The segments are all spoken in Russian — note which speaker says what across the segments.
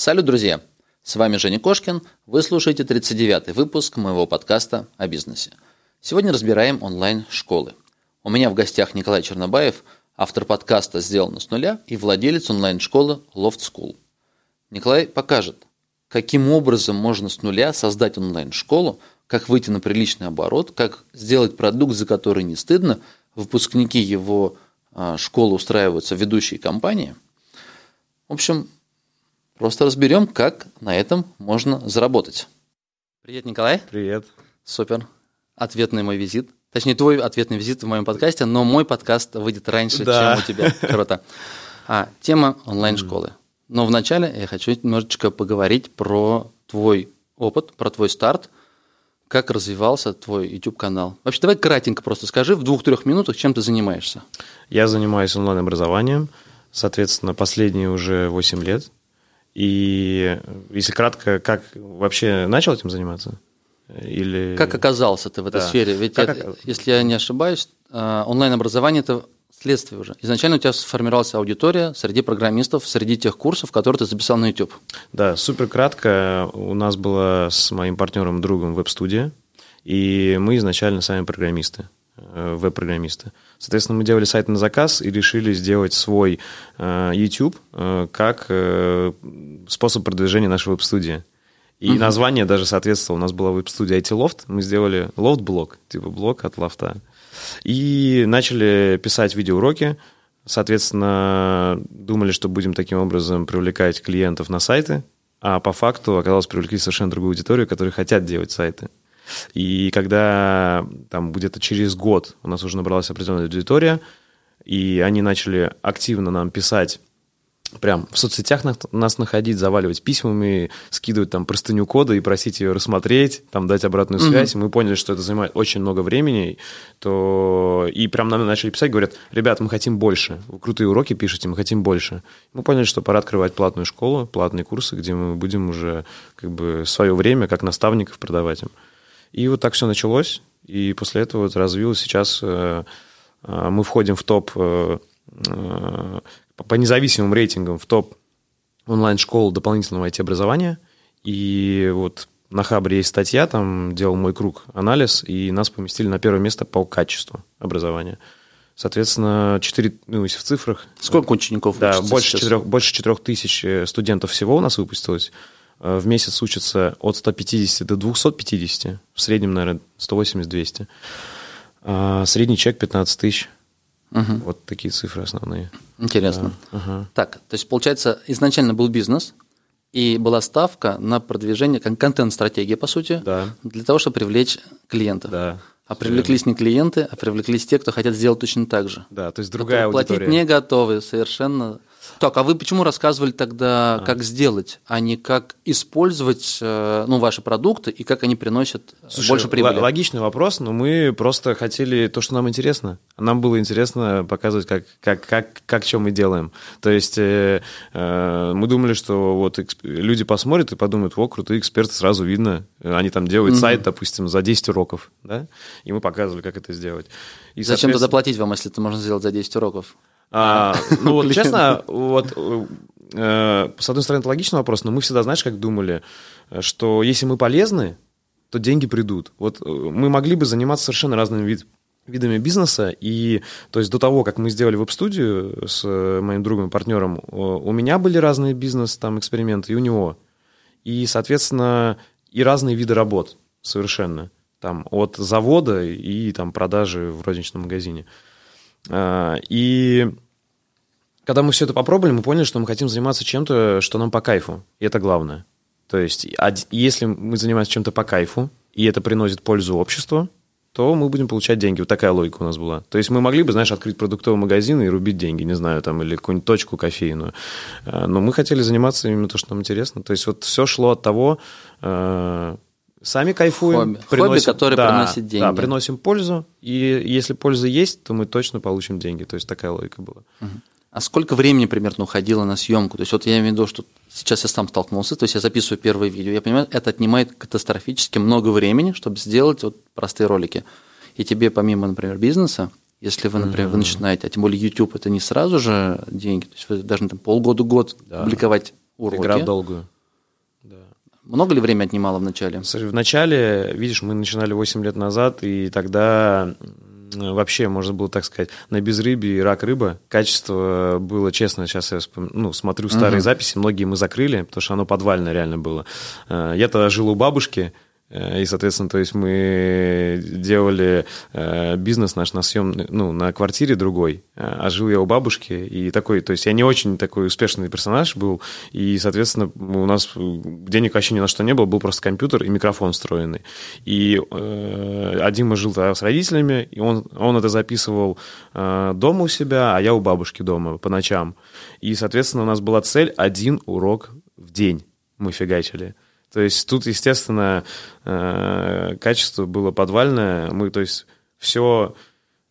Speaker 1: Салют, друзья! С вами Женя Кошкин. Вы слушаете 39-й выпуск моего подкаста о бизнесе. Сегодня разбираем онлайн-школы. У меня в гостях Николай Чернобаев, автор подкаста «Сделано с нуля» и владелец онлайн-школы Loft School. Николай покажет, каким образом можно с нуля создать онлайн-школу, как выйти на приличный оборот, как сделать продукт, за который не стыдно. Выпускники его а, школы устраиваются в ведущие компании. В общем, Просто разберем, как на этом можно заработать. Привет, Николай.
Speaker 2: Привет.
Speaker 1: Супер. Ответный мой визит. Точнее, твой ответный визит в моем подкасте, но мой подкаст выйдет раньше, да. чем у тебя. Круто. А, тема онлайн-школы. Но вначале я хочу немножечко поговорить про твой опыт, про твой старт, как развивался твой YouTube-канал. Вообще, давай кратенько просто скажи в двух-трех минутах, чем ты занимаешься.
Speaker 2: Я занимаюсь онлайн-образованием, соответственно, последние уже 8 лет. И если кратко, как вообще начал этим заниматься?
Speaker 1: Или... Как оказался ты в этой да. сфере? Ведь, как это, если я не ошибаюсь, а, онлайн-образование – это следствие уже. Изначально у тебя сформировалась аудитория среди программистов, среди тех курсов, которые ты записал на YouTube.
Speaker 2: Да, супер кратко. У нас была с моим партнером, другом веб-студия, и мы изначально сами программисты, э, веб-программисты. Соответственно, мы делали сайт на заказ и решили сделать свой э, YouTube э, как э, способ продвижения нашей веб-студии. И угу. название даже соответствовало. У нас была веб-студия IT Loft. Мы сделали Loft-блог, типа блог от лофта. И начали писать видеоуроки. Соответственно, думали, что будем таким образом привлекать клиентов на сайты. А по факту оказалось, привлекли совершенно другую аудиторию, которые хотят делать сайты. И когда там где-то через год у нас уже набралась определенная аудитория, и они начали активно нам писать прям в соцсетях нас находить, заваливать письмами, скидывать там простыню кода и просить ее рассмотреть, там дать обратную связь. Mm-hmm. Мы поняли, что это занимает очень много времени, то и прям нам начали писать, говорят, ребят, мы хотим больше, вы крутые уроки пишете, мы хотим больше. Мы поняли, что пора открывать платную школу, платные курсы, где мы будем уже как бы свое время как наставников продавать им. И вот так все началось, и после этого вот развилось. Сейчас э, э, мы входим в топ э, по независимым рейтингам в топ онлайн-школ дополнительного IT-образования. И вот на Хабре есть статья, там делал мой круг анализ, и нас поместили на первое место по качеству образования. Соответственно, 4, ну, если в цифрах...
Speaker 1: Сколько учеников
Speaker 2: Да, больше 4, больше 4 тысяч студентов всего у нас выпустилось. Э, в месяц учатся от 150 до 250, в среднем, наверное, 180-200. А средний чек 15 тысяч. Угу. Вот такие цифры основные.
Speaker 1: Интересно. Да. Ага. Так, то есть, получается, изначально был бизнес, и была ставка на продвижение, контент-стратегия, по сути, да. для того, чтобы привлечь клиентов. Да. А привлеклись не клиенты, а привлеклись те, кто хотят сделать точно так же.
Speaker 2: Да, то есть другая аудитория.
Speaker 1: Платить не готовы совершенно так, а вы почему рассказывали тогда, а. как сделать, а не как использовать э, ну, ваши продукты и как они приносят Слушай, больше прибыли?
Speaker 2: Логичный вопрос, но мы просто хотели то, что нам интересно. Нам было интересно показывать, как, как, как, как что мы делаем. То есть э, э, мы думали, что вот люди посмотрят и подумают, о, крутые эксперты, сразу видно. Они там делают mm-hmm. сайт, допустим, за 10 уроков, да? И мы показывали, как это сделать.
Speaker 1: И, Зачем тогда платить вам, если это можно сделать за 10 уроков?
Speaker 2: А, ну вот честно, вот э, с одной стороны это логичный вопрос, но мы всегда, знаешь, как думали, что если мы полезны, то деньги придут. Вот э, мы могли бы заниматься совершенно разными вид, видами бизнеса, и то есть до того, как мы сделали веб-студию с моим другом и партнером, у меня были разные бизнес там эксперименты, и у него. И, соответственно, и разные виды работ совершенно. Там от завода и там продажи в розничном магазине. А, и когда мы все это попробовали, мы поняли, что мы хотим заниматься чем-то, что нам по кайфу. И это главное. То есть, если мы занимаемся чем-то по кайфу, и это приносит пользу обществу, то мы будем получать деньги. Вот такая логика у нас была. То есть мы могли бы, знаешь, открыть продуктовый магазин и рубить деньги, не знаю, там, или какую-нибудь точку кофейную. А, но мы хотели заниматься именно то, что нам интересно. То есть вот все шло от того, а, Сами кайфуем.
Speaker 1: Хобби, приносим, Хобби который да, приносит деньги.
Speaker 2: Да, приносим пользу. И если польза есть, то мы точно получим деньги. То есть такая логика была.
Speaker 1: А сколько времени примерно уходило на съемку? То есть вот я имею в виду, что сейчас я сам столкнулся, то есть я записываю первое видео, я понимаю, это отнимает катастрофически много времени, чтобы сделать вот простые ролики. И тебе помимо, например, бизнеса, если вы, например, mm-hmm. вы начинаете, а тем более YouTube это не сразу же деньги, то есть вы должны там полгода-год да. публиковать уроки.
Speaker 2: Игра в долгую.
Speaker 1: Много ли время отнимало в начале?
Speaker 2: В начале, видишь, мы начинали 8 лет назад, и тогда вообще, можно было так сказать, на безрыбье и рак рыба. Качество было, честно, сейчас я вспом... ну, смотрю старые uh-huh. записи, многие мы закрыли, потому что оно подвальное реально было. Э, я тогда жил у бабушки, и, соответственно, то есть мы делали э, бизнес наш на съем, ну, на квартире другой, э, а жил я у бабушки, и такой, то есть я не очень такой успешный персонаж был, и, соответственно, у нас денег вообще ни на что не было, был просто компьютер и микрофон встроенный. И э, один мы жил тогда с родителями, и он, он это записывал э, дома у себя, а я у бабушки дома по ночам. И, соответственно, у нас была цель один урок в день мы фигачили. То есть тут, естественно, э, качество было подвальное. Мы, то есть, все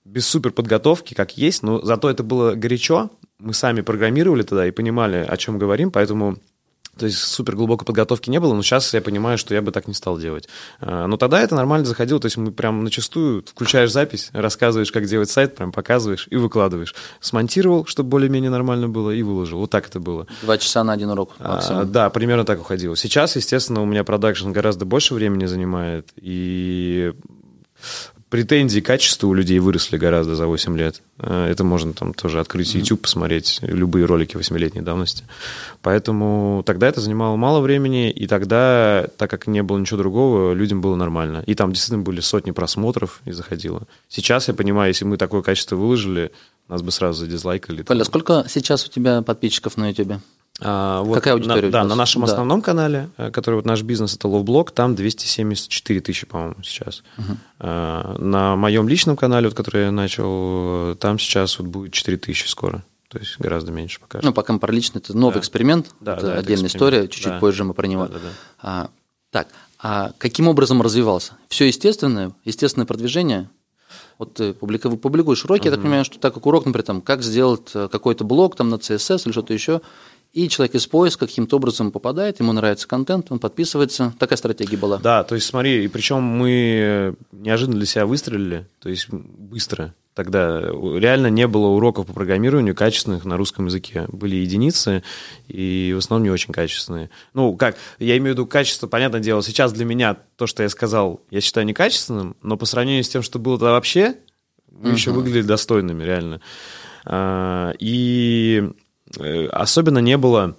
Speaker 2: без суперподготовки, как есть, но зато это было горячо. Мы сами программировали тогда и понимали, о чем говорим, поэтому то есть супер глубокой подготовки не было, но сейчас я понимаю, что я бы так не стал делать. А, но тогда это нормально заходило, то есть мы прям начастую включаешь запись, рассказываешь, как делать сайт, прям показываешь и выкладываешь. Смонтировал, чтобы более-менее нормально было, и выложил. Вот так это было.
Speaker 1: Два часа на один урок
Speaker 2: максимум. А, да, примерно так уходило. Сейчас, естественно, у меня продакшн гораздо больше времени занимает, и претензии к качеству у людей выросли гораздо за 8 лет. Э, это можно там тоже открыть YouTube, посмотреть любые ролики 8-летней давности. Поэтому тогда это занимало мало времени, и тогда, так как не было ничего другого, людям было нормально. И там действительно были сотни просмотров, и заходило. Сейчас я понимаю, если мы такое качество выложили, нас бы сразу задизлайкали.
Speaker 1: Коля, сколько сейчас у тебя подписчиков на YouTube?
Speaker 2: А, вот Какая аудитория? На, да, на нашем да. основном канале, э, который вот наш бизнес, это Ловблог, там 274 тысячи, по-моему, сейчас. Угу. А, на моем личном канале, вот, который я начал, там сейчас вот будет 4 тысячи скоро. То есть гораздо меньше пока.
Speaker 1: Ну, пока мы про личный, это новый да. эксперимент, да, это да, отдельная это история, чуть-чуть да. позже мы про него. Да, да, да. А, так, а каким образом развивался? Все естественное, естественное продвижение? Вот ты публикуешь уроки, uh я так понимаю, что так как урок, например, там, как сделать э, какой-то блог там на CSS или что-то еще, и человек из поиска каким-то образом попадает, ему нравится контент, он подписывается. Такая стратегия была.
Speaker 2: Да, то есть смотри, и причем мы неожиданно для себя выстрелили, то есть быстро. Тогда реально не было уроков по программированию качественных на русском языке. Были единицы, и в основном не очень качественные. Ну, как, я имею в виду качество, понятное дело, сейчас для меня то, что я сказал, я считаю некачественным, но по сравнению с тем, что было тогда вообще, мы uh-huh. еще выглядели достойными, реально. А, и особенно не было...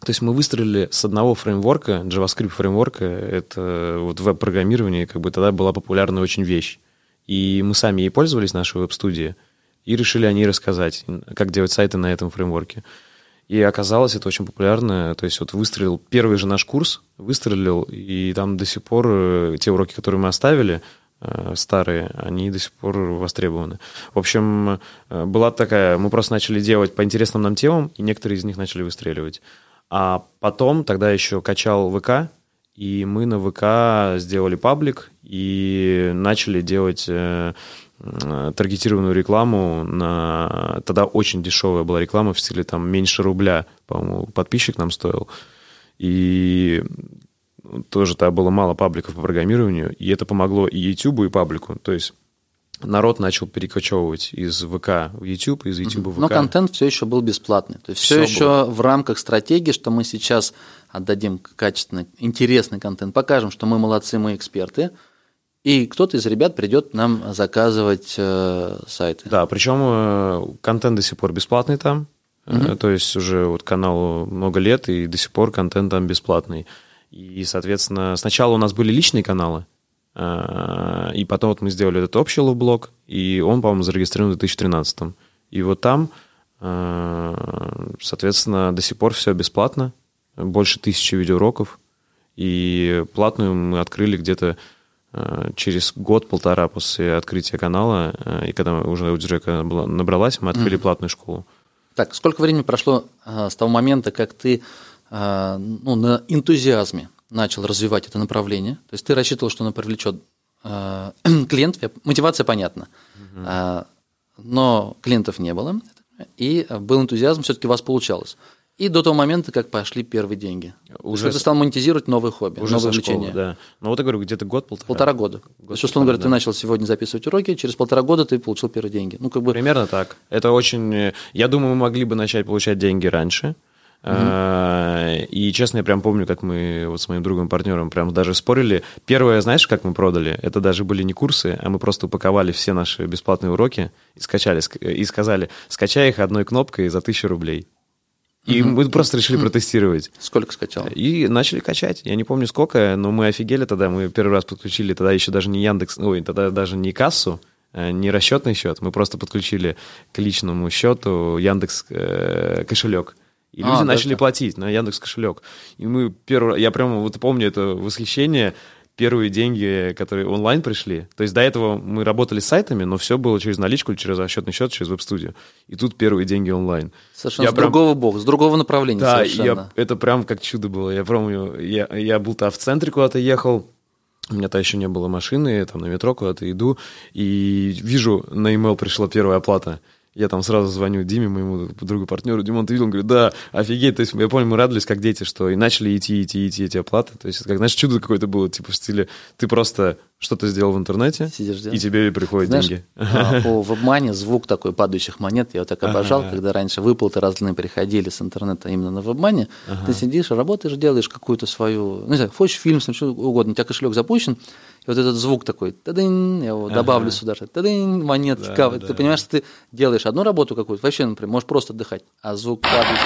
Speaker 2: То есть мы выстрелили с одного фреймворка, JavaScript фреймворка, это вот веб-программирование, как бы тогда была популярная очень вещь. И мы сами ей пользовались, нашей веб-студии, и решили о ней рассказать, как делать сайты на этом фреймворке. И оказалось, это очень популярно. То есть вот выстрелил первый же наш курс, выстрелил, и там до сих пор э, те уроки, которые мы оставили, Э, старые, они до сих пор востребованы. В общем, э, была такая, мы просто начали делать по интересным нам темам, и некоторые из них начали выстреливать. А потом тогда еще качал ВК, и мы на ВК сделали паблик и начали делать э, таргетированную рекламу на... Тогда очень дешевая была реклама в стиле там меньше рубля, по-моему, подписчик нам стоил. И тоже тогда было мало пабликов по программированию, и это помогло и YouTube, и паблику. То есть народ начал перекочевывать из ВК в YouTube, из YouTube в ВК.
Speaker 1: Но контент все еще был бесплатный. То есть все, все еще было. в рамках стратегии, что мы сейчас отдадим качественный, интересный контент, покажем, что мы молодцы, мы эксперты, и кто-то из ребят придет нам заказывать э, сайты.
Speaker 2: Да, причем э, контент до сих пор бесплатный там. Угу. То есть уже вот каналу много лет, и до сих пор контент там бесплатный. И, соответственно, сначала у нас были личные каналы, а, и потом вот мы сделали этот общий лоу-блог, и он, по-моему, зарегистрирован в 2013. И вот там, а, соответственно, до сих пор все бесплатно, больше тысячи видеоуроков, и платную мы открыли где-то а, через год-полтора после открытия канала, и когда уже аудитория набралась, мы открыли mm. платную школу.
Speaker 1: Так, сколько времени прошло с того момента, как ты ну, на энтузиазме начал развивать это направление. То есть ты рассчитывал, что оно привлечет а, клиентов, мотивация понятна, угу. но клиентов не было, и был энтузиазм, все-таки у вас получалось. И до того момента, как пошли первые деньги. Уже ты стал монетизировать новые хобби, уже новые увлечения.
Speaker 2: Да. Ну вот я говорю, где-то год-полтора.
Speaker 1: Полтора года. Год, То есть, условно говоря, да. ты начал сегодня записывать уроки, через полтора года ты получил первые деньги. Ну, как бы...
Speaker 2: Примерно так. Это очень... Я думаю, мы могли бы начать получать деньги раньше, Uh-huh. И честно, я прям помню, как мы вот с моим другом партнером прям даже спорили. Первое, знаешь, как мы продали? Это даже были не курсы, а мы просто упаковали все наши бесплатные уроки и скачали и сказали, скачай их одной кнопкой за тысячу рублей. И mm мы просто решили протестировать.
Speaker 1: Сколько скачал?
Speaker 2: И начали качать. Я не помню сколько, но мы офигели тогда. Мы первый раз подключили тогда еще даже не Яндекс, ой, тогда даже не кассу, э, не расчетный счет. Мы просто подключили к личному счету Яндекс э, кошелек. И люди а, начали да, платить на Яндекс кошелек. И мы первый, я прямо вот помню это восхищение первые деньги, которые онлайн пришли. То есть до этого мы работали с сайтами, но все было через наличку, через расчетный счет, через веб-студию. И тут первые деньги онлайн.
Speaker 1: Совершенно я с прям... другого бока, с другого направления
Speaker 2: да,
Speaker 1: совершенно.
Speaker 2: Я, это прям как чудо было. Я помню, я, я был-то в центре куда-то ехал, у меня-то еще не было машины, я там на метро куда-то иду, и вижу, на e-mail пришла первая оплата. Я там сразу звоню Диме, моему другу партнеру. Димон, ты видел? Он говорит, да, офигеть. То есть я помню, мы радовались как дети, что и начали идти, идти, идти эти оплаты. То есть как, знаешь, чудо какое-то было, типа в стиле, ты просто что-то сделал в интернете, Сидишь, и тебе приходят Знаешь, деньги.
Speaker 1: А, по вебмане звук такой падающих монет, я вот так обожал, ага. когда раньше выплаты разные приходили с интернета именно на вебмане. Ага. Ты сидишь, работаешь, делаешь какую-то свою, ну, не знаю, хочешь фильм, что угодно, у тебя кошелек запущен, и вот этот звук такой, тадын, я его ага. добавлю сюда же, тадын, монетки да, капают. Да. Ты понимаешь, что ты делаешь одну работу какую-то, вообще, например, можешь просто отдыхать, а звук падает,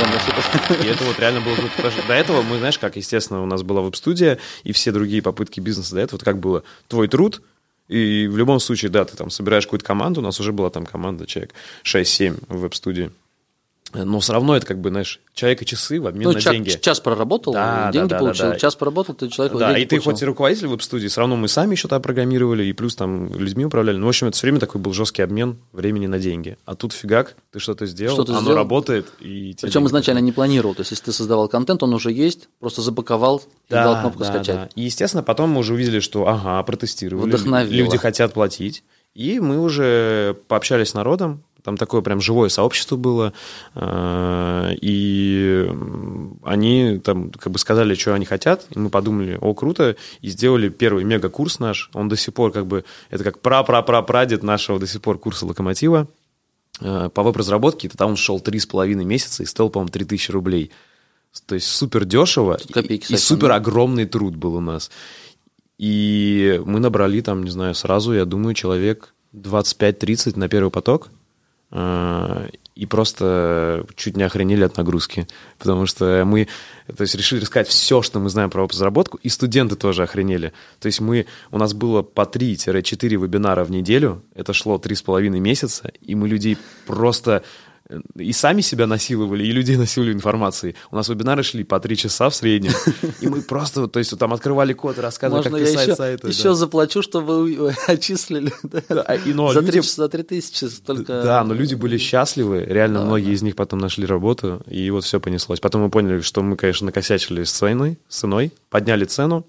Speaker 1: там
Speaker 2: вообще... И это вот реально было круто. До этого мы, знаешь, как, естественно, у нас была веб-студия, и все другие попытки бизнеса до этого, вот как было, твой труд, и в любом случае, да, ты там собираешь какую-то команду, у нас уже была там команда, человек 6-7 в веб-студии, но все равно это как бы, знаешь, человек и часы в обмен ну, на
Speaker 1: час,
Speaker 2: деньги.
Speaker 1: Час проработал, да, деньги да, да, получил, да, да. час проработал, ты человек
Speaker 2: Да, и ты получил. хоть и руководитель веб-студии, все равно мы сами что-то программировали, и плюс там людьми управляли. Ну, в общем, это все время такой был жесткий обмен времени на деньги. А тут фигак, ты что-то сделал, что оно сделал. работает. И
Speaker 1: Причем изначально не планировал. То есть, если ты создавал контент, он уже есть, просто запаковал да, и дал кнопку да, скачать. Да.
Speaker 2: И, естественно, потом мы уже увидели, что, ага, протестировали, Вдохновило. люди хотят платить. И мы уже пообщались с народом, там такое прям живое сообщество было, э, и они там как бы сказали, что они хотят, и мы подумали, о, круто, и сделали первый мега-курс наш, он до сих пор как бы, это как пра-пра-пра-прадед нашего до сих пор курса «Локомотива», э, по веб-разработке, это там он шел три с половиной месяца и стоил, по-моему, 3000 рублей. То есть супер дешево копейки, и, и супер огромный труд был у нас. И мы набрали там, не знаю, сразу, я думаю, человек 25-30 на первый поток – и просто чуть не охренели от нагрузки, потому что мы то есть, решили рассказать все, что мы знаем про разработку, и студенты тоже охренели. То есть мы, у нас было по 3-4 вебинара в неделю, это шло 3,5 месяца, и мы людей просто и сами себя насиловали, и людей насиловали информацией. У нас вебинары шли по три часа в среднем, и мы просто, то есть, там открывали код и рассказывали,
Speaker 1: Можно как писать еще, сайты. еще да. заплачу, чтобы вы отчислили. Да, и, но за, люди, 3, за 3 тысячи столько...
Speaker 2: Да, но люди были счастливы, реально да, многие да. из них потом нашли работу, и вот все понеслось. Потом мы поняли, что мы, конечно, накосячили с ценой, ценой, подняли цену,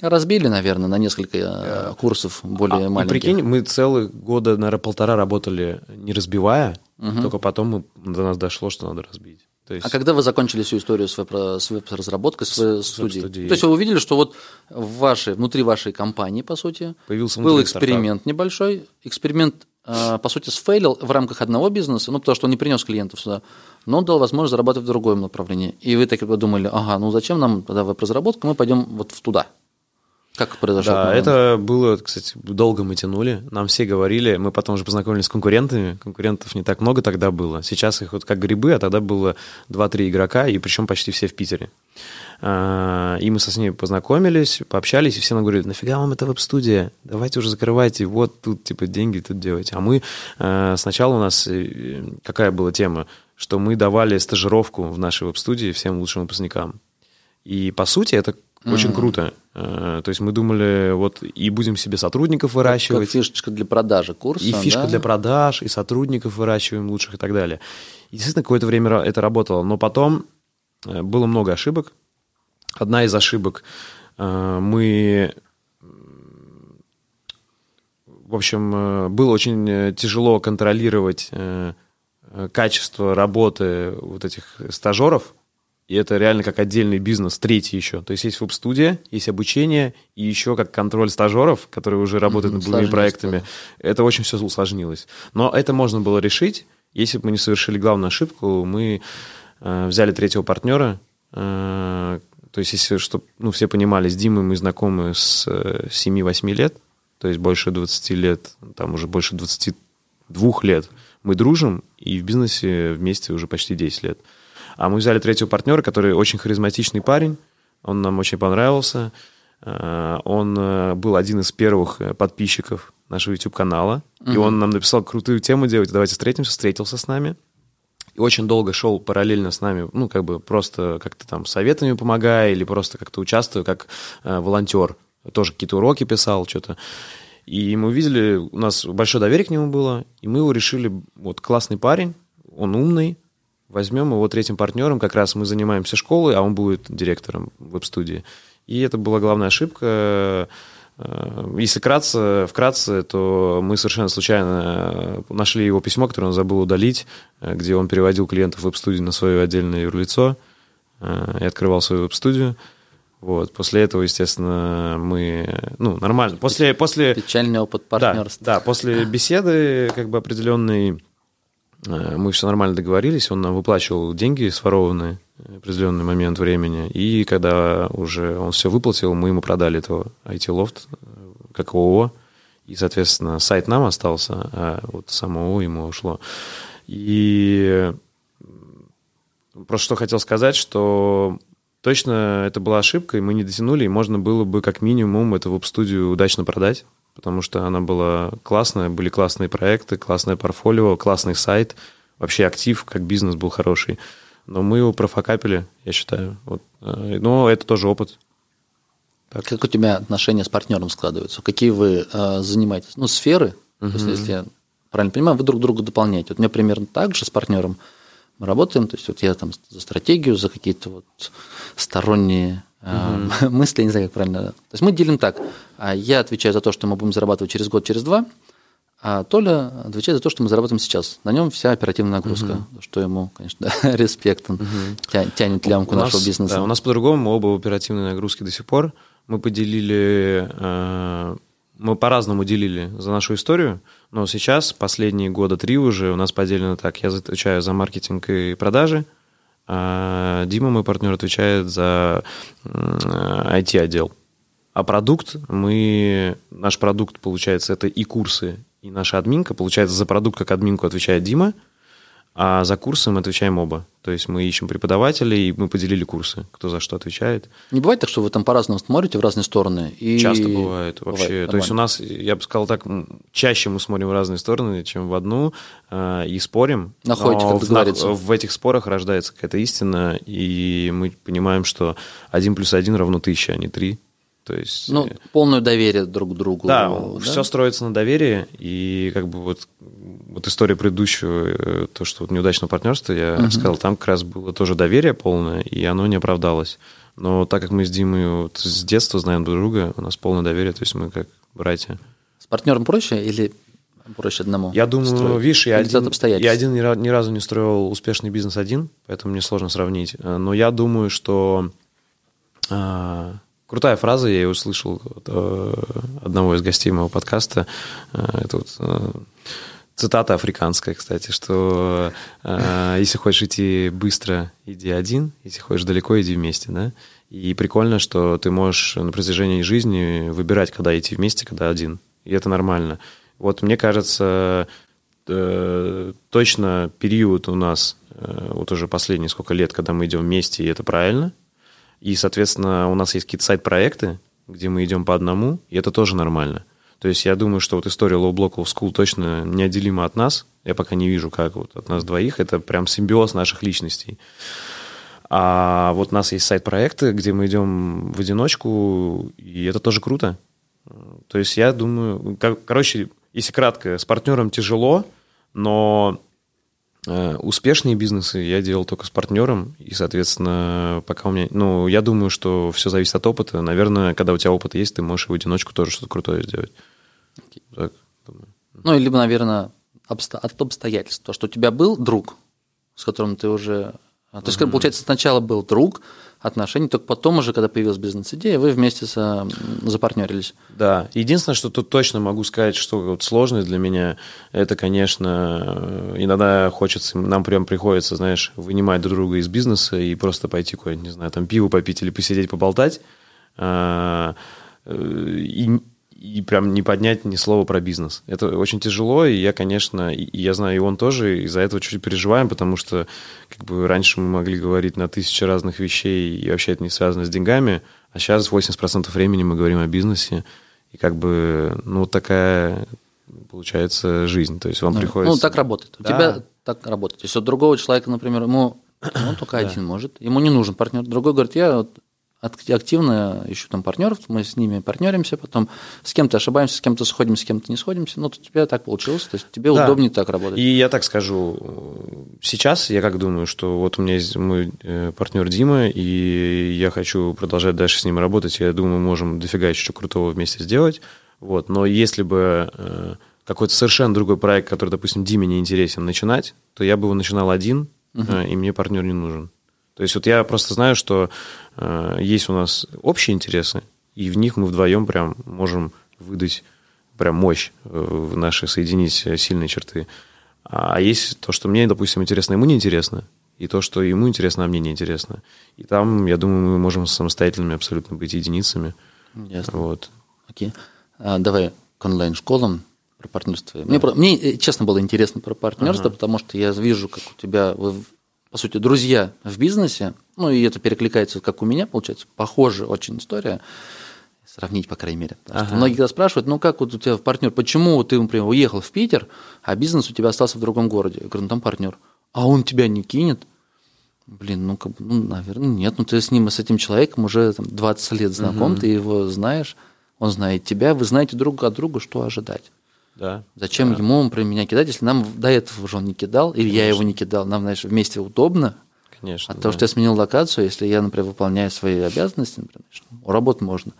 Speaker 1: Разбили, наверное, на несколько э, курсов более а, маленьких.
Speaker 2: И прикинь, мы целые года, наверное, полтора работали не разбивая, угу. только потом мы, до нас дошло, что надо разбить.
Speaker 1: То есть... А когда вы закончили всю историю с, веб, с веб-разработкой, с, с студией? То есть вы увидели, что вот в вашей, внутри вашей компании, по сути, Появился был эксперимент стартап. небольшой, эксперимент, э, по сути, сфейлил в рамках одного бизнеса, ну, потому что он не принес клиентов сюда, но он дал возможность зарабатывать в другом направлении. И вы так подумали, ага, ну зачем нам тогда веб-разработка, мы пойдем вот туда. Как произошло?
Speaker 2: Да, это было, кстати, долго мы тянули. Нам все говорили, мы потом уже познакомились с конкурентами. Конкурентов не так много тогда было. Сейчас их вот как грибы, а тогда было 2-3 игрока, и причем почти все в Питере. А, и мы со с ними познакомились, пообщались, и все нам говорили, нафига вам это веб-студия? Давайте уже закрывайте, вот тут типа деньги тут делайте. А мы а, сначала у нас э, какая была тема, что мы давали стажировку в нашей веб-студии всем лучшим выпускникам. И по сути это очень mm-hmm. круто. Э, то есть мы думали, вот и будем себе сотрудников выращивать.
Speaker 1: Как фишечка для продажи курса.
Speaker 2: И фишка да? для продаж, и сотрудников выращиваем лучших и так далее. Действительно, какое-то время это работало. Но потом э, было много ошибок. Одна из ошибок э, мы в общем, было очень тяжело контролировать качество работы вот этих стажеров, и это реально как отдельный бизнес, третий еще. То есть есть веб-студия, есть обучение, и еще как контроль стажеров, которые уже работают mm-hmm, над другими проектами. Да. Это очень все усложнилось. Но это можно было решить, если бы мы не совершили главную ошибку, мы взяли третьего партнера, то есть, если чтобы ну, все понимали, с Димой мы знакомы с 7-8 лет, то есть больше 20 лет, там уже больше 22 лет мы дружим, и в бизнесе вместе уже почти 10 лет. А мы взяли третьего партнера, который очень харизматичный парень, он нам очень понравился, он был один из первых подписчиков нашего YouTube-канала, угу. и он нам написал крутую тему делать, давайте встретимся, встретился с нами, и очень долго шел параллельно с нами, ну, как бы просто как-то там советами помогая или просто как-то участвуя как э, волонтер. Тоже какие-то уроки писал, что-то. И мы увидели, у нас большое доверие к нему было, и мы его решили, вот классный парень, он умный, возьмем его третьим партнером, как раз мы занимаемся школой, а он будет директором веб-студии. И это была главная ошибка, Э, если кратко, вкратце, то мы совершенно случайно э, нашли его письмо, которое он забыл удалить, э, где он переводил клиентов в веб-студию на свое отдельное юрлицо и открывал свою веб-студию. Вот. После этого, естественно, мы... Ну, нормально. После, после...
Speaker 1: Печальный опыт партнерства.
Speaker 2: Да, да, после беседы как бы определенной мы все нормально договорились, он нам выплачивал деньги сворованные определенный момент времени. И когда уже он все выплатил, мы ему продали этого IT-лофт как ООО. И, соответственно, сайт нам остался, а вот само ООО ему ушло. И просто что хотел сказать, что точно это была ошибка, и мы не дотянули, и можно было бы как минимум эту веб-студию удачно продать, потому что она была классная, были классные проекты, классное портфолио, классный сайт, вообще актив, как бизнес был хороший но мы его профокапили, я считаю. Вот. Э, но это тоже опыт.
Speaker 1: Так. Как у тебя отношения с партнером складываются? Какие вы э, занимаетесь? Ну, сферы, угу. то есть, если я правильно понимаю, вы друг друга дополняете. Вот у меня примерно так же с партнером мы работаем, то есть вот я там за стратегию, за какие-то вот сторонние угу. мысли, не знаю, как правильно. То есть мы делим так. А я отвечаю за то, что мы будем зарабатывать через год, через два, а Толя отвечает за то, что мы зарабатываем сейчас. На нем вся оперативная нагрузка, угу. что ему, конечно, да, респект, он угу. тянет лямку у нашего
Speaker 2: нас,
Speaker 1: бизнеса.
Speaker 2: Да, у нас по-другому, оба в оперативной нагрузке до сих пор. Мы поделили, э, мы по-разному делили за нашу историю, но сейчас, последние года три уже, у нас поделено так. Я отвечаю за маркетинг и продажи, а Дима, мой партнер, отвечает за IT-отдел. А продукт, мы, наш продукт, получается, это и курсы, и наша админка. Получается, за продукт как админку отвечает Дима, а за курсы мы отвечаем оба. То есть мы ищем преподавателей, и мы поделили курсы, кто за что отвечает.
Speaker 1: Не бывает так, что вы там по-разному смотрите в разные стороны?
Speaker 2: И... Часто бывает вообще. Бывает, То есть у нас, я бы сказал так, чаще мы смотрим в разные стороны, чем в одну, э, и спорим.
Speaker 1: Находите, как.
Speaker 2: В, в этих спорах рождается какая-то истина, и мы понимаем, что один плюс один равно тысяча, а не три. То есть,
Speaker 1: ну, э, полное доверие друг к другу.
Speaker 2: Да, да, все строится на доверии, и как бы вот, вот история предыдущего, э, то, что вот неудачного партнерства, я угу. сказал, там как раз было тоже доверие полное, и оно не оправдалось. Но так как мы с Димой вот с детства знаем друг друга, у нас полное доверие, то есть мы как братья.
Speaker 1: С партнером проще или проще одному?
Speaker 2: Я думаю, строить? видишь, я один, я один ни разу не строил успешный бизнес один, поэтому мне сложно сравнить. Э, но я думаю, что а, Крутая фраза, я ее услышал от э, одного из гостей моего подкаста. Э, это вот э, цитата африканская, кстати, что если хочешь идти быстро, иди один, если хочешь далеко, иди вместе, да. И прикольно, что ты можешь на протяжении жизни выбирать, когда идти вместе, когда один. И это нормально. Вот мне кажется, точно период у нас, вот уже последние сколько лет, когда мы идем вместе, и это правильно – и, соответственно, у нас есть какие-то сайт-проекты, где мы идем по одному, и это тоже нормально. То есть я думаю, что вот история Low Block Low School точно неотделима от нас. Я пока не вижу, как вот от нас двоих. Это прям симбиоз наших личностей. А вот у нас есть сайт-проекты, где мы идем в одиночку, и это тоже круто. То есть я думаю, короче, если кратко, с партнером тяжело, но успешные бизнесы я делал только с партнером, и, соответственно, пока у меня... Ну, я думаю, что все зависит от опыта. Наверное, когда у тебя опыт есть, ты можешь в одиночку тоже что-то крутое сделать.
Speaker 1: Так, ну, либо, наверное, обсто... от обстоятельств. То, что у тебя был друг, с которым ты уже... То есть, uh-huh. получается, сначала был друг, отношения, только потом уже, когда появилась бизнес-идея, вы вместе со, запартнерились.
Speaker 2: Да. Единственное, что тут точно могу сказать, что вот сложность для меня, это, конечно, иногда хочется, нам прям приходится, знаешь, вынимать друг друга из бизнеса и просто пойти куда-нибудь, не знаю, там пиво попить или посидеть, поболтать. А, и и прям не поднять ни слова про бизнес. Это очень тяжело, и я, конечно, и я знаю, и он тоже из-за этого чуть переживаем, потому что как бы раньше мы могли говорить на тысячи разных вещей, и вообще это не связано с деньгами, а сейчас 80% времени мы говорим о бизнесе, и как бы, ну, вот такая получается жизнь. То есть вам
Speaker 1: ну,
Speaker 2: приходится...
Speaker 1: Ну, так работает. У тебя так работает. Если у другого человека, например, ему он только один может, ему не нужен партнер. Другой говорит, я активно ищу там партнеров, мы с ними партнеримся, потом с кем-то ошибаемся, с кем-то сходимся, с кем-то не сходимся. Ну, у тебя так получилось, то есть тебе да. удобнее так работать.
Speaker 2: И я так скажу, сейчас я как думаю, что вот у меня есть мой э, партнер Дима, и я хочу продолжать дальше с ним работать, я думаю, мы можем дофига еще крутого вместе сделать. Вот. Но если бы э, какой-то совершенно другой проект, который, допустим, Диме не интересен начинать, то я бы его начинал один, uh-huh. и мне партнер не нужен. То есть вот я просто знаю, что есть у нас общие интересы, и в них мы вдвоем прям можем выдать прям мощь э, в наши, соединить сильные черты. А есть то, что мне, допустим, интересно, ему не интересно, и то, что ему интересно, а мне не интересно. И там, я думаю, мы можем самостоятельными абсолютно быть единицами.
Speaker 1: Ясно. Вот. Окей. А, давай к онлайн-школам про партнерство. Мне, мне, э, честно, было интересно про партнерство, ага. потому что я вижу, как у тебя вы по сути, друзья в бизнесе, ну и это перекликается, как у меня, получается, похожая очень история, сравнить, по крайней мере. Ага. Что многие спрашивают, ну как вот у тебя партнер, почему ты, например, уехал в Питер, а бизнес у тебя остался в другом городе? Я говорю, ну там партнер. А он тебя не кинет? Блин, ну, как ну, наверное, нет. Ну, ты с ним, с этим человеком уже там, 20 лет знаком, угу. ты его знаешь, он знает тебя, вы знаете друг от друга, что ожидать.
Speaker 2: Да.
Speaker 1: Зачем
Speaker 2: да.
Speaker 1: ему, например, меня кидать, если нам до этого уже он не кидал, или Конечно. я его не кидал, нам, знаешь, вместе удобно.
Speaker 2: Конечно.
Speaker 1: От да. того, что я сменил локацию, если я, например, выполняю свои обязанности, например, у работы можно.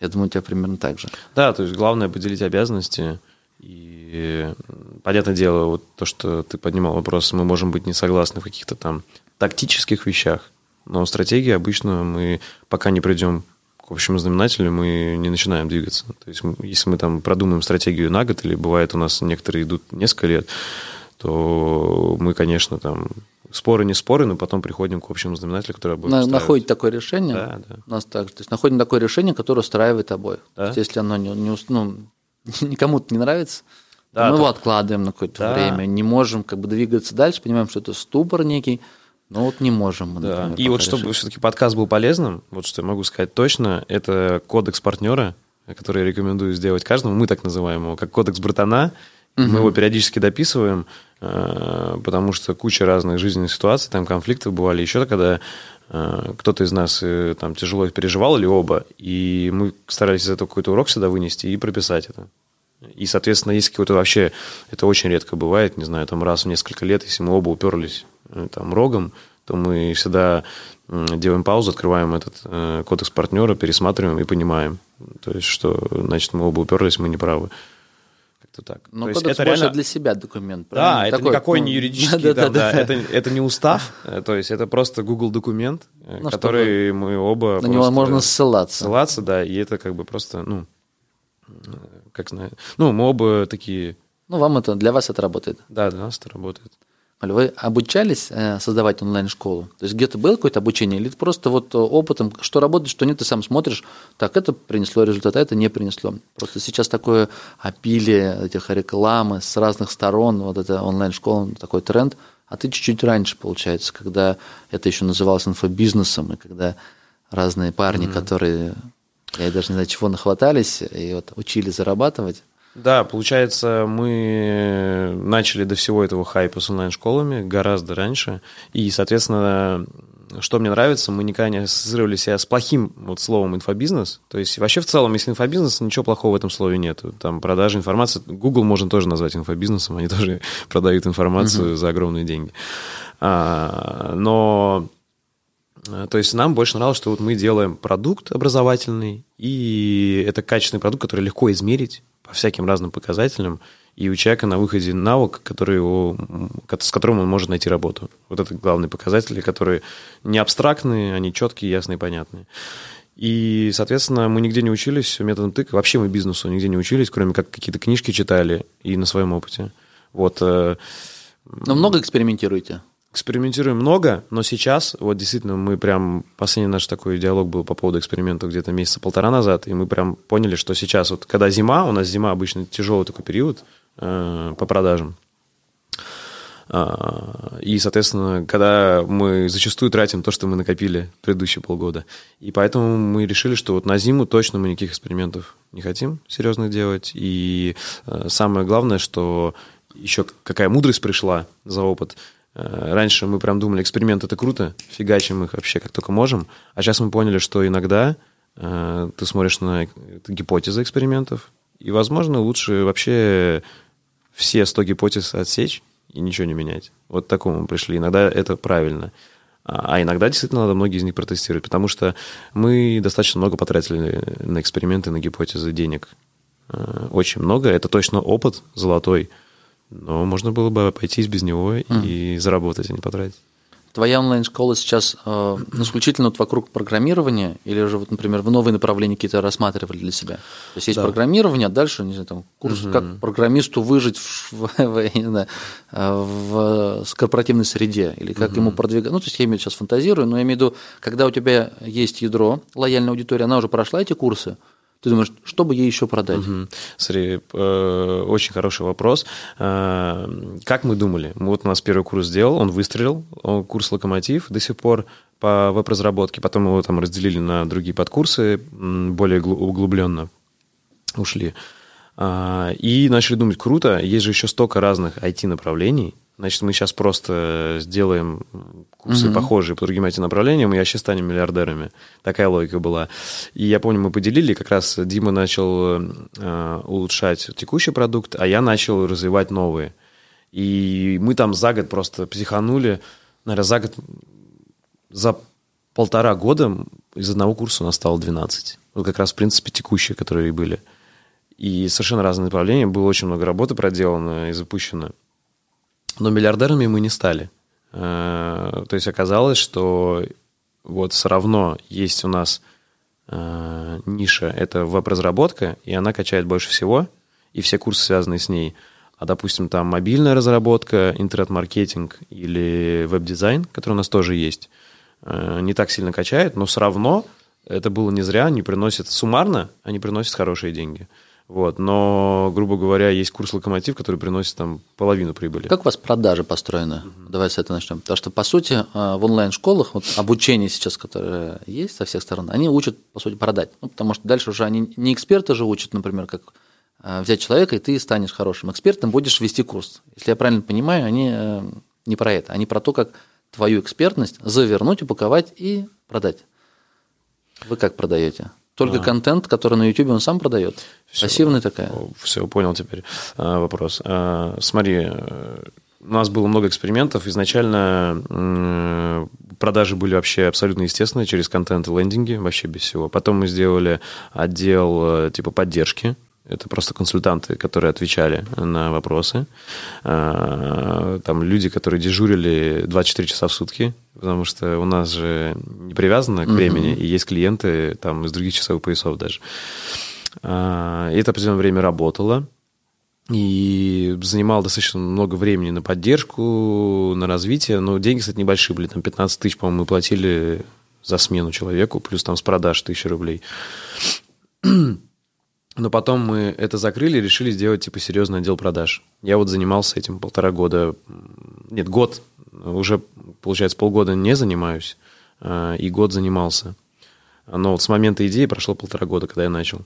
Speaker 1: Я думаю, у тебя примерно так же.
Speaker 2: Да, то есть главное поделить обязанности. И понятное дело, вот то, что ты поднимал вопрос, мы можем быть не согласны в каких-то там тактических вещах, но стратегии обычно мы пока не придем к общему знаменателю мы не начинаем двигаться. То есть, если мы там продумаем стратегию на год, или бывает у нас некоторые идут несколько лет, то мы, конечно, там споры не споры, но потом приходим к общему знаменателю, который будет
Speaker 1: На, Находить такое решение.
Speaker 2: Да, да.
Speaker 1: У нас так. То есть находим такое решение, которое устраивает обоих. Да? То есть, если оно не, не ну, никому-то не нравится, да, мы то... его откладываем на какое-то да. время, не можем как бы двигаться дальше, понимаем, что это ступор некий, ну вот не можем мы,
Speaker 2: например, да. И вот чтобы все-таки подкаст был полезным, вот что я могу сказать точно, это кодекс партнера, который я рекомендую сделать каждому. Мы так называем его, как кодекс братана. Угу. Мы его периодически дописываем, э, потому что куча разных жизненных ситуаций, там конфликтов бывали еще, когда э, кто-то из нас э, там тяжело переживал или оба, и мы старались из этого какой-то урок сюда вынести и прописать это. И, соответственно, если какой-то вообще, это очень редко бывает, не знаю, там раз в несколько лет, если мы оба уперлись там, рогом, то мы всегда делаем паузу, открываем этот э, кодекс партнера, пересматриваем и понимаем, то есть, что, значит, мы оба уперлись, мы не правы.
Speaker 1: Как-то так. Но то кодекс это реально... для себя документ.
Speaker 2: Да, это Такой, никакой ну... не юридический, да, да, да, да. Это, это не устав, э, то есть это просто Google документ, ну, который мы оба...
Speaker 1: На него можно ссылаться.
Speaker 2: Ссылаться, да, и это как бы просто, ну, как знаю, ну, мы оба такие...
Speaker 1: Ну, вам это, для вас это работает.
Speaker 2: Да, для нас это работает.
Speaker 1: Вы обучались э, создавать онлайн-школу? То есть где-то было какое-то обучение, или просто вот опытом, что работает, что нет, ты сам смотришь, так, это принесло результат, а это не принесло. Просто сейчас такое опилие этих рекламы с разных сторон, вот это онлайн-школа, такой тренд, а ты чуть-чуть раньше, получается, когда это еще называлось инфобизнесом, и когда разные парни, mm-hmm. которые, я даже не знаю, чего нахватались, и вот учили зарабатывать,
Speaker 2: да, получается, мы начали до всего этого хайпа с онлайн-школами гораздо раньше. И, соответственно, что мне нравится, мы никогда не ассоциировали себя с плохим вот словом инфобизнес. То есть вообще в целом, если инфобизнес, ничего плохого в этом слове нет. Там продажа информации, Google можно тоже назвать инфобизнесом, они тоже продают информацию uh-huh. за огромные деньги. А, но то есть нам больше нравилось, что вот мы делаем продукт образовательный, и это качественный продукт, который легко измерить, по всяким разным показателям. и у человека на выходе навык, который его, с которым он может найти работу. Вот это главные показатели, которые не абстрактные, они четкие, ясные, понятные. И, соответственно, мы нигде не учились методом тыка. Вообще мы бизнесу нигде не учились, кроме как какие-то книжки читали и на своем опыте. Вот. Э,
Speaker 1: но много экспериментируете?
Speaker 2: Экспериментируем много, но сейчас, вот действительно, мы прям, последний наш такой диалог был по поводу экспериментов где-то месяца полтора назад, и мы прям поняли, что сейчас, вот когда зима, у нас зима обычно тяжелый такой период э, по продажам, а, и, соответственно, когда мы зачастую тратим то, что мы накопили предыдущие полгода. И поэтому мы решили, что вот на зиму точно мы никаких экспериментов не хотим серьезных делать. И э, самое главное, что еще какая мудрость пришла за опыт. Э, раньше мы прям думали, эксперимент это круто, фигачим их вообще как только можем. А сейчас мы поняли, что иногда э, ты смотришь на гипотезы экспериментов, и, возможно, лучше вообще все 100 гипотез отсечь и ничего не менять. Вот к такому пришли. Иногда это правильно. А, а иногда действительно надо многие из них протестировать, потому что мы достаточно много потратили на эксперименты, на гипотезы денег. Э, очень много. Это точно опыт золотой, но можно было бы обойтись без него mm. и заработать, а не потратить
Speaker 1: твоя онлайн-школа сейчас э, исключительно вот вокруг программирования, или же, вот, например, в новые направления какие-то рассматривали для себя? То есть есть да. программирование, а дальше, не знаю, там, курс, угу. как программисту выжить в, в, в, не знаю, э, в, в корпоративной среде, или как угу. ему продвигать. Ну, то есть я имею сейчас фантазирую, но я имею в виду, когда у тебя есть ядро, лояльная аудитория, она уже прошла эти курсы, ты думаешь, что бы ей еще продать? Угу.
Speaker 2: Смотри, э, очень хороший вопрос. Э, как мы думали? Вот у нас первый курс сделал, он выстрелил, он курс «Локомотив» до сих пор по веб-разработке, потом его там разделили на другие подкурсы, более углубленно ушли. Э, и начали думать, круто, есть же еще столько разных IT-направлений, Значит, мы сейчас просто сделаем курсы угу. похожие по другим этим направлениям, и вообще станем миллиардерами. Такая логика была. И я помню, мы поделили, как раз Дима начал э, улучшать текущий продукт, а я начал развивать новые. И мы там за год просто психанули. Наверное, за год, за полтора года из одного курса у нас стало 12. Вот как раз, в принципе, текущие, которые были. И совершенно разные направления. Было очень много работы проделано и запущено. Но миллиардерами мы не стали. То есть оказалось, что вот все равно есть у нас э, ниша, это веб-разработка, и она качает больше всего, и все курсы, связанные с ней. А, допустим, там мобильная разработка, интернет-маркетинг или веб-дизайн, который у нас тоже есть, э, не так сильно качает, но все равно это было не зря, они приносят суммарно, они приносят хорошие деньги. Вот, но, грубо говоря, есть курс локомотив, который приносит там половину прибыли.
Speaker 1: Как у вас продажи построены? Mm-hmm. Давай с этого начнем. Потому что, по сути, а, в онлайн-школах вот, обучение сейчас, которое есть со всех сторон, они учат, по сути, продать. Ну, потому что дальше уже они не эксперты же учат, например, как а, взять человека, и ты станешь хорошим экспертом, будешь вести курс. Если я правильно понимаю, они э, не про это, они про то, как твою экспертность завернуть, упаковать и продать. Вы как продаете? Только а. контент, который на YouTube он сам продает. Все, Пассивный такая.
Speaker 2: Все, понял теперь а, вопрос. А, смотри, э, у нас было много экспериментов. Изначально продажи были вообще абсолютно естественные через контент и лендинги, вообще без всего. Потом мы сделали отдел э, типа поддержки это просто консультанты, которые отвечали на вопросы. Там люди, которые дежурили 24 часа в сутки, потому что у нас же не привязано к времени, uh-huh. и есть клиенты там из других часовых поясов даже. А, и это определенное время работало. И занимал достаточно много времени на поддержку, на развитие. Но деньги, кстати, небольшие были. Там 15 тысяч, по-моему, мы платили за смену человеку, плюс там с продаж тысячи рублей. Но потом мы это закрыли и решили сделать, типа, серьезный отдел продаж. Я вот занимался этим полтора года. Нет, год. Уже, получается, полгода не занимаюсь. А, и год занимался. Но вот с момента идеи прошло полтора года, когда я начал.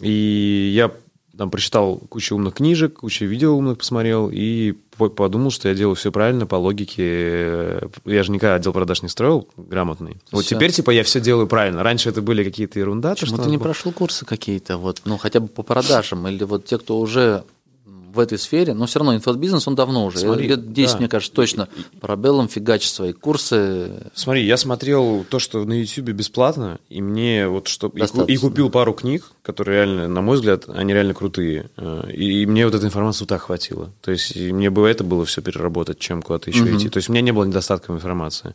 Speaker 2: И я там прочитал кучу умных книжек, кучу видео умных посмотрел и подумал, что я делаю все правильно по логике. Я же никогда отдел продаж не строил грамотный. Вот теперь, типа, я все делаю правильно. Раньше это были какие-то ерунда.
Speaker 1: Почему ты не прошел курсы какие-то, вот, ну, хотя бы по продажам, или вот те, кто уже в этой сфере, но все равно инфобизнес, он давно уже,
Speaker 2: Смотри,
Speaker 1: лет 10,
Speaker 2: да.
Speaker 1: мне кажется, точно. Парабеллум фигачит свои курсы.
Speaker 2: Смотри, я смотрел то, что на YouTube бесплатно, и мне вот что...
Speaker 1: Достаточно.
Speaker 2: и купил пару книг, которые реально, на мой взгляд, они реально крутые. Э, И, и мне вот этой информации так хватило. То есть мне бы это было все переработать, чем куда-то еще идти. То есть у меня не было недостатка информации.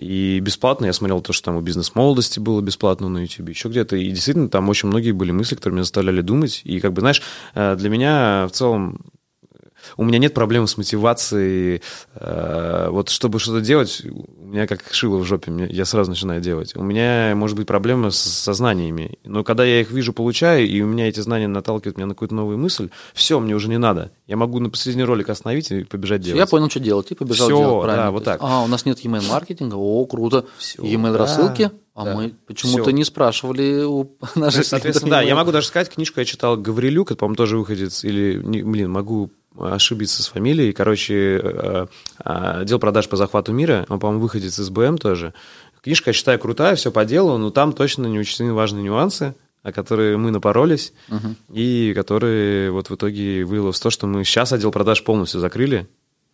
Speaker 2: И бесплатно я смотрел то, что там у бизнес-молодости было бесплатно на YouTube, еще где-то. И действительно, там очень многие были мысли, которые меня заставляли думать. И как бы, знаешь, э, для меня в целом у меня нет проблем с мотивацией. э, вот чтобы что-то делать, у меня как шило в жопе, я сразу начинаю делать. У меня может быть проблема с, со знаниями. Но когда я их вижу, получаю, и у меня эти знания наталкивают меня на какую-то новую мысль, все, мне уже не надо. Я могу на посредине ролика остановить и побежать делать.
Speaker 1: Я понял, что делать, и побежал
Speaker 2: Всё,
Speaker 1: делать правильно.
Speaker 2: да, вот так.
Speaker 1: А, у нас нет e-mail маркетинга, о, круто.
Speaker 2: Всё,
Speaker 1: E-mail
Speaker 2: да,
Speaker 1: рассылки, а
Speaker 2: да.
Speaker 1: мы почему-то не спрашивали у наших
Speaker 2: соответственно, да, я могу даже сказать, книжку я читал Гаврилюк, это, по-моему, тоже выходец, или, не- блин, могу ошибиться с фамилией. Короче, э, э, отдел продаж по захвату мира, он, по-моему, выходец из БМ тоже. Книжка, я считаю, крутая, все по делу, но там точно не учтены важные нюансы, о которые мы напоролись, и которые вот в итоге вылилось в то, что мы сейчас отдел продаж полностью закрыли,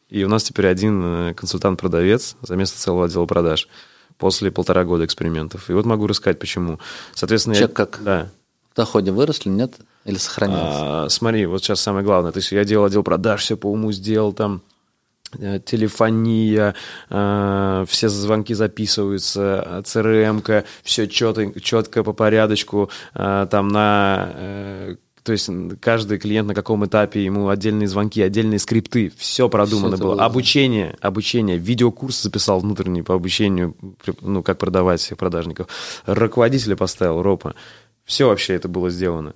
Speaker 2: и у нас теперь один э, консультант-продавец за место целого отдела продаж после полтора года экспериментов. И вот могу рассказать, почему. Соответственно, я-
Speaker 1: Чек как?
Speaker 2: Да.
Speaker 1: Доходе выросли, нет? Или сохранилось?
Speaker 2: А, смотри, вот сейчас самое главное. То есть я делал отдел продаж, все по уму сделал, там э, телефония, э, все звонки записываются, CRM-ка, все четко, четко по порядочку, э, там на... э, то есть каждый клиент на каком этапе, ему отдельные звонки, отдельные скрипты, все продумано
Speaker 1: это
Speaker 2: было.
Speaker 1: было.
Speaker 2: Обучение, обучение, видеокурс записал внутренний по обучению, ну, как продавать всех продажников. Руководителя поставил, ропа. Все вообще это было сделано.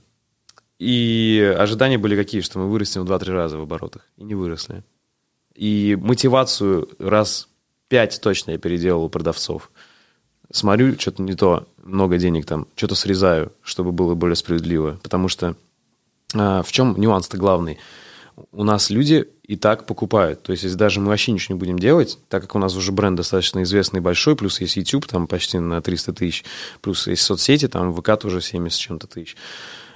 Speaker 2: И ожидания были какие, что мы вырастем в 2-3 раза в оборотах. И не выросли. И мотивацию раз пять точно я переделал у продавцов. Смотрю, что-то не то, много денег там, что-то срезаю, чтобы было более справедливо. Потому что а, в чем нюанс-то главный? У нас люди и так покупают. То есть, если даже мы вообще ничего не будем делать, так как у нас уже бренд достаточно известный большой, плюс есть YouTube там почти на 300 тысяч, плюс есть соцсети, там ВК тоже 70 с чем-то тысяч,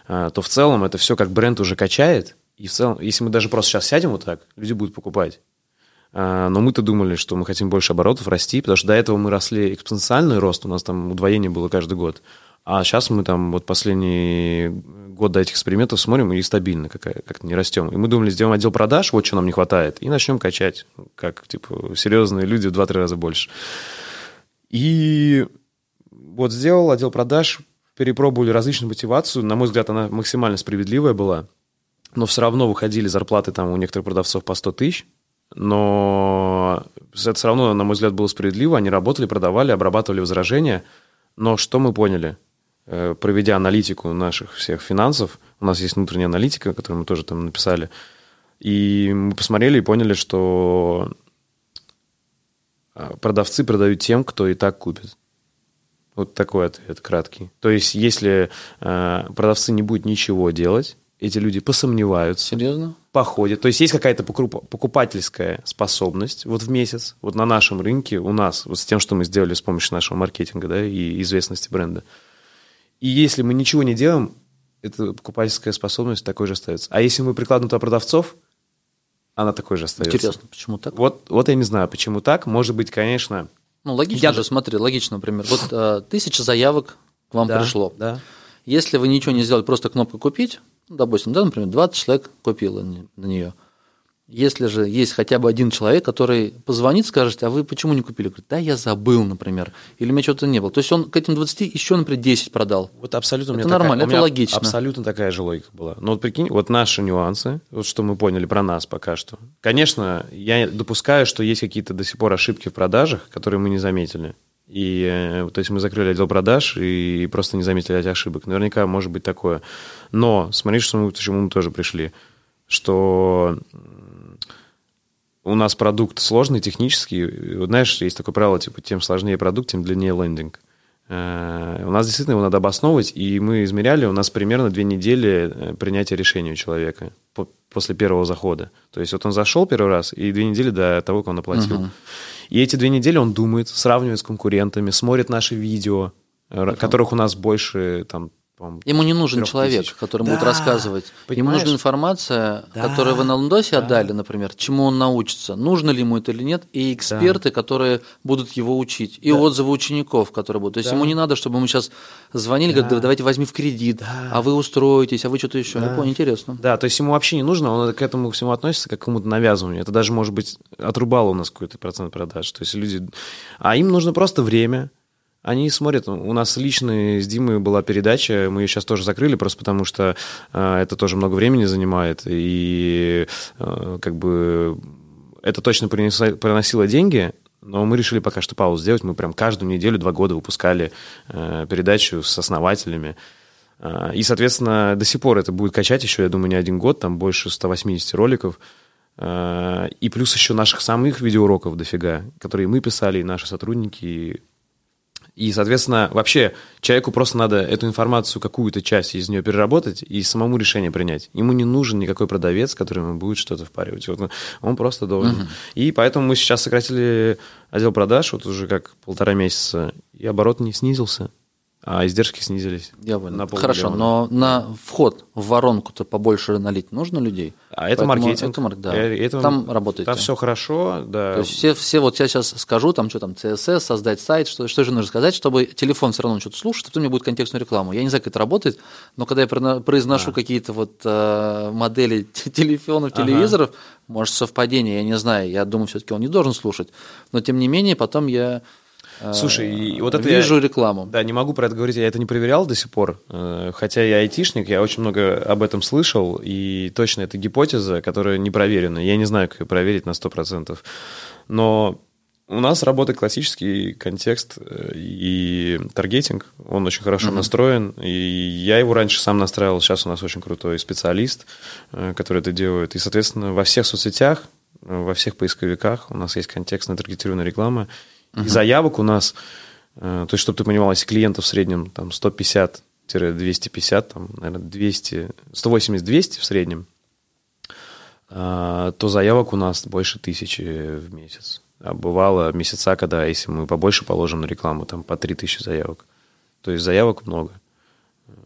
Speaker 2: а, то в целом это все как бренд уже качает. И в целом, если мы даже просто сейчас сядем вот так, люди будут покупать. А, Но мы-то думали, что мы хотим больше оборотов расти, потому что до этого мы росли экспоненциальный рост, у нас там удвоение было каждый год. А сейчас мы там вот последний год до этих экспериментов смотрим и стабильно как-то не растем. И мы думали, сделаем отдел продаж, вот что нам не хватает, и начнем качать, как типа серьезные люди в 2-3 раза больше. И вот сделал отдел продаж, перепробовали различную мотивацию. На мой взгляд, она максимально справедливая была. Но все равно выходили зарплаты там у некоторых продавцов по 100 тысяч. Но это все равно, на мой взгляд, было справедливо. Они работали, продавали, обрабатывали возражения. Но что мы поняли? Э, Проведя аналитику наших всех финансов, у нас есть внутренняя аналитика, которую мы тоже там написали, и мы посмотрели и поняли, что а, продавцы продают тем, кто и так купит. Вот такой ответ краткий. То есть, если э, продавцы не будут ничего делать, эти люди посомневаются,
Speaker 1: Серьезно?
Speaker 2: походят. То есть есть какая-то покуп- покупательская способность вот в месяц, вот на нашем рынке, у нас, вот с тем, что мы сделали с помощью нашего маркетинга да, и известности бренда. И если мы ничего не делаем, эта покупательская способность такой же остается. А если мы прикладываем туда продавцов, она такой же остается.
Speaker 1: Интересно, почему так?
Speaker 2: Вот, вот я не знаю, почему так. Может быть, конечно...
Speaker 1: Ну, логично
Speaker 2: Я-
Speaker 1: же, смотри, логично, например. Вот э, тысяча заявок к вам
Speaker 2: да,
Speaker 1: пришло.
Speaker 2: Да.
Speaker 1: Если вы ничего не сделали, просто кнопку «Купить», ну, допустим, да, например, 20 человек купило на нее. Если же есть хотя бы один человек, который позвонит, скажет, а вы почему не купили? Говорит, да, я забыл, например, или у меня что-то не было. То есть он к этим 20 еще, например, 10 продал.
Speaker 2: Вот абсолютно у
Speaker 1: Это
Speaker 2: меня
Speaker 1: нормально,
Speaker 2: такая, у
Speaker 1: это
Speaker 2: меня
Speaker 1: логично.
Speaker 2: Абсолютно такая же логика была. Но вот прикинь, вот наши нюансы, вот что мы поняли про нас пока что. Конечно, я допускаю, что есть какие-то до сих пор ошибки в продажах, которые мы не заметили. И э, то есть мы закрыли отдел продаж и просто не заметили этих ошибок. Наверняка может быть такое. Но смотри, что мы, к чему мы тоже пришли. Что у нас продукт сложный технический. Вот знаешь, есть такое правило, типа, тем сложнее продукт, тем длиннее лендинг. Э, У нас действительно его надо обосновывать, и мы измеряли, у нас примерно две недели э, принятия решения у человека по- после первого захода. То есть вот он зашел первый раз, и две недели до того, как он оплатил. И эти две недели он думает, сравнивает с конкурентами, смотрит наши видео, э, которых у нас больше там
Speaker 1: Ему не нужен человек, тысяч. который да, будет рассказывать. Понимаешь? Ему нужна информация, да, которую вы на Лундосе да. отдали, например, чему он научится, нужно ли ему это или нет, и эксперты, да. которые будут его учить, и да. отзывы учеников, которые будут. То есть да. ему не надо, чтобы мы сейчас звонили, да. говорят, давайте возьми в кредит, да. а вы устроитесь, а вы что-то еще. Да. Я понял, интересно.
Speaker 2: Да, то есть ему вообще не нужно, он к этому всему относится как к какому-то навязыванию. Это даже, может быть, отрубало у нас какой-то процент продаж. То есть люди... А им нужно просто время, они смотрят. У нас личная с Димой была передача, мы ее сейчас тоже закрыли, просто потому что э, это тоже много времени занимает, и э, как бы это точно принесло, приносило деньги, но мы решили пока что паузу сделать. Мы прям каждую неделю, два года выпускали э, передачу с основателями. Э, и, соответственно, до сих пор это будет качать еще, я думаю, не один год, там больше 180 роликов. Э, и плюс еще наших самых видеоуроков дофига, которые мы писали, и наши сотрудники, и, соответственно, вообще человеку просто надо эту информацию, какую-то часть из нее переработать и самому решение принять. Ему не нужен никакой продавец, который ему будет что-то впаривать. Вот он просто должен. Угу. И поэтому мы сейчас сократили отдел продаж, вот уже как полтора месяца, и оборот не снизился а издержки снизились.
Speaker 1: Я понял. На Хорошо, но на вход в воронку-то побольше налить нужно людей?
Speaker 2: А это Поэтому маркетинг.
Speaker 1: Это, марк, да. это, там работает.
Speaker 2: Там все хорошо, да.
Speaker 1: То есть все, все вот я сейчас скажу, там что там, CSS, создать сайт, что, что же нужно сказать, чтобы телефон все равно что-то слушает, а потом мне будет контекстную рекламу. Я не знаю, как это работает, но когда я произношу а. какие-то вот э, модели телефонов, телевизоров, ага. может совпадение, я не знаю, я думаю, все-таки он не должен слушать, но тем не менее потом я
Speaker 2: Слушай, и вот это
Speaker 1: вижу
Speaker 2: я,
Speaker 1: рекламу.
Speaker 2: Да, не могу про это говорить, я это не проверял до сих пор. Э, хотя я айтишник, я очень много об этом слышал, и точно это гипотеза, которая не проверена. Я не знаю, как ее проверить на 100%. Но у нас работает классический контекст э, и таргетинг. Он очень хорошо uh-huh. настроен. И я его раньше сам настраивал. Сейчас у нас очень крутой специалист, э, который это делает. И, соответственно, во всех соцсетях, во всех поисковиках у нас есть контекстная таргетированная реклама. Uh-huh. И заявок у нас, э, то есть, чтобы ты понимал, если клиентов в среднем там 150-250, там, наверное, 200, 180-200 в среднем, э, то заявок у нас больше тысячи в месяц. А бывало месяца, когда, если мы побольше положим на рекламу, там по 3000 заявок. То есть заявок много.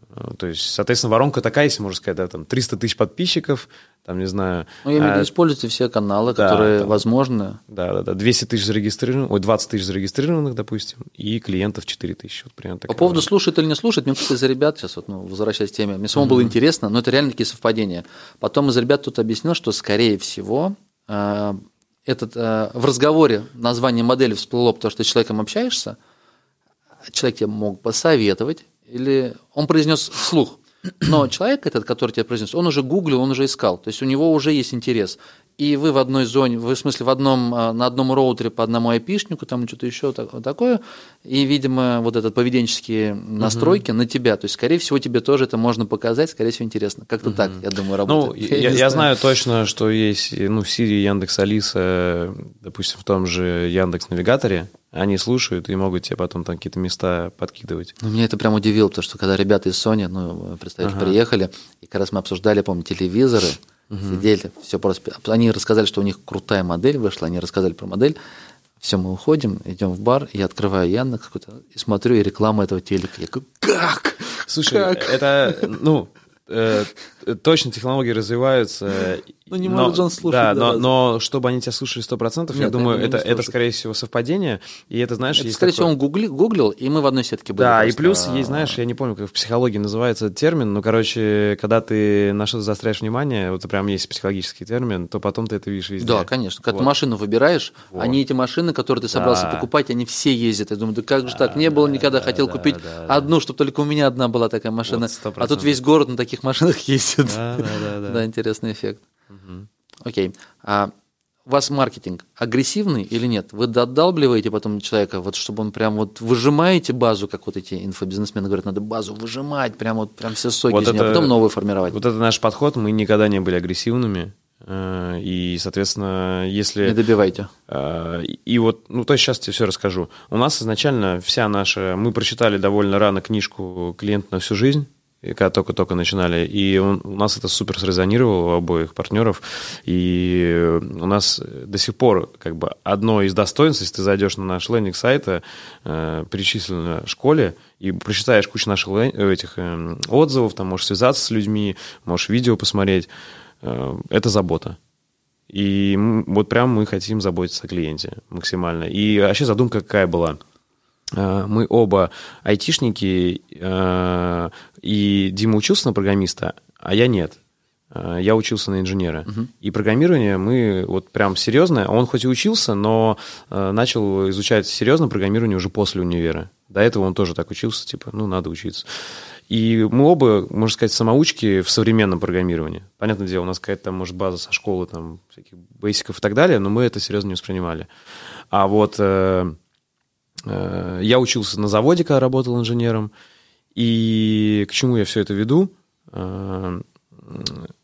Speaker 2: Э, то есть, соответственно, воронка такая, если можно сказать, да, там 300 тысяч подписчиков, там, не знаю...
Speaker 1: Ну, я имею в виду, а, используйте все каналы, да, которые там, возможны.
Speaker 2: Да, да, да, 200 тысяч зарегистрированных, ой, 20 тысяч зарегистрированных, допустим, и клиентов 4 тысячи. Вот примерно
Speaker 1: По поводу слушает или не слушает, мне кто-то из ребят, сейчас вот, ну, возвращаясь к теме, мне самому mm-hmm. было интересно, но это реально такие совпадения. Потом из ребят тут объяснил, что, скорее всего, э, этот, э, в разговоре название модели всплыло, потому что ты с человеком общаешься, человек тебе мог посоветовать, или он произнес вслух. Но человек этот, который тебе произнес, он уже гуглил, он уже искал. То есть у него уже есть интерес. И вы в одной зоне, вы, в смысле, в одном, а, на одном роутере по одному айпишнику, там что-то еще такое, и, видимо, вот этот поведенческие настройки uh-huh. на тебя. То есть, скорее всего, тебе тоже это можно показать, скорее всего, интересно. Как-то uh-huh. так, я думаю, работает.
Speaker 2: Ну, я, я, я знаю точно, что есть, ну, Siri, Яндекс, Алиса, допустим, в том же Яндекс Навигаторе, они слушают и могут тебе потом там какие-то места подкидывать.
Speaker 1: Ну, меня это прям удивило, потому что когда ребята из Sony, ну, представляешь, ага. приехали, и как раз мы обсуждали, помню, телевизоры, угу. сидели, все просто... Они рассказали, что у них крутая модель вышла, они рассказали про модель, все, мы уходим, идем в бар, я открываю Яндекс какой-то и смотрю, и реклама этого телека. Я говорю, как?
Speaker 2: Слушай, как? это, ну, э, точно технологии развиваются.
Speaker 1: Ну, не может же он слушать.
Speaker 2: Да, но, но чтобы они тебя слушали 100%, Нет, я думаю, это, это, скорее всего, совпадение. И это, знаешь,
Speaker 1: это, скорее такое... всего, он гугли, гуглил, и мы в одной сетке были.
Speaker 2: Да, просто... и плюс есть, знаешь, я не помню, как в психологии называется этот термин, но, короче, когда ты на что-то заостряешь внимание, вот прям есть психологический термин, то потом ты это видишь везде.
Speaker 1: Да, конечно. Когда вот. ты машину выбираешь, вот. они эти машины, которые ты собрался да. покупать, они все ездят. Я думаю, да как же так? Не было никогда, хотел купить одну, чтобы только у меня одна была такая машина. А тут весь город на таких машинах ездит. Да, да, да. Да, да интересный эффект. Угу. Окей. А у вас маркетинг агрессивный или нет? Вы додалбливаете потом человека, вот чтобы он прям вот выжимаете базу, как вот эти инфобизнесмены говорят, надо базу выжимать, прям вот прям все соки вот из нее, а потом новую формировать.
Speaker 2: Вот это наш подход, мы никогда не были агрессивными. Э, и, соответственно, если...
Speaker 1: Не добивайте.
Speaker 2: Э, и вот, ну, то есть сейчас тебе все расскажу. У нас изначально вся наша... Мы прочитали довольно рано книжку «Клиент на всю жизнь», когда только-только начинали. И он, у нас это супер срезонировало у обоих партнеров. И у нас до сих пор как бы одно из достоинств, если ты зайдешь на наш лендинг сайта, э, перечислено школе, и прочитаешь кучу наших этих э, отзывов, там можешь связаться с людьми, можешь видео посмотреть. Э, это забота. И вот прям мы хотим заботиться о клиенте максимально. И вообще задумка какая была – Э, мы оба айтишники, э, и Дима учился на программиста, а я нет. Э, я учился на инженера. Uh-huh. И программирование мы вот прям серьезно, он хоть и учился, но начал изучать серьезно программирование уже после универа. До этого он тоже так учился, типа, ну, надо учиться. И мы оба, можно сказать, самоучки в современном программировании. Понятное дело, у нас какая-то там, может, база со школы, там, всяких бейсиков и так далее, но мы это серьезно не воспринимали. А вот Э, я учился на заводе, когда работал инженером. И к чему я все это веду? Э,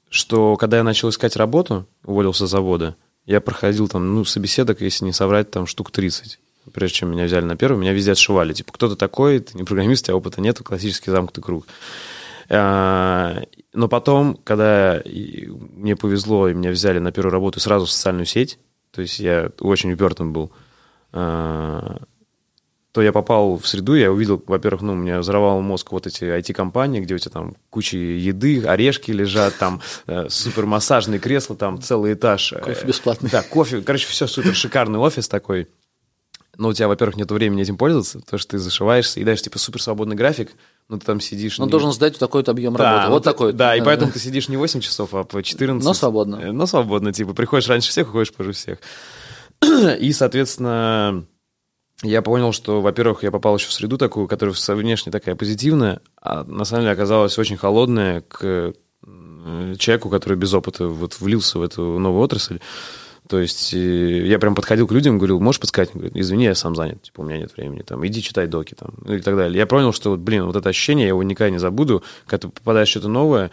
Speaker 2: что когда я начал искать работу, уволился с завода, я проходил там, ну, собеседок, если не соврать, там штук 30. Прежде чем меня взяли на первый, меня везде отшивали. Типа, кто ты такой, ты не программист, у тебя опыта нет, классический замкнутый круг. Э, но потом, когда мне повезло, и меня взяли на первую работу сразу в социальную сеть, то есть я очень упертым был, то я попал в среду, я увидел, во-первых, ну, у меня взорвал мозг вот эти IT-компании, где у тебя там куча еды, орешки лежат, там э, супермассажные кресла, там целый этаж.
Speaker 1: Э, кофе бесплатный.
Speaker 2: Да, кофе, короче, все супер шикарный офис такой. Но у тебя, во-первых, нет времени этим пользоваться, потому что ты зашиваешься, и дальше, типа, супер свободный график, ну, ты там сидишь...
Speaker 1: Он не... должен сдать такой-то объем да, работы, вот
Speaker 2: ну,
Speaker 1: такой.
Speaker 2: Да, и поэтому ты сидишь не 8 часов, а по 14.
Speaker 1: Но свободно.
Speaker 2: Э, но свободно, типа, приходишь раньше всех, уходишь позже всех. И, соответственно, я понял, что, во-первых, я попал еще в среду такую, которая внешне такая позитивная, а на самом деле оказалась очень холодная к человеку, который без опыта вот влился в эту новую отрасль. То есть э, я прям подходил к людям, говорил, можешь подсказать? Он говорит, извини, я сам занят, типа, у меня нет времени, там, иди читай доки, там, ну и так далее. Я понял, что, вот, блин, вот это ощущение, я его никогда не забуду, когда ты попадаешь в что-то новое,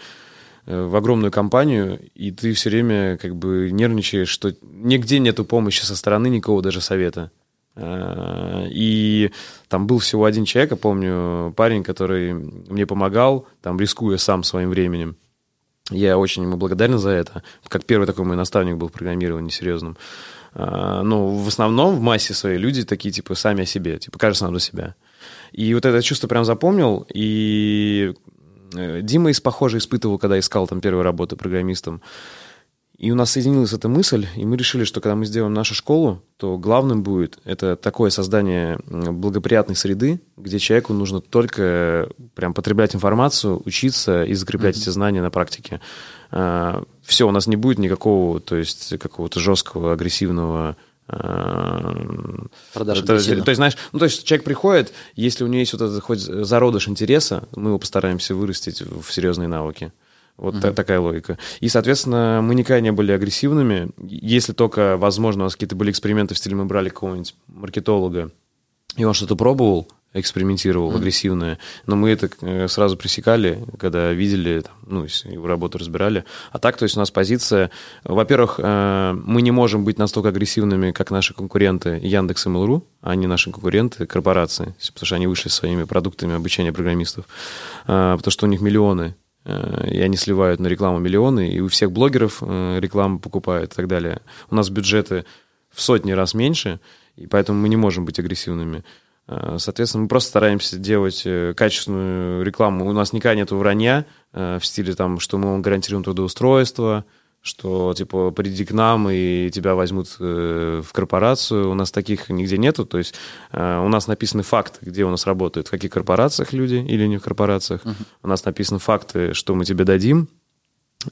Speaker 2: э, в огромную компанию, и ты все время как бы нервничаешь, что нигде нету помощи со стороны, никого даже совета. Э, и там был всего один человек, я помню, парень, который мне помогал, там, рискуя сам своим временем. Я очень ему благодарен за это. Как первый такой мой наставник был в программировании серьезным. Э, но в основном в массе своей люди такие, типа, сами о себе, типа, кажется, нам за себя. И вот это чувство прям запомнил, и э, Дима из похоже испытывал, когда искал там первую работу программистом. И у нас соединилась эта мысль, и мы решили, что когда мы сделаем нашу школу, то главным будет это такое создание благоприятной среды, где человеку нужно только прям потреблять информацию, учиться и закреплять mm-hmm. эти знания на практике. А, Все, у нас не будет никакого, то есть какого-то жесткого, агрессивного
Speaker 1: а, Продаж
Speaker 2: то, то есть, знаешь, ну, то есть человек приходит, если у него есть вот этот хоть зародыш интереса, мы его постараемся вырастить в серьезные навыки. Вот uh-huh. такая логика. И, соответственно, мы никогда не были агрессивными. Если только, возможно, у нас какие-то были эксперименты в стиле, мы брали какого-нибудь маркетолога, и он что-то пробовал, экспериментировал mm. агрессивное, но мы это э, сразу пресекали, когда видели, ну, его работу разбирали. А так, то есть у нас позиция, во-первых, э, мы не можем быть настолько агрессивными, как наши конкуренты Яндекс и Mail.ru, а не наши конкуренты, корпорации, потому что они вышли своими продуктами обучения программистов, э, потому что у них миллионы и они сливают на рекламу миллионы, и у всех блогеров э, рекламу покупают и так далее. У нас бюджеты в сотни раз меньше, и поэтому мы не можем быть агрессивными. Э, соответственно, мы просто стараемся делать качественную рекламу. У нас никогда нет вранья в стиле, там, что мы вам гарантируем трудоустройство, что, типа, приди к нам, и тебя возьмут э, в корпорацию. У нас таких нигде нету. То есть э, у нас написаны факты, где у нас работают, в каких корпорациях люди или не в корпорациях. Uh-huh. У нас написаны факты, что мы тебе дадим,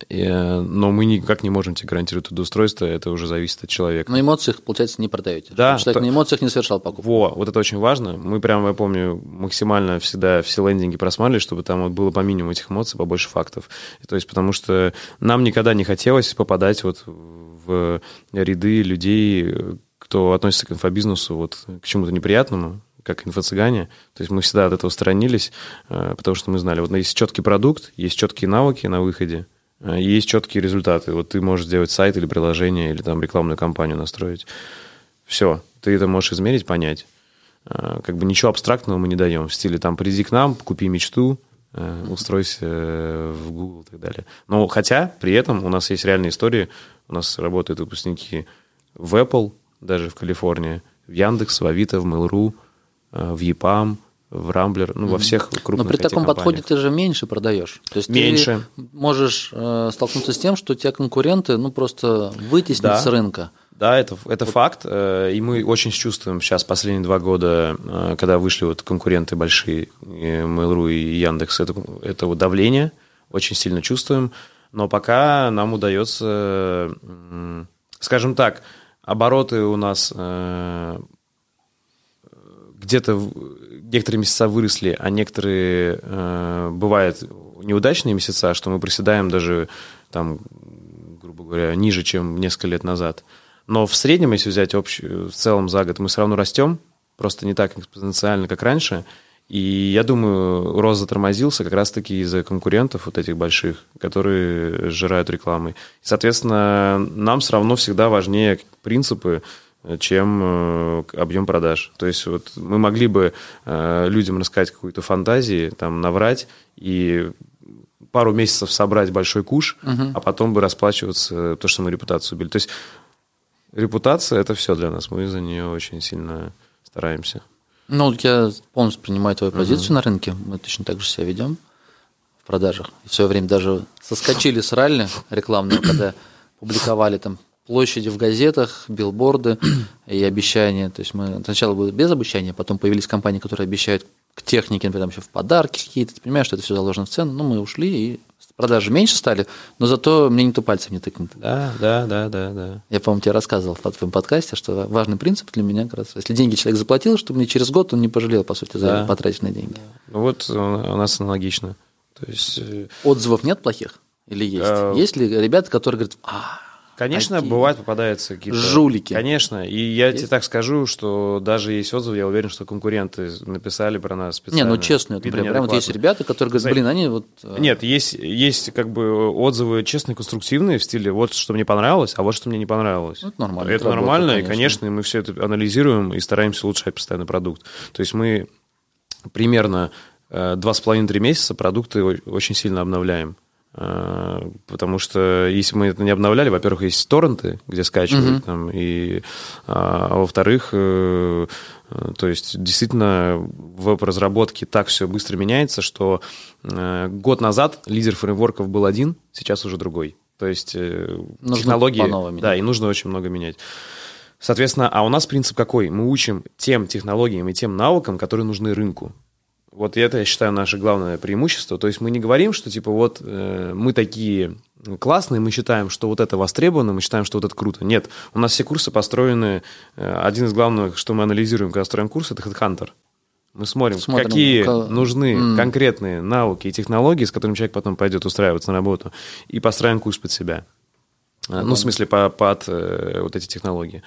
Speaker 2: но мы никак не можем тебе гарантировать трудоустройство, это уже зависит от человека.
Speaker 1: На эмоциях, получается, не продаете.
Speaker 2: Да.
Speaker 1: Человек то... на эмоциях не совершал покупку.
Speaker 2: Во, вот это очень важно. Мы прямо, я помню, максимально всегда все лендинги просматривали, чтобы там вот было по минимуму этих эмоций, побольше фактов. То есть потому что нам никогда не хотелось попадать вот в ряды людей, кто относится к инфобизнесу вот к чему-то неприятному, как инфо-цыгане. То есть мы всегда от этого сторонились, э, потому что мы знали, вот есть четкий продукт, есть четкие навыки на выходе, Э, есть четкие результаты. Вот ты можешь сделать сайт или приложение, или там рекламную кампанию настроить. Все, ты это можешь измерить, понять. Э, как бы ничего абстрактного мы не даем. В стиле там приди к нам, купи мечту, э, устройся в Google и так далее. Но хотя при этом у нас есть реальные истории. У нас работают выпускники в Apple, даже в Калифорнии, в Яндекс, в Авито, в Mail.ru, в EPAM, в Рамблер, ну, во всех крупных
Speaker 1: Но при таком подходе ты же меньше продаешь. То есть
Speaker 2: меньше.
Speaker 1: ты можешь э, столкнуться с тем, что у тебя конкуренты ну, просто вытеснят да. с рынка.
Speaker 2: Да, это, это вот. факт, э, и мы очень чувствуем сейчас последние два года, э, когда вышли вот конкуренты большие, Mail.ru и Яндекс, это, это вот давление, очень сильно чувствуем, но пока нам удается, скажем так, обороты у нас э, где-то некоторые месяца выросли, а некоторые э, бывают неудачные месяца, что мы приседаем даже там, грубо говоря, ниже, чем несколько лет назад. Но в среднем, если взять общий, в целом за год, мы все равно растем, просто не так экспоненциально, как раньше. И я думаю, рост затормозился как раз-таки из-за конкурентов вот этих больших, которые сжирают рекламой. Соответственно, нам все равно всегда важнее принципы, чем э, объем продаж. То есть вот мы могли бы э, людям рассказать какую-то фантазию, там, наврать и пару месяцев собрать большой куш, угу. а потом бы расплачиваться то, что мы репутацию убили. То есть репутация – это все для нас. Мы за нее очень сильно стараемся.
Speaker 1: Ну, я полностью принимаю твою позицию угу. на рынке. Мы точно так же себя ведем в продажах. В свое время даже соскочили с ралли рекламного, когда публиковали там площади в газетах, билборды и обещания. То есть мы сначала было без обещания, потом появились компании, которые обещают к технике, например, там еще в подарки какие-то. Ты понимаешь, что это все заложено в цену. Ну, мы ушли, и продажи меньше стали, но зато мне никто пальцем не тыкнет.
Speaker 2: Да, да, да, да, да.
Speaker 1: Я, по-моему, тебе рассказывал в твоем подкасте, что важный принцип для меня как раз, если деньги человек заплатил, чтобы мне через год он не пожалел, по сути, за да. потраченные деньги.
Speaker 2: Ну вот у нас аналогично. То есть... Э,
Speaker 1: Отзывов нет плохих? Или есть? А... Есть ли ребята, которые говорят, а,
Speaker 2: Конечно, Какие? бывает попадаются какие-то...
Speaker 1: Жулики.
Speaker 2: Конечно. И я есть? тебе так скажу, что даже есть отзывы, я уверен, что конкуренты написали про нас специально.
Speaker 1: Не, ну честно, например, прям вот есть ребята, которые говорят, блин, они вот...
Speaker 2: Э, Нет, есть, есть как бы отзывы честные, конструктивные в стиле вот что мне понравилось, а вот что мне не понравилось.
Speaker 1: Это нормально.
Speaker 2: Это, это нормально, работа, и, конечно, мы все это анализируем и стараемся улучшать постоянно продукт. То есть мы примерно э, два с половиной-три месяца продукты очень сильно обновляем. А, потому что если мы это не обновляли, во-первых, есть торренты, где скачивают, uh-huh. там, и, а, а во-вторых, э, то есть действительно в разработке так все быстро меняется, что э, год назад лидер фреймворков был один, сейчас уже другой. То есть э, нужно технологии... Да, и нужно очень много менять. Соответственно, а у нас принцип какой? Мы учим тем технологиям и тем навыкам, которые нужны рынку. Вот это, я считаю, наше главное преимущество. То есть мы не говорим, что типа вот э, мы такие классные, мы считаем, что вот это востребовано, мы считаем, что вот это круто. Нет, у нас все курсы построены, э, один из главных, что мы анализируем, когда строим курс, это HeadHunter. Мы смотрим, смотрим какие как... нужны mm. конкретные науки и технологии, с которыми человек потом пойдет устраиваться на работу, и построим курс под себя. Mm. Ну, в смысле, по, под э, вот эти технологии.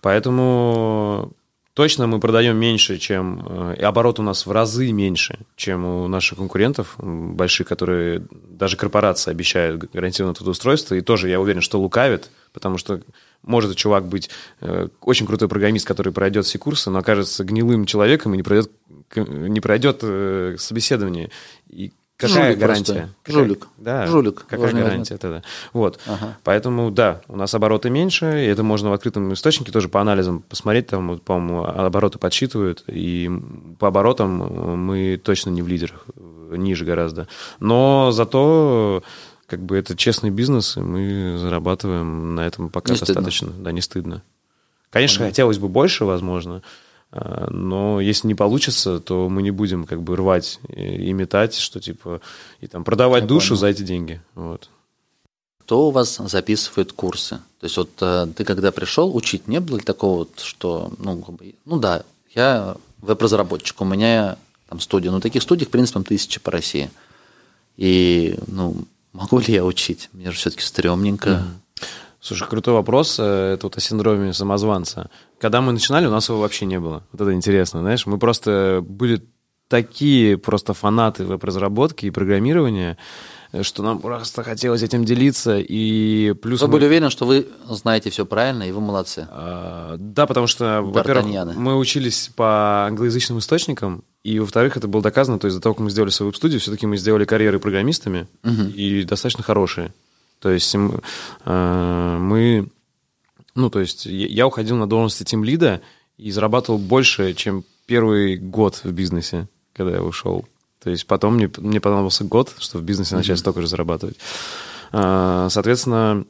Speaker 2: Поэтому Точно мы продаем меньше, чем... Э, и оборот у нас в разы меньше, чем у наших конкурентов больших, которые даже корпорации обещают гарантированное трудоустройство. И тоже я уверен, что лукавит, потому что может чувак быть э, очень крутой программист, который пройдет все курсы, но окажется гнилым человеком и не пройдет, не пройдет э, собеседование. И Какая Жулик гарантия?
Speaker 1: Какая, Жулик.
Speaker 2: Да.
Speaker 1: Жулик.
Speaker 2: Какая гарантия тогда? Вот. Ага. Поэтому, да, у нас обороты меньше, и это можно в открытом источнике тоже по анализам посмотреть, там, по-моему, обороты подсчитывают, и по оборотам мы точно не в лидерах, ниже гораздо. Но зато как бы это честный бизнес, и мы зарабатываем на этом пока не достаточно. Стыдно. Да, не стыдно. Конечно, Понятно. хотелось бы больше, возможно, но если не получится, то мы не будем как бы рвать и метать, что типа и там продавать Я душу понял. за эти деньги. Вот.
Speaker 1: Кто у вас записывает курсы? То есть вот э, ты когда пришел, учить не было ли такого, вот, что, ну, ну да, я веб-разработчик, у меня там студия, но таких студий, в принципе, там тысячи по России. И, ну, могу ли я учить? Мне же все-таки стрёмненько. Mm-hmm.
Speaker 2: Слушай, крутой вопрос. Э, это вот о синдроме самозванца. Когда мы начинали, у нас его вообще не было. Вот это интересно, знаешь. Мы просто были такие просто фанаты веб-разработки и программирования, что нам просто хотелось этим делиться, и плюс...
Speaker 1: Вы мы... были уверены, что вы знаете все правильно, и вы молодцы.
Speaker 2: А, да, потому что, во-первых, мы учились по англоязычным источникам, и, во-вторых, это было доказано, то есть до того, как мы сделали свою веб-студию, все-таки мы сделали карьеры программистами, угу. и достаточно хорошие. То есть э, мы... Ну, то есть я уходил на должности тим лида и зарабатывал больше, чем первый год в бизнесе, когда я ушел. То есть потом мне, мне понадобился год, чтобы в бизнесе начать mm-hmm. столько же зарабатывать. А, соответственно,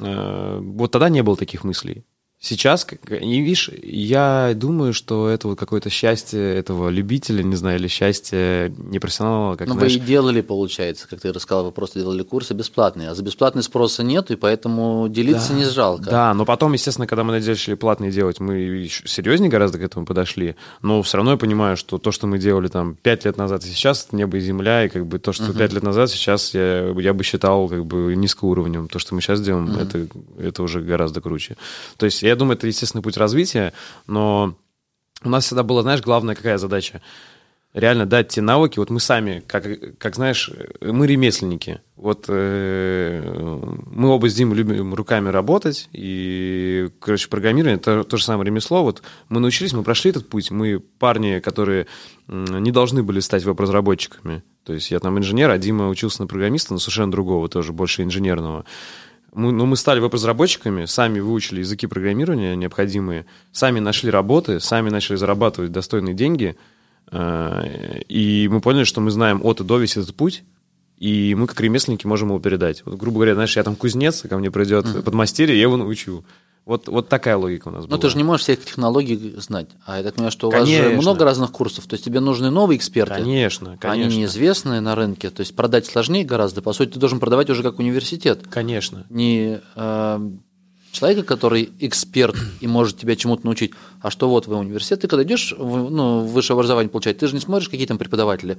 Speaker 2: э, вот тогда не было таких мыслей. Сейчас, не видишь, я думаю, что это вот какое-то счастье этого любителя, не знаю, или счастье непрофессионала.
Speaker 1: Как, Но знаешь... вы и делали, получается, как ты рассказал, вы просто делали курсы бесплатные, а за бесплатный спроса нет, и поэтому делиться
Speaker 2: да,
Speaker 1: не жалко.
Speaker 2: Да, но потом, естественно, когда мы начали платные делать, мы серьезнее гораздо к этому подошли, но все равно я понимаю, что то, что мы делали там пять лет назад и сейчас, это небо и земля, и как бы то, что пять uh-huh. лет назад, сейчас я, я бы считал как бы низкоуровнем. То, что мы сейчас делаем, uh-huh. это, это уже гораздо круче. То есть я думаю, это естественный путь развития, но у нас всегда была, знаешь, главная какая задача? Реально дать те навыки. Вот мы сами, как, как знаешь, мы ремесленники. Вот э, мы оба с Димой любим руками работать, и, короче, программирование это то же самое ремесло. Вот мы научились, мы прошли этот путь. Мы парни, которые не должны были стать веб-разработчиками. То есть я там инженер, а Дима учился на программиста, но совершенно другого тоже, больше инженерного мы, ну, мы стали веб-разработчиками, сами выучили языки программирования необходимые, сами нашли работы, сами начали зарабатывать достойные деньги, э, и мы поняли, что мы знаем от и до весь этот путь, и мы как ремесленники можем его передать. Вот, грубо говоря, знаешь, я там кузнец, ко мне придет mm-hmm. подмастерье, я его научу. Вот, вот такая логика у нас
Speaker 1: была.
Speaker 2: Но
Speaker 1: ты же не можешь всех технологий знать. А я так понимаю, что у конечно. вас же много разных курсов. То есть тебе нужны новые эксперты.
Speaker 2: Конечно, конечно.
Speaker 1: Они неизвестные на рынке. То есть продать сложнее гораздо. По сути, ты должен продавать уже как университет.
Speaker 2: Конечно.
Speaker 1: Не э, человека, который эксперт и может тебя чему-то научить. А что вот вы университет, ты когда идешь в, ну, высшее образование получать, ты же не смотришь, какие там преподаватели.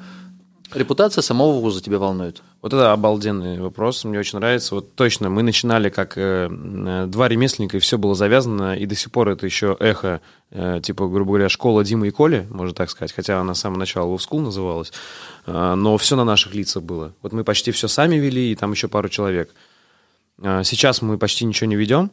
Speaker 1: Репутация самого вуза тебя волнует?
Speaker 2: Вот это обалденный вопрос, мне очень нравится. Вот точно, мы начинали как э, э, два ремесленника, и все было завязано, и до сих пор это еще эхо, э, типа, грубо говоря, школа Димы и Коли, можно так сказать, хотя она с самого начала Love School называлась, э, но все на наших лицах было. Вот мы почти все сами вели, и там еще пару человек. Э, сейчас мы почти ничего не ведем,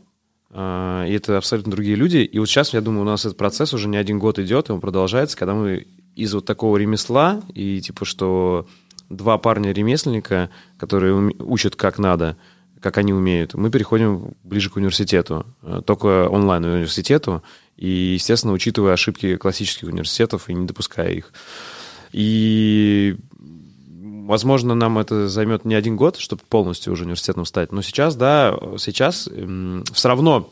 Speaker 2: э, и это абсолютно другие люди. И вот сейчас, я думаю, у нас этот процесс уже не один год идет, и он продолжается, когда мы из вот такого ремесла, и типа, что два парня-ремесленника, которые учат как надо, как они умеют, мы переходим ближе к университету, э, только онлайн-университету, и, естественно, учитывая ошибки классических университетов и не допуская их. И, возможно, нам это займет не один год, чтобы полностью уже университетом стать, но сейчас, да, сейчас все равно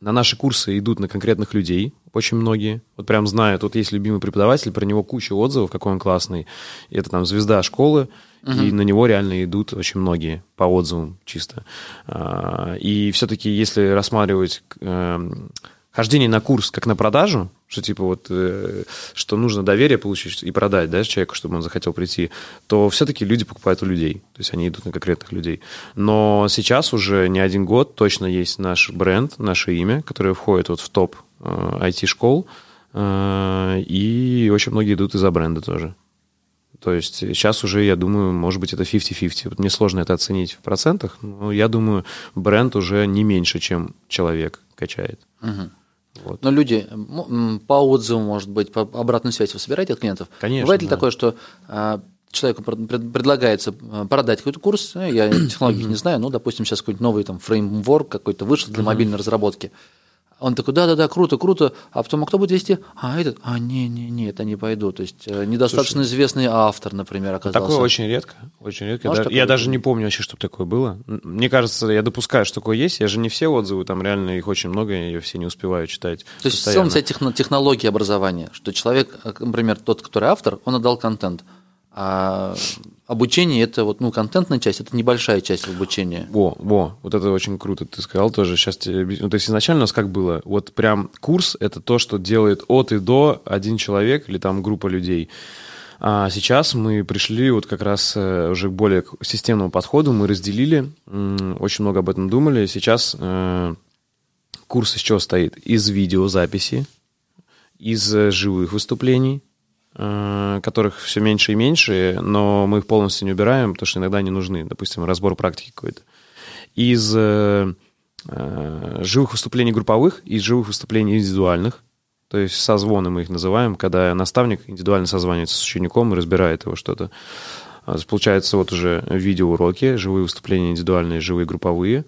Speaker 2: на наши курсы идут на конкретных людей, очень многие. Вот прям знают, вот есть любимый преподаватель, про него куча отзывов, какой он классный. И это там звезда школы, угу. и на него реально идут очень многие по отзывам чисто. А, и все-таки, если рассматривать эм, хождение на курс как на продажу, что типа вот, э, что нужно доверие получить и продать, да, человеку, чтобы он захотел прийти, то все-таки люди покупают у людей, то есть они идут на конкретных людей. Но сейчас уже не один год точно есть наш бренд, наше имя, которое входит вот в топ IT-школ, э, э, и очень многие идут из-за бренда тоже. То есть сейчас уже, я думаю, может быть, это 50-50. Вот мне сложно это оценить в процентах, но я думаю, бренд уже не меньше, чем человек качает.
Speaker 1: Угу. Вот. Но люди по отзывам, может быть, по обратной связи вы собираете от клиентов?
Speaker 2: Конечно.
Speaker 1: Бывает ли да. такое, что а, человеку предлагается а, продать какой-то курс, э, я технологии не знаю, ну, допустим, сейчас какой-то новый там фреймворк какой-то вышел для мобильной разработки, он такой, да-да-да, круто, круто. А потом, а кто будет вести? А этот? А, не-не-не, это не пойду. То есть э, недостаточно Слушай, известный автор, например, оказался.
Speaker 2: Такое очень редко. Очень редко. Может, я даже не помню вообще, чтобы такое было. Мне кажется, я допускаю, что такое есть. Я же не все отзывы, там реально их очень много, я все не успеваю читать.
Speaker 1: То есть в целом вся технология образования, что человек, э, например, тот, который автор, он отдал контент. А обучение это вот, ну, контентная часть, это небольшая часть обучения.
Speaker 2: Во, во, вот это очень круто ты сказал тоже. Сейчас тебе, ну, то есть изначально у нас как было? Вот прям курс это то, что делает от и до один человек или там группа людей. А сейчас мы пришли вот как раз э, уже к более системному подходу, мы разделили, очень много об этом думали. Сейчас э, курс из чего стоит? Из видеозаписи, из живых выступлений, э, которых все меньше и меньше, но мы их полностью не убираем, потому что иногда они нужны. Допустим, разбор практики какой-то. Из э, э, живых выступлений групповых, из живых выступлений индивидуальных, то есть созвоны мы их называем, когда наставник индивидуально созванивается с учеником и разбирает его что-то. А, получается вот уже видеоуроки, живые выступления индивидуальные, живые групповые.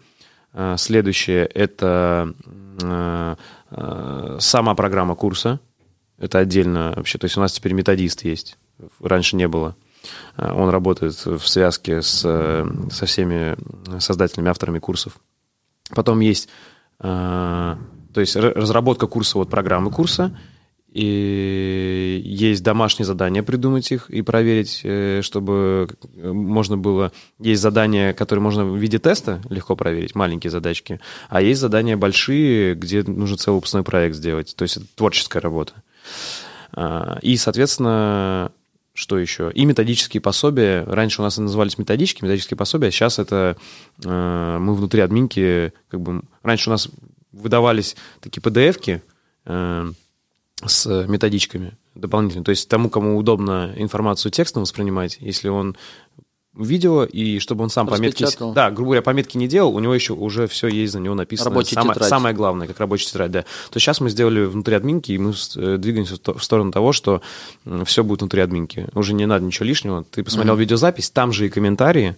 Speaker 2: А, следующее – это а, сама программа курса. Это отдельно вообще. То есть у нас теперь методист есть. Раньше не было. Он работает в связке с, со всеми создателями, авторами курсов. Потом есть то есть разработка курса, вот программы курса, и есть домашние задания придумать их и проверить, э, чтобы можно было... Есть задания, которые можно в виде теста легко проверить, маленькие задачки, а есть задания большие, где нужно целый выпускной проект сделать. То есть это творческая работа. А, и, соответственно, что еще? И методические пособия. Раньше у нас назывались методички, методические пособия, а сейчас это э, мы внутри админки, как бы... Раньше у нас выдавались такие PDF-ки э, с методичками дополнительно. То есть тому, кому удобно информацию текстом воспринимать, если он видео, и чтобы он сам пометки... Да, грубо говоря, пометки не делал, у него еще уже все есть за него написано.
Speaker 1: Рабочая
Speaker 2: самое,
Speaker 1: тетрадь.
Speaker 2: Самое главное, как рабочая тетрадь, да. То сейчас мы сделали внутри админки, и мы э, двигаемся в сторону того, что все будет внутри админки. Уже не надо ничего лишнего. Ты посмотрел mm-hmm. видеозапись, там же и комментарии,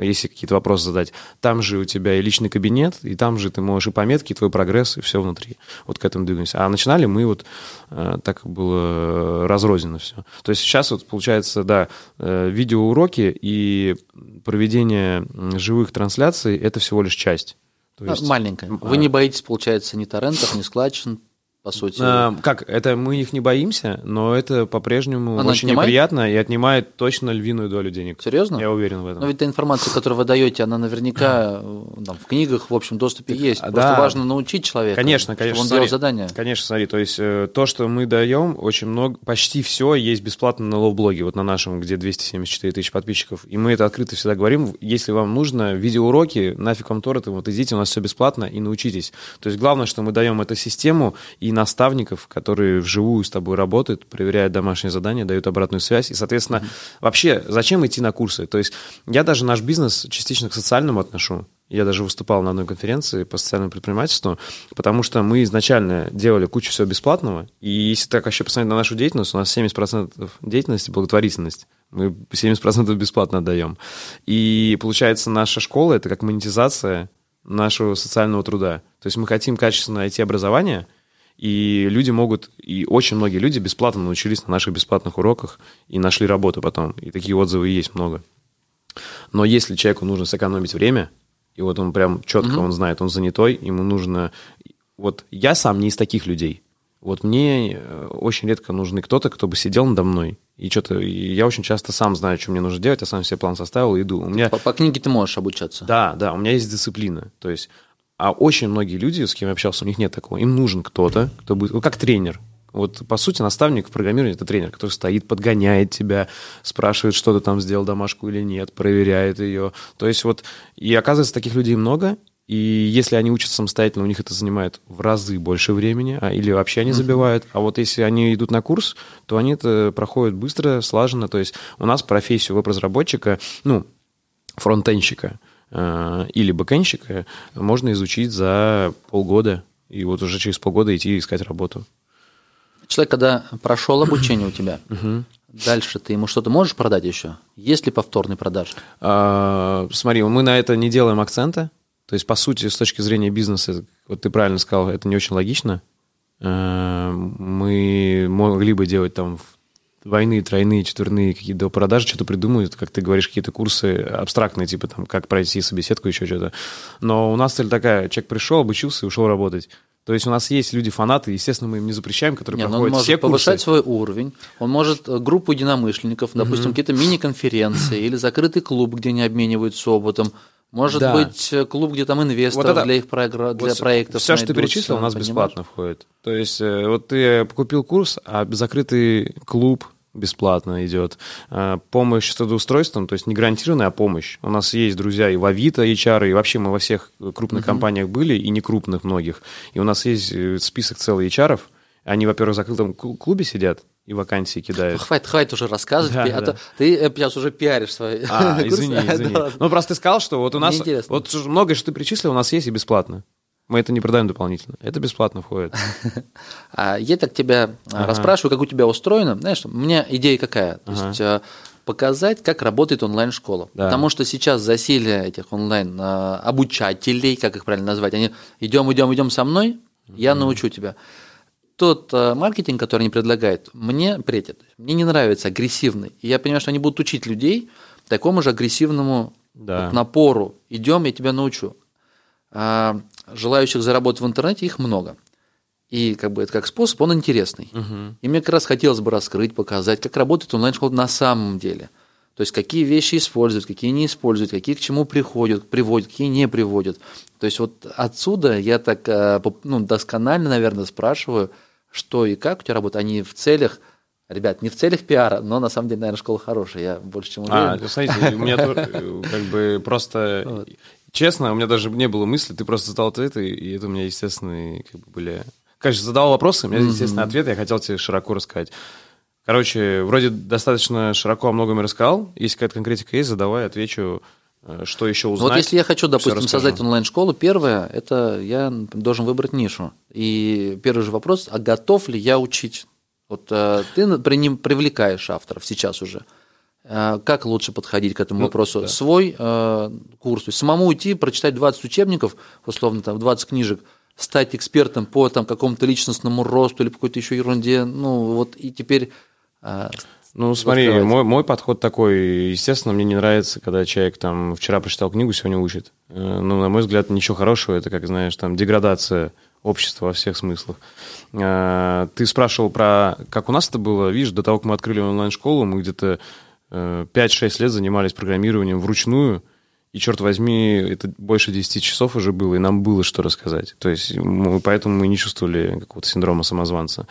Speaker 2: если какие-то вопросы задать. Там же у тебя и личный кабинет, и там же ты можешь и пометки, и твой прогресс, и все внутри. Вот к этому двигаемся. А начинали мы вот э, так было разрознено все. То есть сейчас вот получается, да, э, видеоуроки и проведение живых трансляций – это всего лишь часть.
Speaker 1: То есть, Маленькая. Вы не боитесь, получается, ни торрентов, ни складчин, по сути.
Speaker 2: А, как? Это мы их не боимся, но это по-прежнему Она очень отнимает? неприятно и отнимает точно львиную долю денег.
Speaker 1: Серьезно?
Speaker 2: Я уверен в этом.
Speaker 1: Но ведь та информация, которую вы даете, она наверняка там, в книгах, в общем доступе так, есть. Просто да. важно научить человека,
Speaker 2: конечно, конечно,
Speaker 1: чтобы он
Speaker 2: смотри,
Speaker 1: делал задание.
Speaker 2: Конечно, смотри, то есть э, то, что мы даем, очень много, почти все есть бесплатно на лоу-блоге, вот на нашем, где 274 тысячи подписчиков. И мы это открыто всегда говорим, если вам нужно видеоуроки, нафиг вам Тор, вот идите, у нас все бесплатно и научитесь. То есть главное, что мы даем эту систему и наставников, которые вживую с тобой работают, проверяют домашние задания, дают обратную связь. И, соответственно, mm-hmm. вообще, зачем идти на курсы? То есть я даже наш бизнес частично к социальному отношу. Я даже выступал на одной конференции по социальному предпринимательству, потому что мы изначально делали кучу всего бесплатного. И если так вообще посмотреть на нашу деятельность, у нас 70% деятельности благотворительность. Мы 70% бесплатно отдаем. И получается, наша школа — это как монетизация нашего социального труда. То есть мы хотим качественно найти образование — и люди могут, и очень многие люди бесплатно научились на наших бесплатных уроках и нашли работу потом. И такие отзывы есть много. Но если человеку нужно сэкономить время, и вот он прям четко, угу. он знает, он занятой, ему нужно... Вот я сам не из таких людей. Вот мне э, очень редко нужны кто-то, кто бы сидел надо мной. И что-то я очень часто сам знаю, что мне нужно делать, я сам себе план составил и иду. У меня...
Speaker 1: по, по книге ты можешь обучаться.
Speaker 2: Да, да, у меня есть дисциплина. То есть а очень многие люди, с кем я общался, у них нет такого. Им нужен кто-то, кто будет, ну, как тренер. Вот, по сути, наставник в программировании – это тренер, который стоит, подгоняет тебя, спрашивает, что ты там сделал домашку или нет, проверяет ее. То есть вот, и оказывается, таких людей много, и если они учатся самостоятельно, у них это занимает в разы больше времени, а, или вообще они забивают. А вот если они идут на курс, то они это проходят быстро, слаженно. То есть у нас профессию веб-разработчика, ну, фронтенщика – или бэкэнщика можно изучить за полгода, и вот уже через полгода идти искать работу.
Speaker 1: Человек, когда прошел обучение у тебя, дальше ты ему что-то можешь продать еще? Есть ли повторный продаж?
Speaker 2: А, смотри, мы на это не делаем акцента. То есть, по сути, с точки зрения бизнеса, вот ты правильно сказал, это не очень логично. Э, мы могли бы делать там двойные, тройные, четверные какие-то продажи, что-то придумают, как ты говоришь, какие-то курсы абстрактные, типа там, как пройти собеседку, еще что-то. Но у нас цель такая, человек пришел, обучился и ушел работать. То есть у нас есть люди-фанаты, естественно, мы им не запрещаем, которые Нет, проходят
Speaker 1: он может
Speaker 2: все
Speaker 1: курсы. повышать свой уровень, он может э, группу единомышленников, допустим, mm какие-то мини-конференции или закрытый клуб, где они обмениваются опытом, может да. быть, э, клуб, где там инвесторы вот это, для их програ... для вот проектов.
Speaker 2: Все, что ты перечислил, у нас понимаешь? бесплатно входит. То есть, э, вот ты купил курс, а закрытый клуб бесплатно идет. А, помощь с трудоустройством, то есть не гарантированная, а помощь. У нас есть друзья и в Авито, HR, и вообще мы во всех крупных uh-huh. компаниях были, и не крупных многих. И у нас есть э, список целый HR. Они, во-первых, в закрытом клубе сидят, и вакансии кидают.
Speaker 1: Хватит, хватит уже рассказывать, да, а да. то ты сейчас уже пиаришь свои
Speaker 2: А, извини, извини. Ну, просто ты сказал, что вот у нас... Вот многое, что ты перечислил, у нас есть и бесплатно. Мы это не продаем дополнительно. Это бесплатно входит.
Speaker 1: А я так тебя ага. расспрашиваю, как у тебя устроено. Знаешь, у меня идея какая? То есть э, показать, как работает онлайн-школа. Да. Потому что сейчас засилие этих онлайн-обучателей, как их правильно назвать, они идем, идем, идем со мной, я научу тебя. Тот э, маркетинг, который они предлагают, мне претит. Мне не нравится агрессивный. И я понимаю, что они будут учить людей такому же агрессивному да. вот, напору. Идем, я тебя научу. А, желающих заработать в интернете, их много. И как бы это как способ, он интересный. Угу. И мне как раз хотелось бы раскрыть, показать, как работает онлайн-школа на самом деле. То есть какие вещи используют, какие не используют, какие к чему приходят, приводят, какие не приводят. То есть вот отсюда я так э, ну, досконально, наверное, спрашиваю, что и как у тебя работает. Они в целях Ребят, не в целях пиара, но на самом деле, наверное, школа хорошая, я больше чем
Speaker 2: а, уверен. А, смотрите, у меня как бы просто Честно, у меня даже не было мысли, ты просто задал ответы, и это у меня естественные как бы были... Конечно, задал вопросы, у меня естественный ответ, я хотел тебе широко рассказать. Короче, вроде достаточно широко о многом рассказал. Если какая-то конкретика есть, задавай, отвечу, что еще узнать.
Speaker 1: Вот если я хочу, допустим, создать онлайн-школу, первое, это я должен выбрать нишу. И первый же вопрос, а готов ли я учить? Вот э, ты при ним привлекаешь авторов сейчас уже. Э, как лучше подходить к этому ну, вопросу? Да. Свой э, курс, то есть самому уйти, прочитать 20 учебников, условно, там, 20 книжек, стать экспертом по там, какому-то личностному росту или по какой-то еще ерунде, ну вот и теперь... Э,
Speaker 2: ну, смотри, мой, мой подход такой, естественно, мне не нравится, когда человек там вчера прочитал книгу, сегодня учит. Э, ну, на мой взгляд, ничего хорошего, это, как знаешь, там, деградация общества во всех смыслах. Э, ты спрашивал про, как у нас это было, видишь, до того, как мы открыли онлайн-школу, мы где-то 5-6 лет занимались программированием вручную, и, черт возьми, это больше 10 часов уже было, и нам было что рассказать. То есть мы, поэтому мы не чувствовали какого-то синдрома самозванца.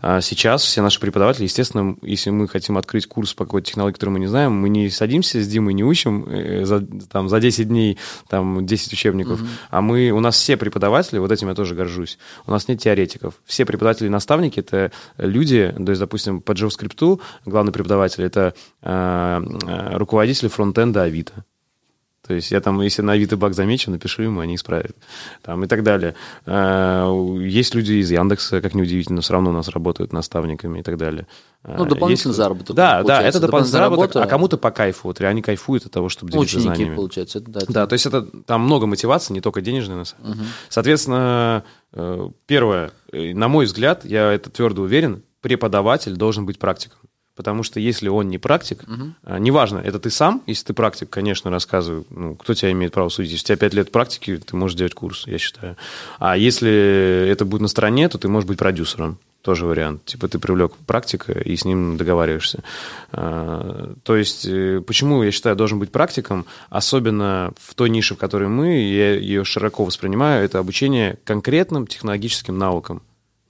Speaker 2: А сейчас все наши преподаватели, естественно, если мы хотим открыть курс по какой-то технологии, которую мы не знаем, мы не садимся с Димой, не учим э, за, там, за 10 дней там, 10 учебников, угу. а мы, у нас все преподаватели, вот этим я тоже горжусь, у нас нет теоретиков. Все преподаватели и наставники — это люди, то есть, допустим, по JavaScript главный преподаватель — это э, э руководитель фронтенда Авито. То есть я там, если на Авито баг замечу, напишу ему, они исправят. Там, и так далее. А, есть люди из Яндекса, как неудивительно, все равно у нас работают наставниками и так далее.
Speaker 1: Ну, дополнительный есть... заработок.
Speaker 2: Да, да, это дополнительный заработок, работа... а кому-то по кайфу. Вот они кайфуют от того, чтобы делиться
Speaker 1: Ученики,
Speaker 2: знаниями.
Speaker 1: получается. Это, да, это...
Speaker 2: да, то есть это там много мотивации, не только денежной, на самом. Угу. Соответственно, э, первое, э, на мой взгляд, я это твердо уверен, преподаватель должен быть практиком. Потому что если он не практик, угу. неважно, это ты сам, если ты практик, конечно, рассказываю, ну, кто тебя имеет право судить. Если у тебя 5 лет практики, ты можешь делать курс, я считаю. А если это будет на стороне, то ты можешь быть продюсером. Тоже вариант. Типа ты привлек практика и с ним договариваешься. А, то есть, э, почему, я считаю, должен быть практиком, особенно в той нише, в которой мы, я ее широко воспринимаю, это обучение конкретным технологическим навыкам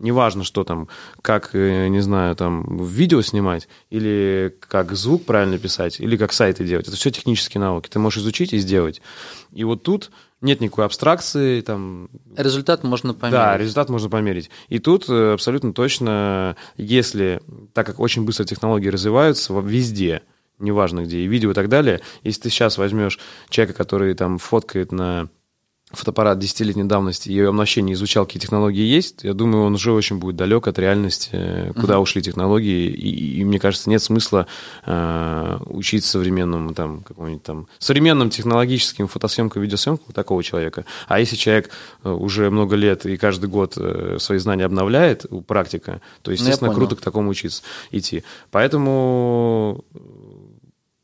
Speaker 2: Неважно, что там, как, э, не знаю, там, видео снимать, или как звук правильно писать, или как сайты делать. Это все технические навыки. Ты можешь изучить и сделать. И вот тут нет никакой абстракции. Там...
Speaker 1: Результат можно померить.
Speaker 2: Да, результат можно померить. И тут э, абсолютно точно, если, так как очень быстро технологии развиваются везде, неважно где, и видео и так далее, если ты сейчас возьмешь человека, который там фоткает на фотоаппарат десятилетней давности и обновление изучал, какие технологии есть, я думаю, он уже очень будет далек от реальности, куда uh-huh. ушли технологии, и, и мне кажется, нет смысла э, учить современным, там, какому-нибудь там, современным технологическим фотосъемкам, видеосъемкам у такого человека. А если человек э, уже много лет и каждый год э, свои знания обновляет, практика, то, ну, естественно, круто к такому учиться, идти. Поэтому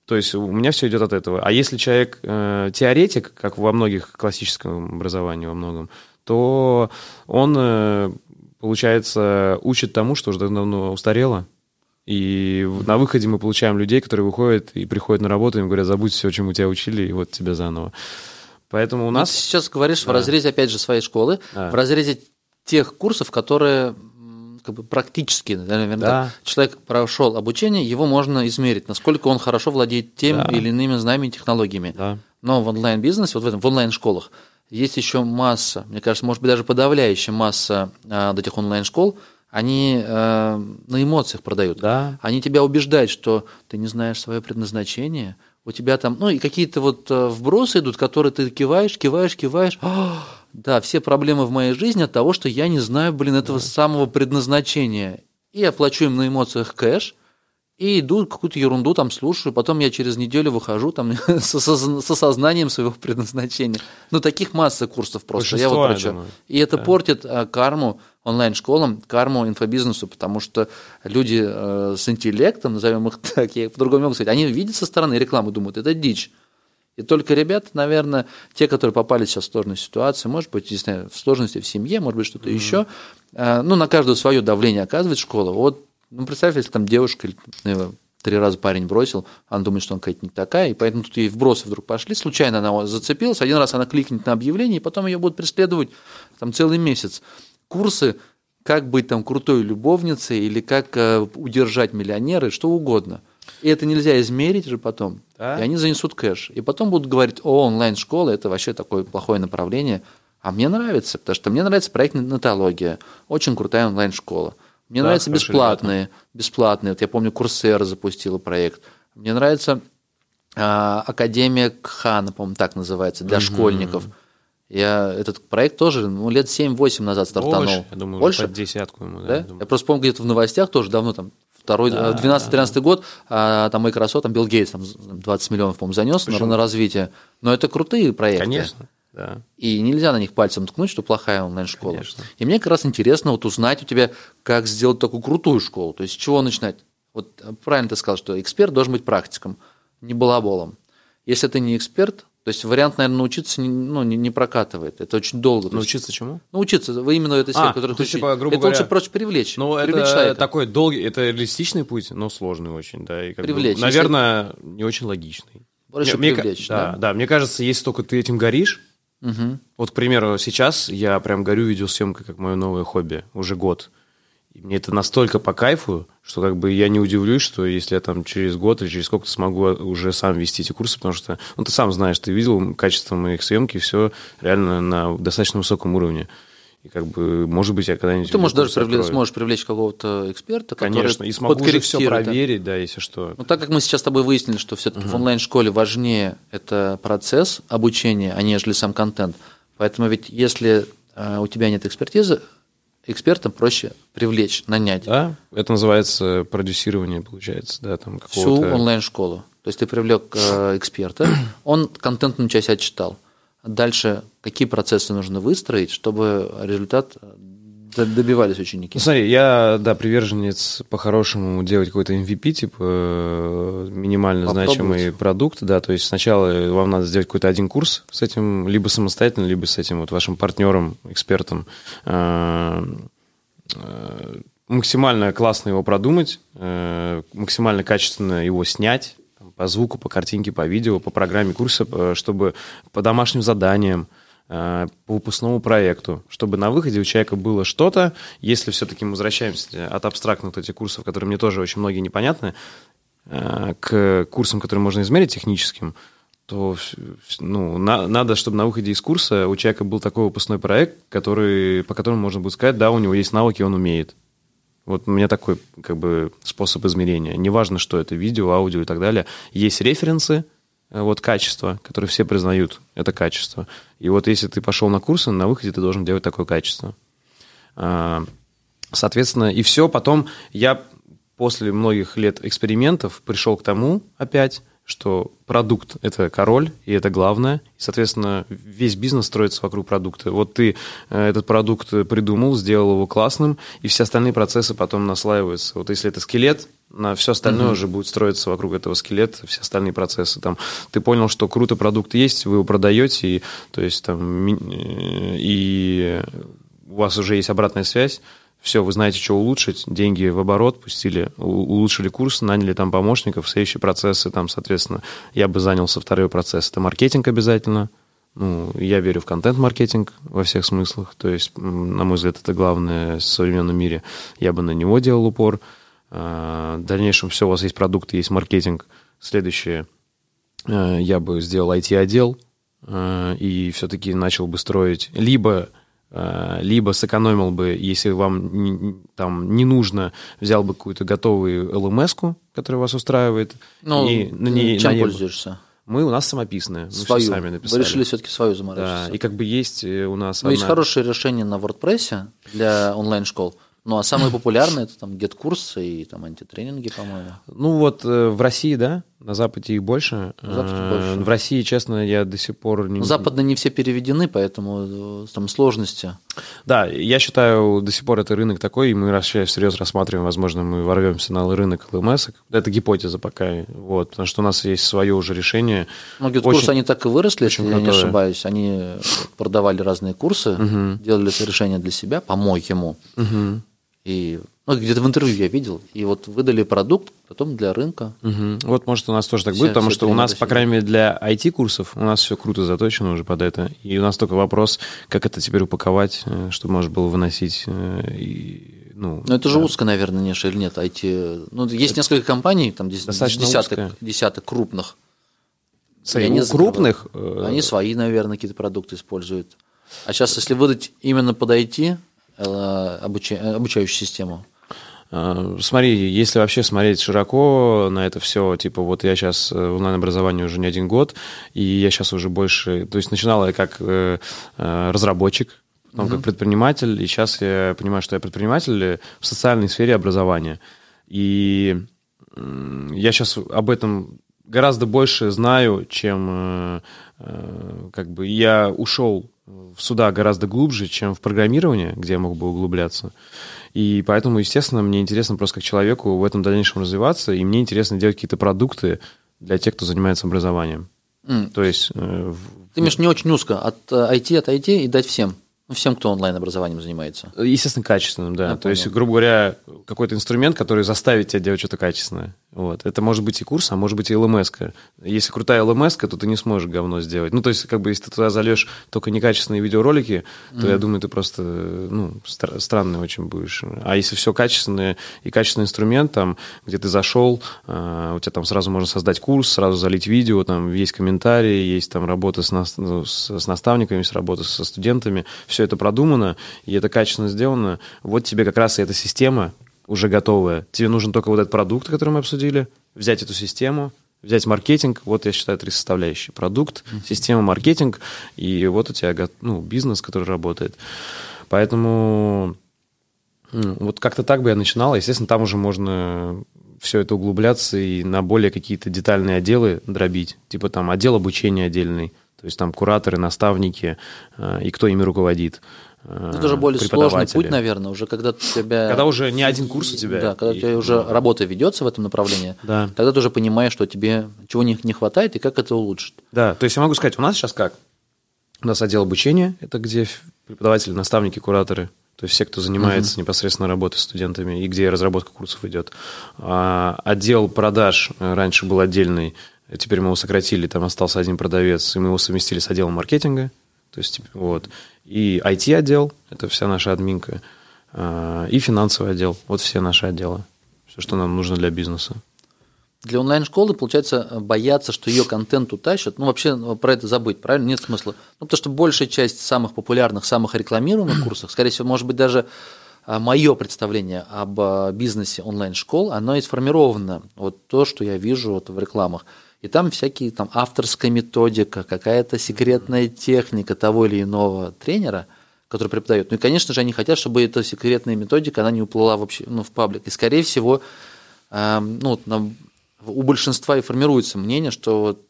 Speaker 2: то есть у меня все идет от этого. А если человек э, теоретик, как во многих классическом образовании во многом, то он, э, получается, учит тому, что уже давно устарело. И на выходе мы получаем людей, которые выходят и приходят на работу, и им говорят, забудь все, чему тебя учили, и вот тебя заново. Поэтому у нас...
Speaker 1: ты сейчас говоришь да. в разрезе, опять же, своей школы, да. в разрезе тех курсов, которые как бы практически, наверное, да. человек прошел обучение, его можно измерить, насколько он хорошо владеет тем да. или иными знаниями и технологиями. Да. Но в онлайн-бизнесе, вот в этом, в онлайн-школах, есть еще масса, мне кажется, может быть, даже подавляющая масса а, этих онлайн-школ, они э, на эмоциях продают.
Speaker 2: Да.
Speaker 1: Они тебя убеждают, что ты не знаешь свое предназначение, у тебя там, ну и какие-то вот э, вбросы идут, которые ты киваешь, киваешь, киваешь. «А, да, все проблемы в моей жизни от того, что я не знаю, блин, этого да. самого предназначения. И я плачу им на эмоциях кэш, и иду какую-то ерунду там слушаю, потом я через неделю выхожу там с, осознанием своего предназначения. Ну, таких масса курсов просто. я вот про что. И это да. портит а, карму онлайн-школам, карму инфобизнесу, потому что люди э, с интеллектом, назовем их так, я по-другому могу сказать, они видят со стороны рекламу, думают, это дичь. И только ребята, наверное, те, которые попали сейчас в сложную ситуацию, может быть, не знаю, в сложности в семье, может быть, что-то mm-hmm. еще, э, ну, на каждую свое давление оказывает школа. Вот ну, представь, если там девушка ну, три раза парень бросил, она думает, что он какая-то не такая, и поэтому тут ей вбросы вдруг пошли, случайно она зацепилась, один раз она кликнет на объявление, и потом ее будут преследовать там целый месяц. Курсы, как быть там крутой любовницей, или как э, удержать миллионеры, что угодно. И это нельзя измерить же потом. Да? И они занесут кэш. И потом будут говорить, о, онлайн-школа, это вообще такое плохое направление. А мне нравится, потому что мне нравится проект «Натология». Очень крутая онлайн-школа. Мне да, нравятся бесплатные, ребята. бесплатные. Вот я помню, Курсера запустила проект. Мне нравится а, Академия Кхана, по-моему, так называется, для угу. школьников. Я этот проект тоже ну, лет 7-8 назад стартанул. Больше,
Speaker 2: я думаю,
Speaker 1: Больше?
Speaker 2: под десятку ему. Да,
Speaker 1: да? Я, я просто помню, где-то в новостях тоже давно, там, второй, да, 12-13 да. год, а, там Microsoft, там Билл Гейтс, там 20 миллионов, по-моему, занес на, на развитие. Но это крутые проекты.
Speaker 2: Конечно. Да.
Speaker 1: И нельзя на них пальцем ткнуть, что плохая онлайн-школа. Конечно. И мне как раз интересно вот узнать у тебя, как сделать такую крутую школу. То есть с чего начинать? Вот правильно ты сказал, что эксперт должен быть практиком, не балаболом. Если ты не эксперт, то есть вариант, наверное, научиться ну, не, не прокатывает. Это очень долго.
Speaker 2: Научиться чему?
Speaker 1: Научиться. Вы именно этой сфере, а, которую ты типа, грубо это говоря, лучше проще привлечь.
Speaker 2: Ну,
Speaker 1: привлечь
Speaker 2: это человека. такой долгий, это реалистичный путь, но сложный очень, да. И как
Speaker 1: привлечь.
Speaker 2: Бы, наверное, если... не очень логичный.
Speaker 1: Проще
Speaker 2: мне,
Speaker 1: привлечь,
Speaker 2: да, да? Да, мне кажется, если только ты этим горишь, Угу. Вот, к примеру, сейчас я прям горю видеосъемкой, как мое новое хобби, уже год. И мне это настолько по кайфу, что как бы я не удивлюсь, что если я там через год или через сколько-то смогу уже сам вести эти курсы, потому что, ну, ты сам знаешь, ты видел качество моих съемки, все реально на достаточно высоком уровне. И как бы, может быть, я когда-нибудь...
Speaker 1: Ты можешь даже привлечь, сможешь привлечь какого-то эксперта,
Speaker 2: который Конечно, и смогу уже все проверить, да, если что.
Speaker 1: Ну, так как мы сейчас с тобой выяснили, что все-таки угу. в онлайн-школе важнее это процесс обучения, а нежели сам контент. Поэтому ведь если э, у тебя нет экспертизы, эксперта проще привлечь, нанять.
Speaker 2: Да, это называется продюсирование, получается, да, там
Speaker 1: Всю онлайн-школу. То есть ты привлек э, эксперта, он контентную часть отчитал. Дальше какие процессы нужно выстроить, чтобы результат добивались ученики?
Speaker 2: Ну, смотри, я, да, приверженец по-хорошему делать какой-то MVP, типа э, минимально значимый продукт, да, то есть сначала вам надо сделать какой-то один курс с этим, либо самостоятельно, либо с этим вот вашим партнером, экспертом, э, максимально классно его продумать, максимально качественно его снять, по звуку, по картинке, по видео, по программе курса, э, чтобы по домашним заданиям, э, по выпускному проекту, чтобы на выходе у человека было что-то, если все-таки мы возвращаемся от абстрактных этих курсов, которые мне тоже очень многие непонятны, э, к курсам, которые можно измерить техническим, то ну, на, надо, чтобы на выходе из курса у человека был такой выпускной проект, который, по которому можно будет сказать, да, у него есть навыки, он умеет. Вот у меня такой как бы способ измерения. Неважно, что это, видео, аудио и так далее. Есть референсы, э, вот качество, которые все признают, это качество. И вот если ты пошел на курсы, на выходе ты должен делать такое качество. А, соответственно, и все. Потом я после многих лет экспериментов пришел к тому опять, что продукт – это король, и это главное. И, соответственно, весь бизнес строится вокруг продукта. Вот ты э, этот продукт придумал, сделал его классным, и все остальные процессы потом наслаиваются. Вот если это скелет, на все остальное mm-hmm. уже будет строиться вокруг этого скелета, все остальные процессы. Там, ты понял, что круто продукт есть, вы его продаете, и, то есть, там, э, и у вас уже есть обратная связь, все, вы знаете, что улучшить, деньги в оборот пустили, улучшили курс, наняли там помощников, следующие процессы, там, соответственно, я бы занялся второй процесс. Это маркетинг обязательно. Ну, я верю в контент-маркетинг во всех смыслах, то есть, на мой взгляд, это главное в современном мире. Я бы на него делал упор. В дальнейшем все, у вас есть продукты, есть маркетинг. Следующее, а, я бы сделал IT-отдел а, и все-таки начал бы строить либо э, либо сэкономил бы, если вам не, там не нужно, взял бы какую-то готовую LMS, которая вас устраивает.
Speaker 1: Ну, и на ней, чем на пользуешься?
Speaker 2: Мы у нас самописные, мы
Speaker 1: свою.
Speaker 2: все сами написали.
Speaker 1: Вы решили все-таки свою заморочиться.
Speaker 2: Да, и как бы есть э, у нас.
Speaker 1: Ну, одна... есть хорошее решение на WordPress для онлайн-школ. Ну, а самые популярные это там гет-курсы и там антитренинги, по-моему.
Speaker 2: Ну, вот э, в России, да, на Западе их больше.
Speaker 1: На Западе э, больше.
Speaker 2: В России, честно, я до сих пор
Speaker 1: не... Западные не все переведены, поэтому э, там сложности.
Speaker 2: Да, я считаю, до сих пор это рынок такой, и мы сейчас всерьез рассматриваем, возможно, мы ворвемся на рынок ЛМС. Это гипотеза пока, вот, потому что у нас есть свое уже решение.
Speaker 1: Ну, курсы они так и выросли, если я не ошибаюсь. Они продавали разные курсы, угу. делали это решение для себя, по-моему. Угу. И ну, где-то в интервью я видел, и вот выдали продукт, потом для рынка.
Speaker 2: Угу. Вот может у нас тоже так все, будет, потому что у нас, по крайней мере, для IT-курсов у нас все круто заточено уже под это. И у нас только вопрос, как это теперь упаковать, э, чтобы можно было выносить. Э, и, ну,
Speaker 1: Но это да. же узко, наверное, ниша или нет, IT. Ну, есть это несколько компаний, там десяток, десяток крупных.
Speaker 2: Они крупных?
Speaker 1: Э, они свои, наверное, какие-то продукты используют. А сейчас, если выдать именно под IT, обуча... обучающую систему?
Speaker 2: А, смотри, если вообще смотреть широко на это все, типа вот я сейчас в онлайн-образовании уже не один год, и я сейчас уже больше, то есть начинал я как э, э, разработчик, потом угу. как предприниматель, и сейчас я понимаю, что я предприниматель в социальной сфере образования. И я сейчас об этом гораздо больше знаю, чем как бы я ушел сюда гораздо глубже, чем в программирование, где я мог бы углубляться. И поэтому, естественно, мне интересно просто как человеку в этом дальнейшем развиваться, и мне интересно делать какие-то продукты для тех, кто занимается образованием. Mm. То есть... Э,
Speaker 1: Ты имеешь не очень узко, от IT э, отойти и дать всем. Ну, всем, кто онлайн-образованием занимается.
Speaker 2: Естественно, качественным, да. Я То понял. есть, грубо говоря, какой-то инструмент, который заставит тебя делать что-то качественное. Вот. Это может быть и курс, а может быть и ЛМС. -ка. Если крутая ЛМС, то ты не сможешь говно сделать. Ну, то есть, как бы, если ты туда зальешь только некачественные видеоролики, то mm. я думаю, ты просто, ну, стр- странный очень будешь. А если все качественное и качественный инструмент, там, где ты зашел, э, у тебя там сразу можно создать курс, сразу залить видео, там есть комментарии, есть там работа с, нас- ну, с, с наставниками, есть работа со студентами, все это продумано, и это качественно сделано. Вот тебе как раз и эта система, уже готовая. Тебе нужен только вот этот продукт, который мы обсудили, взять эту систему, взять маркетинг, вот я считаю три составляющие. Продукт, система, маркетинг, и вот у тебя ну, бизнес, который работает. Поэтому вот как-то так бы я начинал. Естественно, там уже можно все это углубляться и на более какие-то детальные отделы дробить. Типа там отдел обучения отдельный, то есть там кураторы, наставники э, и кто ими руководит.
Speaker 1: Это уже более сложный путь, наверное, уже когда у тебя...
Speaker 2: Когда уже не один курс у тебя.
Speaker 1: Да, когда и... у тебя уже работа ведется в этом направлении,
Speaker 2: да.
Speaker 1: тогда ты уже понимаешь, что тебе чего не, не хватает и как это улучшить.
Speaker 2: Да, то есть я могу сказать, у нас сейчас как? У нас отдел обучения, это где преподаватели, наставники, кураторы, то есть все, кто занимается uh-huh. непосредственно работой с студентами и где разработка курсов идет. А отдел продаж э, раньше был отдельный, теперь мы его сократили, там остался один продавец, и мы его совместили с отделом маркетинга. То есть, типа, вот. И IT-отдел, это вся наша админка, а, и финансовый отдел, вот все наши отделы. Все, что нам нужно для бизнеса.
Speaker 1: Для онлайн-школы, получается, бояться, что ее контент утащат. Ну, вообще ну, про это забыть, правильно? Нет смысла. Ну, потому что большая часть самых популярных, самых рекламируемых курсов, скорее всего, может быть, даже а, мое представление об а, бизнесе онлайн-школ, оно и сформировано. Вот то, что я вижу вот в рекламах. И там всякие там авторская методика, какая-то секретная техника того или иного тренера, который преподает. Ну и, конечно же, они хотят, чтобы эта секретная методика, она не уплыла вообще ну, в паблик. И, скорее всего, э, ну, на, у большинства и формируется мнение, что вот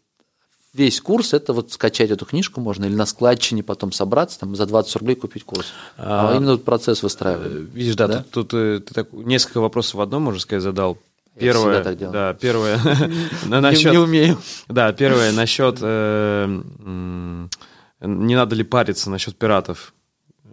Speaker 1: весь курс это вот скачать эту книжку можно или на складчине потом собраться, там за 20 рублей купить курс. А, а именно вот процесс выстраивать. Э,
Speaker 2: видишь, да, да? тут, тут э, ты так, несколько вопросов в одном, можно сказать, задал. Первое, так да, первое, насчет,
Speaker 1: не умею.
Speaker 2: Да, первое насчет, э, не надо ли париться насчет пиратов.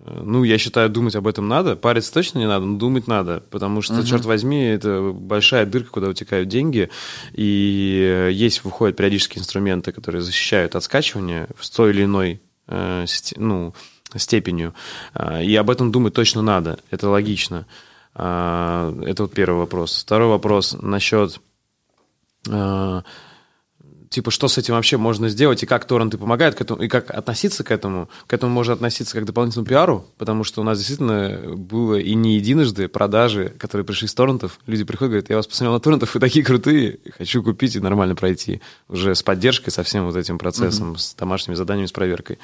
Speaker 2: Ну, я считаю, думать об этом надо. Париться точно не надо, но думать надо. Потому что, uh-huh. черт возьми, это большая дырка, куда утекают деньги. И есть, выходят периодические инструменты, которые защищают от скачивания в той или иной э, ну, степенью. И об этом думать точно надо. Это логично. А, это вот первый вопрос. Второй вопрос насчет а, типа, что с этим вообще можно сделать, и как торренты помогают к этому, и как относиться к этому. К этому можно относиться как к дополнительному пиару, потому что у нас действительно было и не единожды продажи, которые пришли с торрентов. Люди приходят, говорят, я вас посмотрел на торрентах, вы такие крутые, хочу купить и нормально пройти. Уже с поддержкой, со всем вот этим процессом, mm-hmm. с домашними заданиями, с проверкой.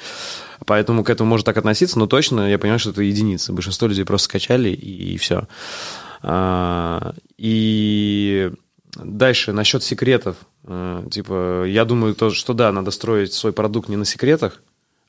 Speaker 2: Поэтому к этому можно так относиться, но точно я понимаю, что это единицы. Большинство людей просто скачали, и, и все. А, и дальше насчет секретов. А, типа, я думаю, то, что да, надо строить свой продукт не на секретах,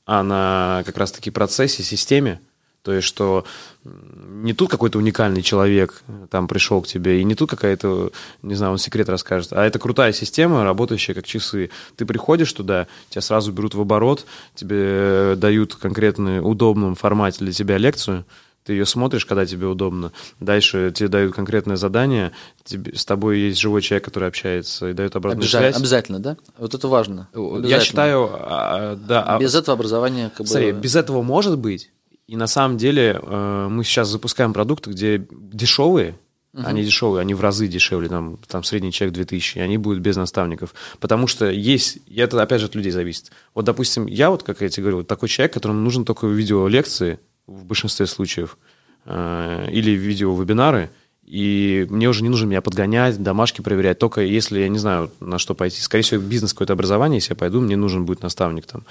Speaker 2: а на как раз-таки процессе, системе. То есть, что не тут какой-то уникальный человек там пришел к тебе, и не тут какая-то, не знаю, он секрет расскажет, а это крутая система, работающая как часы. Ты приходишь туда, тебя сразу берут в оборот, тебе дают конкретный удобном формате для тебя лекцию, ты ее смотришь, когда тебе удобно. Дальше тебе дают конкретное задание, тебе, с тобой есть живой человек, который общается и дает обратную
Speaker 1: обязательно,
Speaker 2: связь.
Speaker 1: Обязательно, да? Вот это важно.
Speaker 2: Я считаю, а, да.
Speaker 1: А без этого образования как
Speaker 2: смотри,
Speaker 1: бы...
Speaker 2: без этого может быть. И на самом деле э, мы сейчас запускаем продукты, где дешевые, Uh-huh. Они дешевые, они в разы дешевле, там, там средний чек 2000, и они будут без наставников. Потому что есть, и это опять же от людей зависит. Вот, допустим, я вот, как я тебе говорил, такой человек, которому нужен только видеолекции, в большинстве случаев, э, или видео-вебинары, и мне уже не нужно меня подгонять, домашки проверять, только если я не знаю, на что пойти. Скорее всего, бизнес какое-то образование, если я пойду, мне нужен будет наставник там.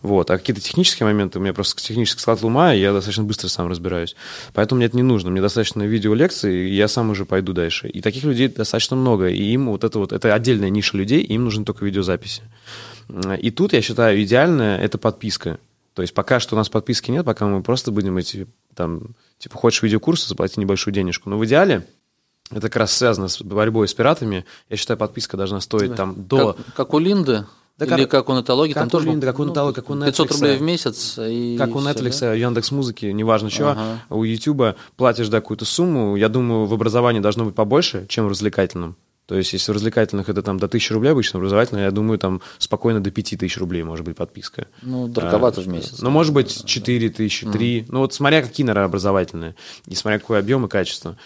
Speaker 2: Вот. А какие-то технические моменты, у меня просто технический склад ума, и я достаточно быстро сам разбираюсь. Поэтому мне это не нужно. Мне достаточно видеолекции, и я сам уже пойду дальше. И таких людей достаточно много, и им вот это вот, это отдельная ниша людей, им нужны только видеозаписи. И тут, я считаю, идеальное – это подписка. То есть пока что у нас подписки нет, пока мы просто будем эти, там, типа, хочешь видеокурсы, заплати небольшую денежку. Но в идеале это как раз связано с борьбой с пиратами. Я считаю, подписка должна стоить да. там до...
Speaker 1: Как, как у Линды? Да Или как, как у Нетологии,
Speaker 2: как
Speaker 1: там тоже...
Speaker 2: Линды, как у Нетологии, как у Netflix.
Speaker 1: 500 рублей в месяц. И
Speaker 2: как у Netflix, все, да? Яндекс Музыки, неважно чего. Ага. У Ютуба платишь да, какую-то сумму. Я думаю, в образовании должно быть побольше, чем в развлекательном. То есть, если в развлекательных это там до 1000 рублей обычно, в развлекательных, я думаю, там спокойно до 5000 рублей может быть подписка.
Speaker 1: Ну, дороговато а, в месяц.
Speaker 2: Ну, может быть, 4 тысячи, 3. Mm. Ну, вот смотря какие, наверное, образовательные, и смотря какой объем и качество.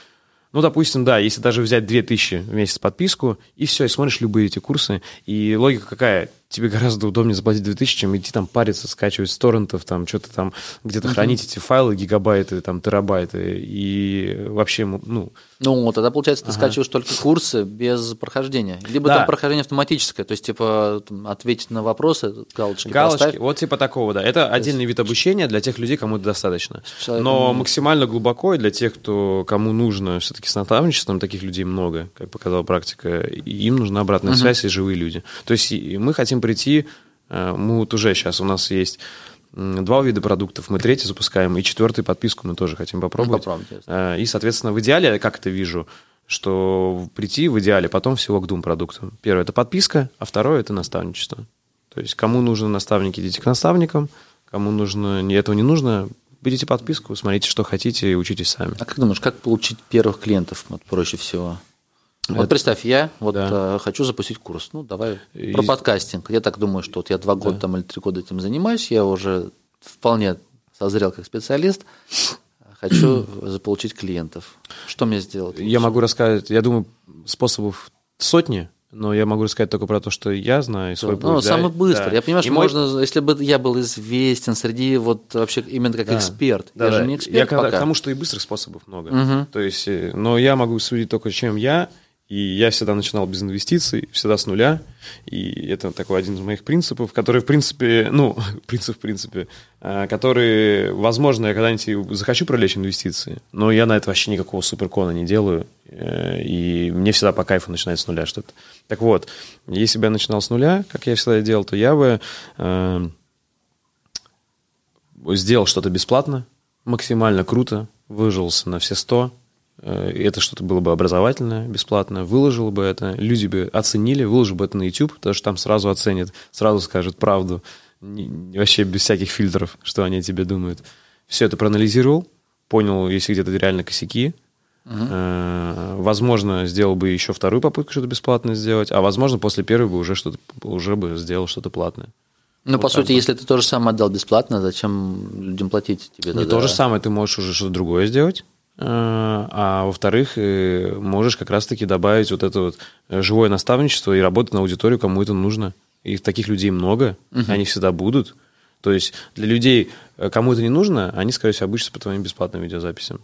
Speaker 2: Ну, допустим, да, если даже взять 2000 в месяц подписку, и все, и смотришь любые эти курсы, и логика какая? Тебе гораздо удобнее заплатить 2000, чем идти там париться, скачивать с торрентов, там что-то там где-то uh-huh. хранить эти файлы, гигабайты, там терабайты, и вообще, ну...
Speaker 1: Ну, тогда, получается, ты ага. скачиваешь только курсы без прохождения. Либо да. там прохождение автоматическое, то есть, типа, ответить на вопросы, галочки
Speaker 2: Галочки, поставь. вот типа такого, да. Это то отдельный вид обучения для тех людей, кому это достаточно. Человек... Но максимально глубоко и для тех, кто, кому нужно все-таки с наставничеством, таких людей много, как показала практика, и им нужна обратная uh-huh. связь и живые люди. То есть мы хотим прийти, э, мы вот уже сейчас, у нас есть два вида продуктов, мы третий запускаем, и четвертый подписку мы тоже хотим попробовать. Попробуйте. Э, и, соответственно, в идеале, как это вижу, что прийти в идеале потом всего к двум продуктам. Первое – это подписка, а второе – это наставничество. То есть кому нужны наставники, идите к наставникам, кому нужно, этого не нужно, берите подписку, смотрите, что хотите и учитесь сами.
Speaker 1: А как думаешь, как получить первых клиентов вот, проще всего? Вот представь, я вот да. э, хочу запустить курс. Ну, давай и... про подкастинг. Я так думаю, что вот я два года да. там или три года этим занимаюсь, я уже вполне созрел как специалист. Хочу заполучить клиентов. Что мне сделать?
Speaker 2: Я могу рассказать, я думаю, способов сотни, но я могу рассказать только про то, что я знаю, свой
Speaker 1: путь. Ну,
Speaker 2: да?
Speaker 1: самый быстрый. Да. Я понимаю, что мой... можно, если бы я был известен среди вот вообще именно как да. эксперт.
Speaker 2: Да,
Speaker 1: я
Speaker 2: да.
Speaker 1: же не эксперт
Speaker 2: я
Speaker 1: пока.
Speaker 2: к тому, что и быстрых способов много. Угу. То есть, э, но я могу судить только, чем я, и я всегда начинал без инвестиций, всегда с нуля. И это такой один из моих принципов, который, в принципе, ну, принцип в принципе, а, который, возможно, я когда-нибудь захочу привлечь инвестиции, но я на это вообще никакого суперкона не делаю. Э, и мне всегда по кайфу начинать с нуля что-то. Так вот, если бы я начинал с нуля, как я всегда делал, то я бы э, сделал что-то бесплатно, максимально круто, выжился на все сто, Э, это что-то было бы образовательное, бесплатное, выложил бы это, люди бы оценили, выложил бы это на YouTube, потому что там сразу оценят, сразу скажут правду, вообще без всяких фильтров, что они о тебе думают. Все это проанализировал, понял, если где-то реально косяки, Uh-huh. Возможно, сделал бы еще вторую попытку что-то бесплатное сделать, а возможно, после первой бы уже что-то уже бы сделал что-то платное.
Speaker 1: Ну, вот по сути, бы. если ты то же самое отдал бесплатно, зачем людям платить тебе?
Speaker 2: Не то же самое, ты можешь уже что-то другое сделать, а во-вторых, можешь как раз-таки добавить вот это вот живое наставничество и работать на аудиторию, кому это нужно. И таких людей много, угу. они всегда будут. То есть для людей, кому это не нужно, они, скорее всего, обычно по твоим бесплатным видеозаписям.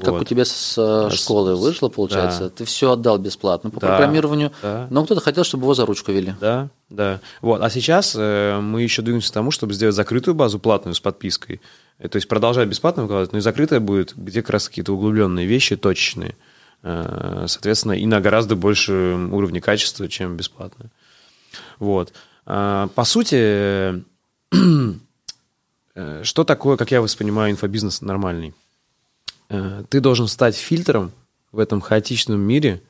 Speaker 1: Как вот. у тебя с э, школы вышло, получается? Да. Ты все отдал бесплатно по да, программированию, да. но кто-то хотел, чтобы его за ручку вели.
Speaker 2: Да, да. Вот. А сейчас э, мы еще двигаемся к тому, чтобы сделать закрытую базу платную с подпиской. Э, то есть продолжать бесплатно выкладывать, но и закрытая будет, где как раз какие-то углубленные вещи, точечные. Э, соответственно, и на гораздо большем уровне качества, чем бесплатно. Вот. Э, по сути, э, что такое, как я воспринимаю, инфобизнес нормальный? Э, ты должен стать фильтром в этом хаотичном мире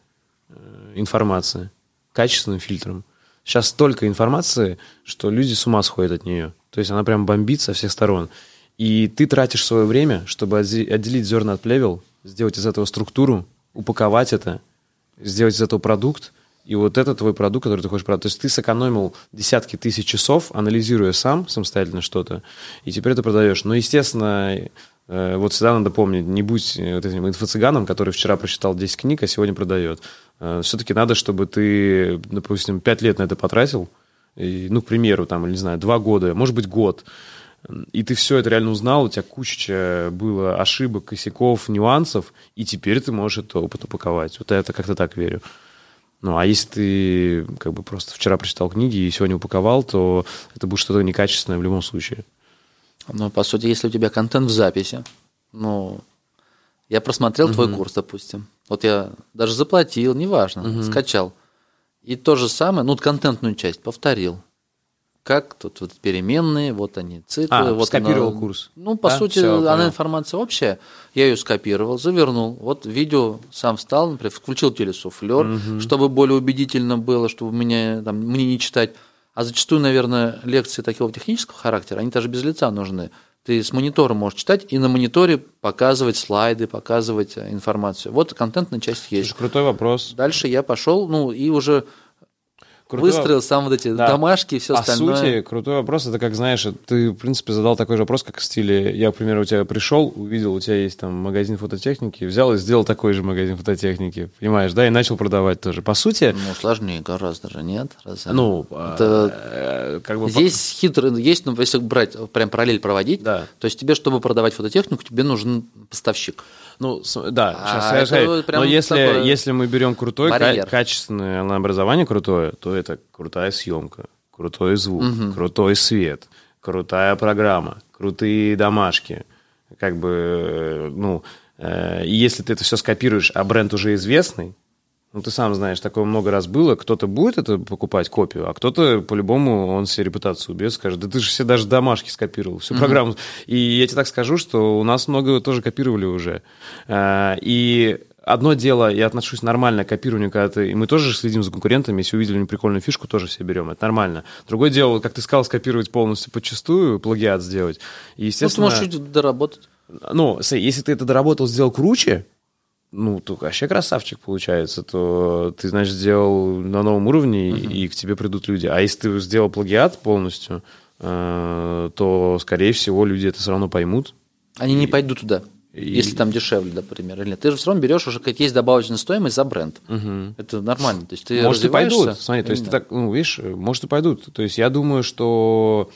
Speaker 2: э, информации, качественным фильтром. Сейчас столько информации, что люди с ума сходят от нее. То есть она прям бомбит со всех сторон. И ты тратишь свое время, чтобы отделить зерна от плевел, сделать из этого структуру, упаковать это, сделать из этого продукт, и вот это твой продукт, который ты хочешь продать. То есть ты сэкономил десятки тысяч часов, анализируя сам самостоятельно что-то, и теперь это продаешь. Но, естественно, вот всегда надо помнить, не будь э, вот этим инфо-цыганом, который вчера прочитал 10 книг, а сегодня продает. Э, Все-таки надо, чтобы ты, допустим, 5 лет на это потратил, и, ну, к примеру, там, не знаю, 2 года, может быть, год, и ты все это реально узнал, у тебя куча было ошибок, косяков, нюансов, и теперь ты можешь это опыт упаковать. Вот я это как-то так верю. Ну, а если ты как бы просто вчера прочитал книги и сегодня упаковал, то это будет что-то некачественное в любом случае.
Speaker 1: Ну, по сути, если у тебя контент в записи, ну, я просмотрел угу. твой курс, допустим. Вот я даже заплатил, неважно, угу. скачал. И то же самое, ну, контентную часть повторил. Как тут вот переменные, вот они, циклы.
Speaker 2: А,
Speaker 1: вот
Speaker 2: скопировал она, курс.
Speaker 1: Ну, по да? сути, Все, она понял. информация общая. Я ее скопировал, завернул. Вот видео сам встал, например, включил телесуфлер, угу. чтобы более убедительно было, чтобы меня, там, мне не читать а зачастую, наверное, лекции такого технического характера, они даже без лица нужны. Ты с монитора можешь читать и на мониторе показывать слайды, показывать э, информацию. Вот контентная часть есть.
Speaker 2: Слушай, крутой вопрос.
Speaker 1: Дальше я пошел, ну и уже Крутой... Выстроил сам вот эти да. домашки и все
Speaker 2: По
Speaker 1: остальное.
Speaker 2: По сути, крутой вопрос, это как, знаешь, ты, в принципе, задал такой же вопрос, как в стиле, я, к примеру, у тебя пришел, увидел, у тебя есть там магазин фототехники, взял и сделал такой же магазин фототехники, понимаешь, да, и начал продавать тоже. По сути...
Speaker 1: Ну, сложнее гораздо же, нет?
Speaker 2: Разве? Ну,
Speaker 1: это... Э, как бы... Здесь хитро, есть, ну, если брать, прям параллель проводить, да. то есть тебе, чтобы продавать фототехнику, тебе нужен поставщик.
Speaker 2: Ну, да, сейчас а я Но если, если мы берем крутое, барьер. качественное образование крутое, то это крутая съемка, крутой звук, угу. крутой свет, крутая программа, крутые домашки. Как бы, ну, э, если ты это все скопируешь, а бренд уже известный, ну, ты сам знаешь, такое много раз было. Кто-то будет это покупать, копию, а кто-то, по-любому, он себе репутацию убьет, скажет, да ты же все даже домашки скопировал, всю mm-hmm. программу. И я тебе так скажу, что у нас много тоже копировали уже. А, и одно дело, я отношусь нормально к копированию, когда ты, и мы тоже следим за конкурентами, если увидели прикольную фишку, тоже все берем, это нормально. Другое дело, как ты сказал, скопировать полностью подчастую, плагиат сделать. И, естественно...
Speaker 1: Ну, ты можешь чуть доработать.
Speaker 2: Ну, если ты это доработал, сделал круче, ну, то вообще красавчик получается, то ты, значит, сделал на новом уровне, uh-huh. и, к тебе придут люди. А если ты сделал плагиат полностью, э, то, скорее всего, люди это все равно поймут.
Speaker 1: Они и... не пойдут туда. И... Если там дешевле, например, или нет. Ты же все равно берешь уже как есть добавочная стоимость за бренд. Угу. Это нормально. То есть ты
Speaker 2: может и пойдут. Смотри, то есть ты так, ну, видишь, может и пойдут. То есть я думаю, что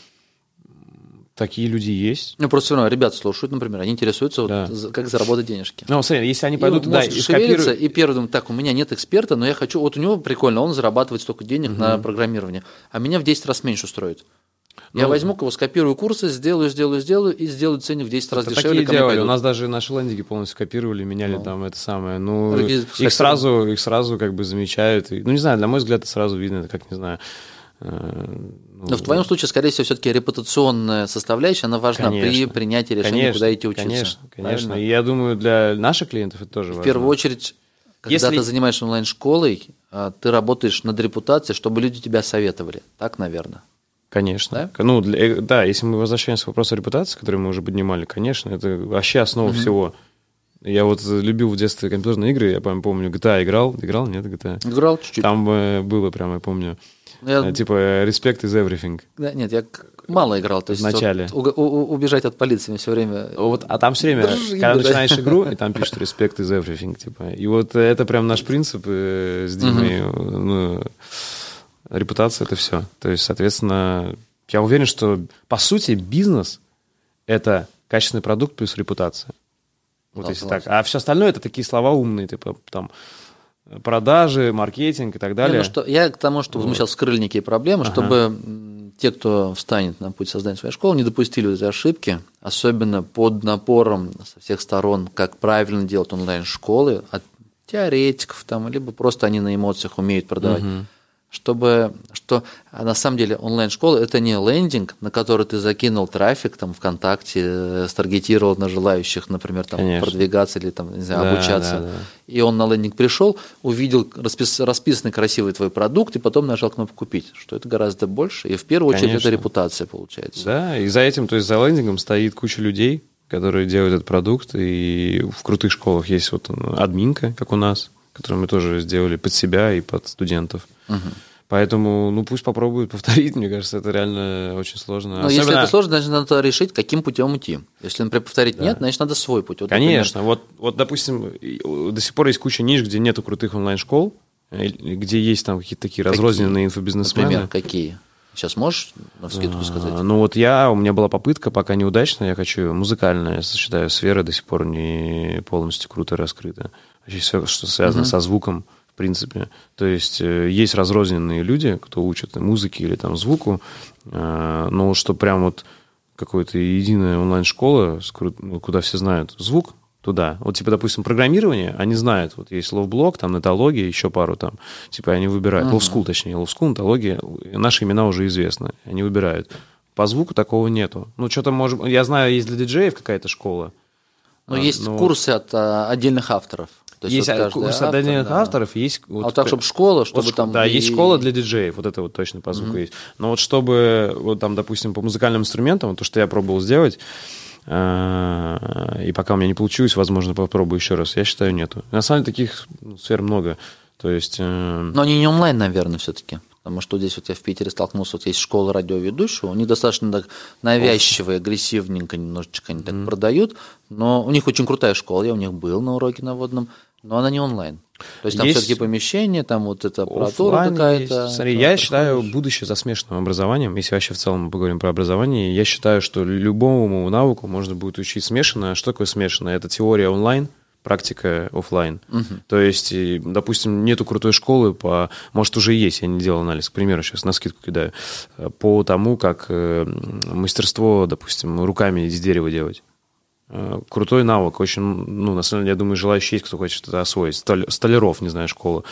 Speaker 2: Такие люди есть.
Speaker 1: Ну, просто все равно ребята слушают, например, они интересуются, да. вот, как заработать денежки.
Speaker 2: Ну, смотри, если они пойдут туда
Speaker 1: и скопируют... И первый думают, так, у меня нет эксперта, но я хочу... Вот у него прикольно, он зарабатывает столько денег угу. на программирование, а меня в 10 раз меньше устроит. Я ну, возьму кого, скопирую курсы, сделаю, сделаю, сделаю и сделаю ценник в 10 раз дешевле.
Speaker 2: Такие делали. У нас даже наши лендинги полностью копировали, меняли ну. там это самое. Ну, их сразу, их сразу как бы замечают. Ну, не знаю, для мой взгляд, это сразу видно, это как, не знаю,
Speaker 1: Э, ну, Но в твоем случае, скорее всего, все-таки репутационная составляющая, она важна конечно, при принятии решения, конечно, куда идти учиться.
Speaker 2: Конечно, конечно. Правильно? И я думаю, для наших клиентов это тоже
Speaker 1: в
Speaker 2: важно.
Speaker 1: В первую очередь, когда Если... ты занимаешься онлайн-школой, а, ты работаешь над репутацией, чтобы люди тебя советовали. Так, наверное.
Speaker 2: Конечно. Да? Ну, для, э, да, если мы возвращаемся к вопросу репутации, который мы уже поднимали, конечно, это вообще основа mm-hmm. всего. Я вот любил в детстве компьютерные игры, я помню, GTA играл, играл, нет, GTA?
Speaker 1: Играл чуть-чуть.
Speaker 2: Там э, было прям, я помню, я... Э, типа respect is everything.
Speaker 1: Да, нет, я мало играл. То есть
Speaker 2: Вначале.
Speaker 1: Вот, у, у, убежать от полиции все время...
Speaker 2: Вот, а там все время, Дрожи, когда да. начинаешь игру, и там пишут respect is everything, типа. И вот это прям наш принцип э, с Димой, угу. ну, репутация — это все. То есть, соответственно, я уверен, что, по сути, бизнес — это качественный продукт плюс репутация. Вот да, если так. А все остальное это такие слова умные, типа там продажи, маркетинг и так далее. Не, ну
Speaker 1: что, я к тому, что возмущался, вскрыли некие проблемы, ага. чтобы те, кто встанет на путь создания своей школы, не допустили вот этой ошибки, особенно под напором со всех сторон, как правильно делать онлайн-школы, от теоретиков там, либо просто они на эмоциях умеют продавать. Угу чтобы, что а на самом деле онлайн-школа – это не лендинг, на который ты закинул трафик там ВКонтакте, э, старгетировал на желающих, например, там Конечно. продвигаться или там, не знаю, да, обучаться. Да, да. И он на лендинг пришел, увидел распис, расписанный красивый твой продукт и потом нажал кнопку «Купить», что это гораздо больше. И в первую Конечно. очередь это репутация получается.
Speaker 2: Да, и за этим, то есть за лендингом стоит куча людей, которые делают этот продукт, и в крутых школах есть вот админка, как у нас, которую мы тоже сделали под себя и под студентов. Угу. Поэтому, ну, пусть попробуют повторить, мне кажется, это реально очень сложно.
Speaker 1: Но Особенно... если это сложно, значит, надо решить, каким путем идти. Если, например, повторить да. нет, значит, надо свой путь.
Speaker 2: Вот, Конечно. Например... Вот, вот, допустим, до сих пор есть куча ниш, где нету крутых онлайн-школ, э, где есть там какие-то такие какие? разрозненные инфобизнесмены.
Speaker 1: Например, какие? Сейчас можешь на скидку сказать?
Speaker 2: А, ну вот я, у меня была попытка, пока неудачная, я хочу музыкальная, я считаю, сфера до сих пор не полностью круто раскрыта. Все, что связано uh-huh. со звуком, в принципе. То есть э, есть разрозненные люди, кто учат музыке или там звуку, э, но что прям вот какая-то единая онлайн-школа, ну, куда все знают звук, туда. Вот, типа, допустим, программирование, они знают, вот есть LoftBlog, там, нетология, еще пару там, типа, они выбирают, uh-huh. LoftSchool, точнее, LoftSchool, нетология, наши имена уже известны, они выбирают. По звуку такого нету. Ну, что-то может... Я знаю, есть для диджеев какая-то школа.
Speaker 1: Но а, есть но... курсы от а, отдельных авторов.
Speaker 2: То есть, есть вот автор, отдельных да. авторов, есть...
Speaker 1: Вот, а вот так, чтобы школа, чтобы вот, там...
Speaker 2: Да, и... есть школа для диджеев, вот это вот точно по звуку mm-hmm. есть. Но вот чтобы, вот там, допустим, по музыкальным инструментам, то, что я пробовал сделать, а, и пока у меня не получилось, возможно, попробую еще раз. Я считаю, нету. На самом деле таких ну, сфер много. То есть... Э,
Speaker 1: Но они не онлайн, наверное, все-таки. Потому что здесь вот я в Питере столкнулся, вот есть школа радиоведущего, у них достаточно так навязчиво, агрессивненько немножечко они так mm-hmm. продают, но у них очень крутая школа, я у них был на уроке на водном, но она не онлайн. То есть там есть... все-таки помещение, там вот эта аппаратура какая-то.
Speaker 2: Смотри, я считаю будущее за смешанным образованием. Если вообще в целом мы поговорим про образование, я считаю, что любому навыку можно будет учить смешанное. Что такое смешанное? Это теория онлайн, практика офлайн. Угу. То есть, допустим, нету крутой школы по, может уже есть, я не делал анализ, к примеру, сейчас на скидку кидаю, по тому, как э, мастерство, допустим, руками из дерева делать. Э, крутой навык, очень, ну, на самом деле, я думаю, желающий есть, кто хочет это освоить. Столяров, не знаю, школа.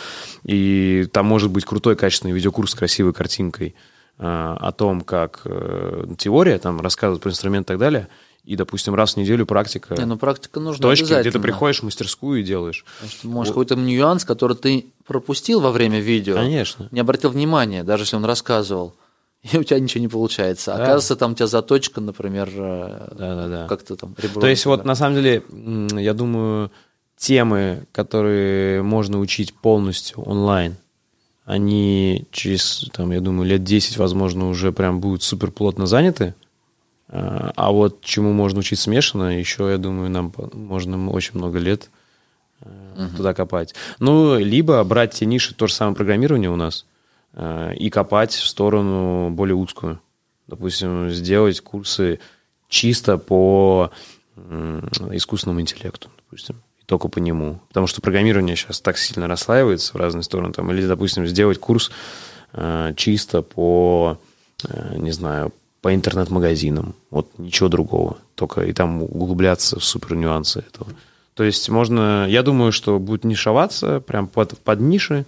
Speaker 2: И там может быть крутой, качественный видеокурс с красивой картинкой э, о том, как э, теория, там, рассказывает про инструмент и так далее, и, допустим, раз в неделю практика.
Speaker 1: Не, ну практика нужна
Speaker 2: точки, где ты приходишь в мастерскую и делаешь.
Speaker 1: Значит, может, вот. какой-то нюанс, который ты пропустил во время видео.
Speaker 2: Конечно.
Speaker 1: Не обратил внимания, даже если он рассказывал и у тебя ничего не получается. Да. Оказывается, там у тебя заточка, например, да, да, да. как-то там
Speaker 2: ребро. То есть, вот на самом деле, я думаю, темы, которые можно учить полностью онлайн, они через, там, я думаю, лет 10, возможно, уже прям будут супер плотно заняты. А, а вот чему можно учить смешанно, еще, я думаю, нам можно очень много лет uh-huh. туда копать. Ну, либо брать те ниши, то же самое программирование у нас – Э, и копать в сторону более узкую. Допустим, сделать курсы чисто по искусственному интеллекту, допустим, и только по нему. Потому что программирование сейчас так сильно расслаивается в разные стороны. Там, или, допустим, сделать курс э, чисто по, э, не знаю, по интернет-магазинам. Вот ничего другого. Только и там углубляться в супер нюансы этого. То есть можно, я думаю, что будет нишеваться прям под, под ниши,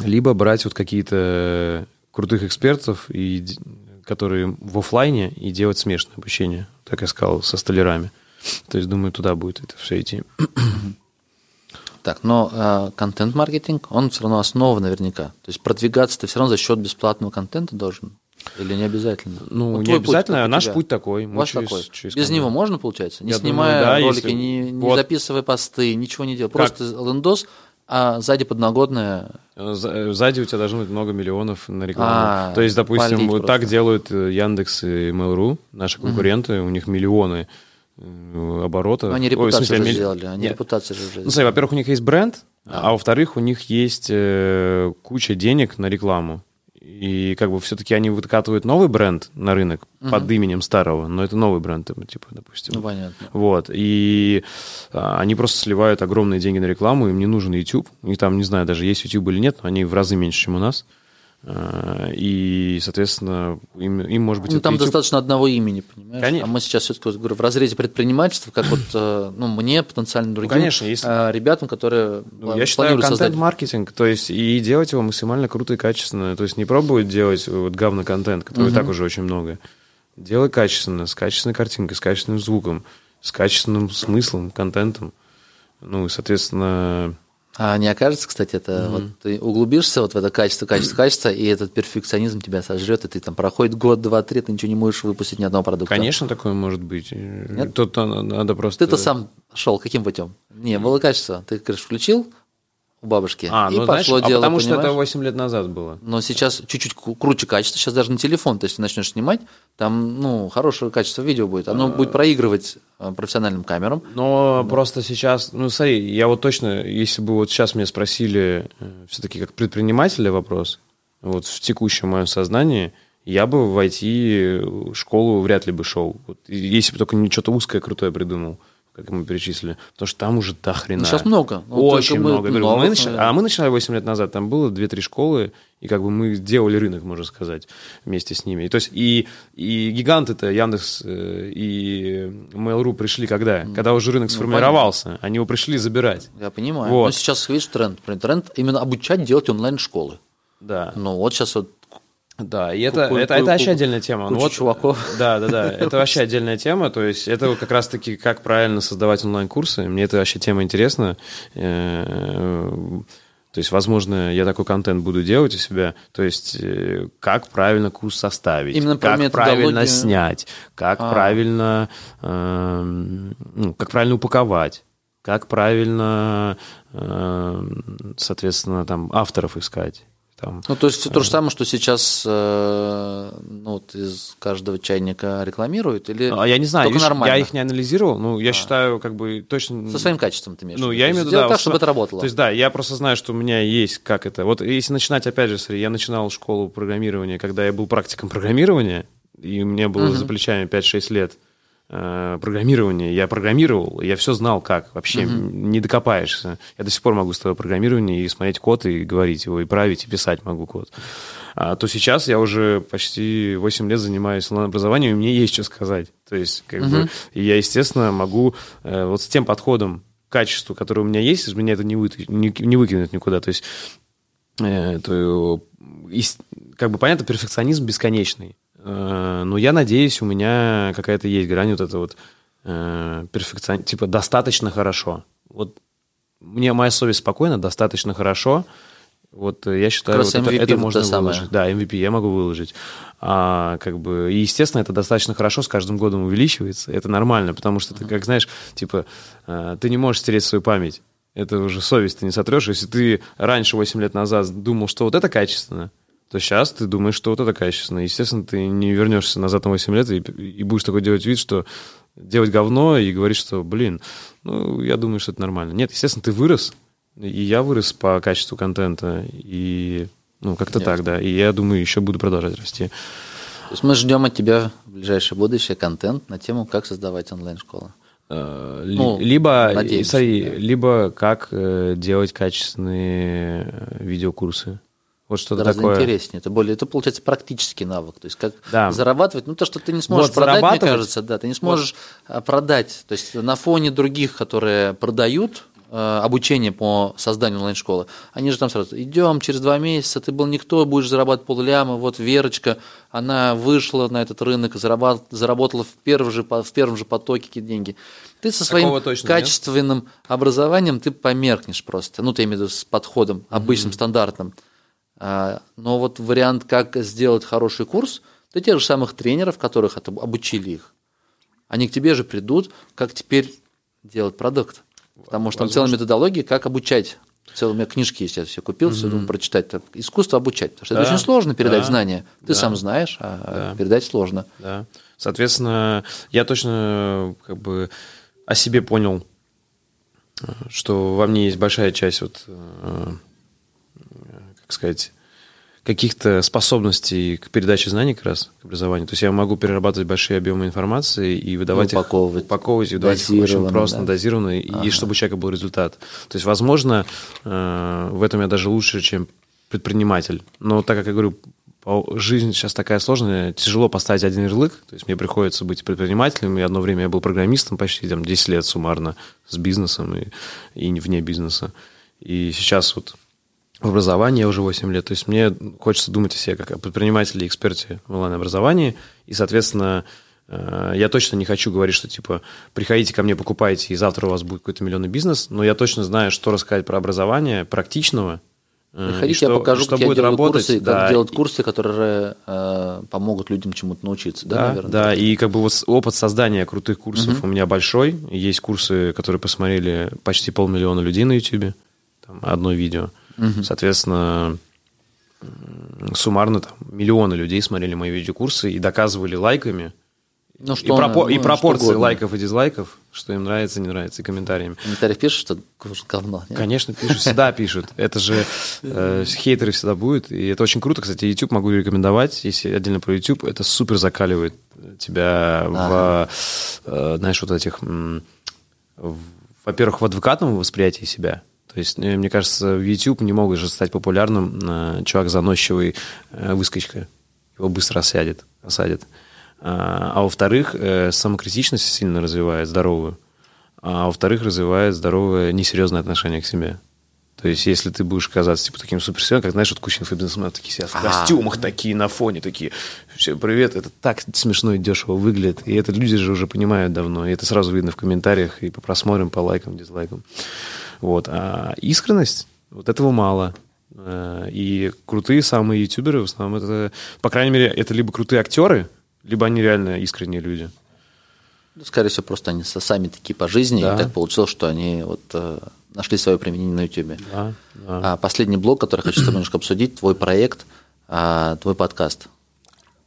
Speaker 2: либо брать вот какие-то крутых экспертов, и, которые в офлайне, и делать смешанное обучение, так я сказал, со столярами. То есть, думаю, туда будет это все идти.
Speaker 1: Так, но э, контент-маркетинг, он все равно основа наверняка. То есть продвигаться ты все равно за счет бесплатного контента должен. Или не обязательно?
Speaker 2: Ну,
Speaker 1: Вот
Speaker 2: не
Speaker 1: путь,
Speaker 2: обязательно,
Speaker 1: как у
Speaker 2: наш
Speaker 1: тебя.
Speaker 2: путь такой. Мы
Speaker 1: вас
Speaker 2: через-
Speaker 1: такой.
Speaker 2: через
Speaker 1: Без него можно, получается? Не
Speaker 2: Я думаю,
Speaker 1: снимая
Speaker 2: да,
Speaker 1: ролики,
Speaker 2: если-
Speaker 1: не, не
Speaker 2: вот.
Speaker 1: записывая посты, ничего не делая. Просто лендос, а сзади подногодная.
Speaker 2: Э, э, Сзади у тебя должно быть много миллионов на рекламу.
Speaker 1: А,
Speaker 2: То есть, допустим, вот так делают э, Яндекс и Mail.ru, наши конкуренты, у них миллионы оборота.
Speaker 1: Они
Speaker 2: Ой,
Speaker 1: репутацию
Speaker 2: смысле,
Speaker 1: уже
Speaker 2: милли-
Speaker 1: сделали. Они
Speaker 2: Нет.
Speaker 1: репутацию же уже
Speaker 2: Ну, смотри, во-первых, у них есть бренд, а во-вторых, у них есть э, куча денег на рекламу. И как бы все-таки они выкатывают новый бренд на рынок под именем старого, но это новый бренд, типа, допустим.
Speaker 1: Ну, понятно.
Speaker 2: Вот, и а, они просто сливают огромные деньги на рекламу, им не нужен YouTube. Них там, не знаю, даже есть YouTube или нет, но они в разы меньше, чем у нас. А, И, соответственно, им, им может быть,
Speaker 1: Ну, там
Speaker 2: YouTube.
Speaker 1: достаточно одного имени, понимаешь?
Speaker 2: Конечно.
Speaker 1: А мы сейчас все-таки вот, говорю, в разрезе предпринимательства, как вот э, ну, мне, потенциально другим
Speaker 2: конечно, если-
Speaker 1: э, ребятам, которые
Speaker 2: Ну, Я считаю, контент-маркетинг, то есть и делать его максимально круто и качественно. То есть не пробовать делать вот говно-контент, который и так уже очень много. Делай качественно, с качественной картинкой, с качественным звуком, с качественным смыслом, контентом. Ну, и, соответственно,
Speaker 1: А не окажется, кстати, это вот ты углубишься вот в это качество, качество, качество, и этот перфекционизм тебя сожрет, и ты там проходит год, два, три, ты ничего не можешь выпустить ни одного продукта.
Speaker 2: конечно, такое может быть. Тут а, надо просто...
Speaker 1: Ты-то сам шел каким путем? Не, было качество. Ты, говоришь, включил у бабушки,
Speaker 2: А,
Speaker 1: и
Speaker 2: ну, знаешь,
Speaker 1: пошло
Speaker 2: а
Speaker 1: дело,
Speaker 2: потому что это
Speaker 1: понимаешь?
Speaker 2: 8 лет назад было.
Speaker 1: Но сейчас чуть-чуть круче качество, сейчас даже на телефон, то есть ты начнешь снимать, там, ну, хорошее качество видео будет, оно будет проигрывать э, профессиональным камерам.
Speaker 2: Но просто сейчас, ну смотри, я вот точно, если бы вот сейчас меня спросили все-таки как предпринимателя вопрос, вот в текущем моем сознании, я бы в IT-школу вряд ли бы шел. Вот, если бы только не что-то узкое, крутое придумал, как мы перечислили. Потому что там уже до хрена.
Speaker 1: Ну, сейчас много. Ну,
Speaker 2: Очень
Speaker 1: мы
Speaker 2: много.
Speaker 1: Новых,
Speaker 2: мы
Speaker 1: наверное.
Speaker 2: А мы начинали 8 лет назад, там было 2-3 школы, и как бы мы делали рынок, можно сказать, вместе с ними. И, то есть и, и гиганты-то, Яндекс э, и Mail.ru пришли когда? Когда уже рынок сформировался. Они его пришли забирать.
Speaker 1: Я понимаю.
Speaker 2: Вот.
Speaker 1: Но сейчас, видишь, тренд. Тренд именно обучать делать онлайн-школы.
Speaker 2: Да.
Speaker 1: Ну, вот сейчас вот
Speaker 2: Да, и это,
Speaker 1: Ку-
Speaker 2: это, это вообще отдельная тема. Ну
Speaker 1: куча чуваков.
Speaker 2: Да, да, да. Это вообще отдельная тема. То есть это вот как раз-таки как правильно создавать онлайн-курсы. Мне это вообще тема интересна. Э, То есть, возможно, я такой контент буду делать у себя. То есть, э, как правильно курс составить,
Speaker 1: Именно
Speaker 2: как правильно
Speaker 1: методологию.
Speaker 2: снять, как
Speaker 1: А.
Speaker 2: правильно, ну, как правильно упаковать, как правильно, эм, соответственно, там авторов искать. Там,
Speaker 1: Ну, то есть все то же самое, что сейчас э, ну, вот из каждого чайника рекламируют? Или
Speaker 2: А я не знаю, видишь,
Speaker 1: нормально? А.
Speaker 2: я их не анализировал, ну, я считаю, как бы точно...
Speaker 1: Со своим качеством ты имеешь
Speaker 2: Ну, я имею в виду, да,
Speaker 1: так,
Speaker 2: вот
Speaker 1: чтобы
Speaker 2: что-
Speaker 1: это работало.
Speaker 2: То есть, да, я просто знаю, что у меня есть как это. Вот если начинать, опять же, смотри, я начинал школу программирования, когда я был практиком программирования, и у меня было за плечами 5-6 лет э, программирования, я программировал, я все знал как, вообще не докопаешься. Я до сих пор могу с тобой программирование и смотреть код, и говорить его, и править, и писать могу код. А, то сейчас я уже почти 8 лет занимаюсь онлайн-образованием, и мне есть что сказать. То есть, как бы, и я, естественно, могу э, вот с тем подходом к качеству, которое у меня есть, из меня это не, вы, не, не выкинуть никуда. То есть, э, то, ис- как бы понятно, перфекционизм бесконечный. Э, но я надеюсь, у меня какая-то есть грань вот это вот э, перфекцион... типа достаточно хорошо. Вот мне моя совесть спокойна, достаточно хорошо. Вот я считаю, вот это, это можно
Speaker 1: то самое.
Speaker 2: выложить. Да, MVP я могу выложить. А, как бы, и, естественно, это достаточно хорошо с каждым годом увеличивается. Это нормально, потому что ты, как знаешь, типа, э, ты не можешь стереть свою память. Это уже совесть ты не сотрешь. Если ты раньше, 8 лет назад, думал, что вот это качественно, то сейчас ты думаешь, что вот это качественно. Естественно, ты не вернешься назад на 8 лет и, и будешь такой делать вид, что делать говно и говорить, что, блин, ну, я думаю, что это нормально. Нет, естественно, ты вырос, и я вырос по качеству контента, и, ну, как-то так, да. И я думаю, еще буду продолжать расти.
Speaker 1: То есть мы ждем от тебя в ближайшее будущее контент на тему, как создавать онлайн-школы.
Speaker 2: Э,
Speaker 1: Ну,
Speaker 2: либо,
Speaker 1: надеемся,
Speaker 2: смотри,
Speaker 1: да.
Speaker 2: либо как э, делать качественные э, видеокурсы. Вот что-то
Speaker 1: Гораздо
Speaker 2: такое.
Speaker 1: интереснее. Это более, это получается практический навык. То есть как
Speaker 2: Да.
Speaker 1: зарабатывать. Ну то, что ты не сможешь
Speaker 2: Вот,
Speaker 1: продать, мне кажется, да, ты не сможешь а, продать. То есть на фоне других, которые продают э, обучение по созданию онлайн-школы, они же там сразу, идем, через два месяца ты был никто, будешь зарабатывать полляма, вот Верочка, она вышла на этот рынок, заработала в первом же, в первом же потоке какие-то деньги. Ты со своим
Speaker 2: точно
Speaker 1: качественным образованием ты померкнешь просто. Ну, ты имею в виду с подходом обычным, стандартным. А, Но вот вариант, как сделать хороший курс, Ты тех же самых тренеров, которых обучили их, они к тебе же придут, как теперь делать продукт. Потому что там целая методология, как обучать. Целые книжки есть, я все купил, mm-hmm. все думаю прочитать. Так, искусство обучать. Потому что да, это очень сложно передать да, знания. Ты да, сам знаешь, а да, передать сложно.
Speaker 2: Да. Соответственно, я точно как бы о себе понял, что во мне есть большая часть вот, э, как сказать, каких-то способностей к передаче знаний как раз, к образованию. То есть я могу перерабатывать большие объемы информации и выдавать
Speaker 1: упаковывать,
Speaker 2: их, упаковывать и выдавать их очень просто, да. дозированно, ага. и чтобы у человека был результат. То есть, возможно, э, в этом я даже лучше, чем предприниматель. Но так как я говорю, жизнь сейчас такая сложная, тяжело поставить один ярлык, то есть мне приходится быть предпринимателем, и одно время я был программистом почти там 10 лет суммарно с бизнесом и, и вне бизнеса. И сейчас вот в образовании я уже 8 лет. То есть мне хочется думать о себе как о предпринимателе и эксперте в онлайн-образовании. И, соответственно, э, я точно не хочу говорить, что типа приходите ко мне, покупайте, и завтра у вас будет какой-то миллионный бизнес, но я точно знаю, что рассказать про образование практичного.
Speaker 1: Э, Приходите, что, я покажу, что как будет я работать, курсы, да. как делать курсы, которые э, помогут людям чему-то научиться.
Speaker 2: Да, да, наверное, да. и как бы вот опыт создания крутых курсов угу. у меня большой. Есть курсы, которые посмотрели почти полмиллиона людей на YouTube, там одно видео. Угу. Соответственно, суммарно там миллионы людей смотрели мои видеокурсы и доказывали лайками, ну, что и, пропо- ну, и пропорции лайков и дизлайков, что им нравится, не нравится, и комментариями.
Speaker 1: Комментарии пишут, что говно,
Speaker 2: нет? Конечно, пишут, всегда пишут. Это же э, хейтеры всегда будут. И это очень круто. Кстати, YouTube могу рекомендовать, если отдельно про YouTube. Это супер закаливает тебя ага. в, э, знаешь, вот этих... во-первых, в адвокатном восприятии себя. То есть, э, мне кажется, в YouTube не могут же стать популярным э, чувак заносчивый э, выскочка. Его быстро осядет, осадит. А, а во-вторых, самокритичность сильно развивает здоровую. А во-вторых, развивает здоровое несерьезное отношение к себе. То есть, если ты будешь казаться типа таким суперсерьезным, как знаешь, вот куча инфобизнесменов такие сидят в костюмах такие на фоне, такие, все, привет, это так смешно и дешево выглядит. И это люди же уже понимают давно. И это сразу видно в комментариях и по просмотрам, по лайкам, дизлайкам. Вот. А искренность, вот этого мало. Э, и крутые самые ютуберы, в основном, это, по крайней мере, это либо крутые актеры, либо они реально искренние люди.
Speaker 1: Ну, скорее всего, просто они сами такие по жизни, да. и так получилось, что они вот э, нашли свое применение на YouTube. Да, да. А последний блок, который хочу с тобой немножко обсудить, твой проект, а, твой подкаст.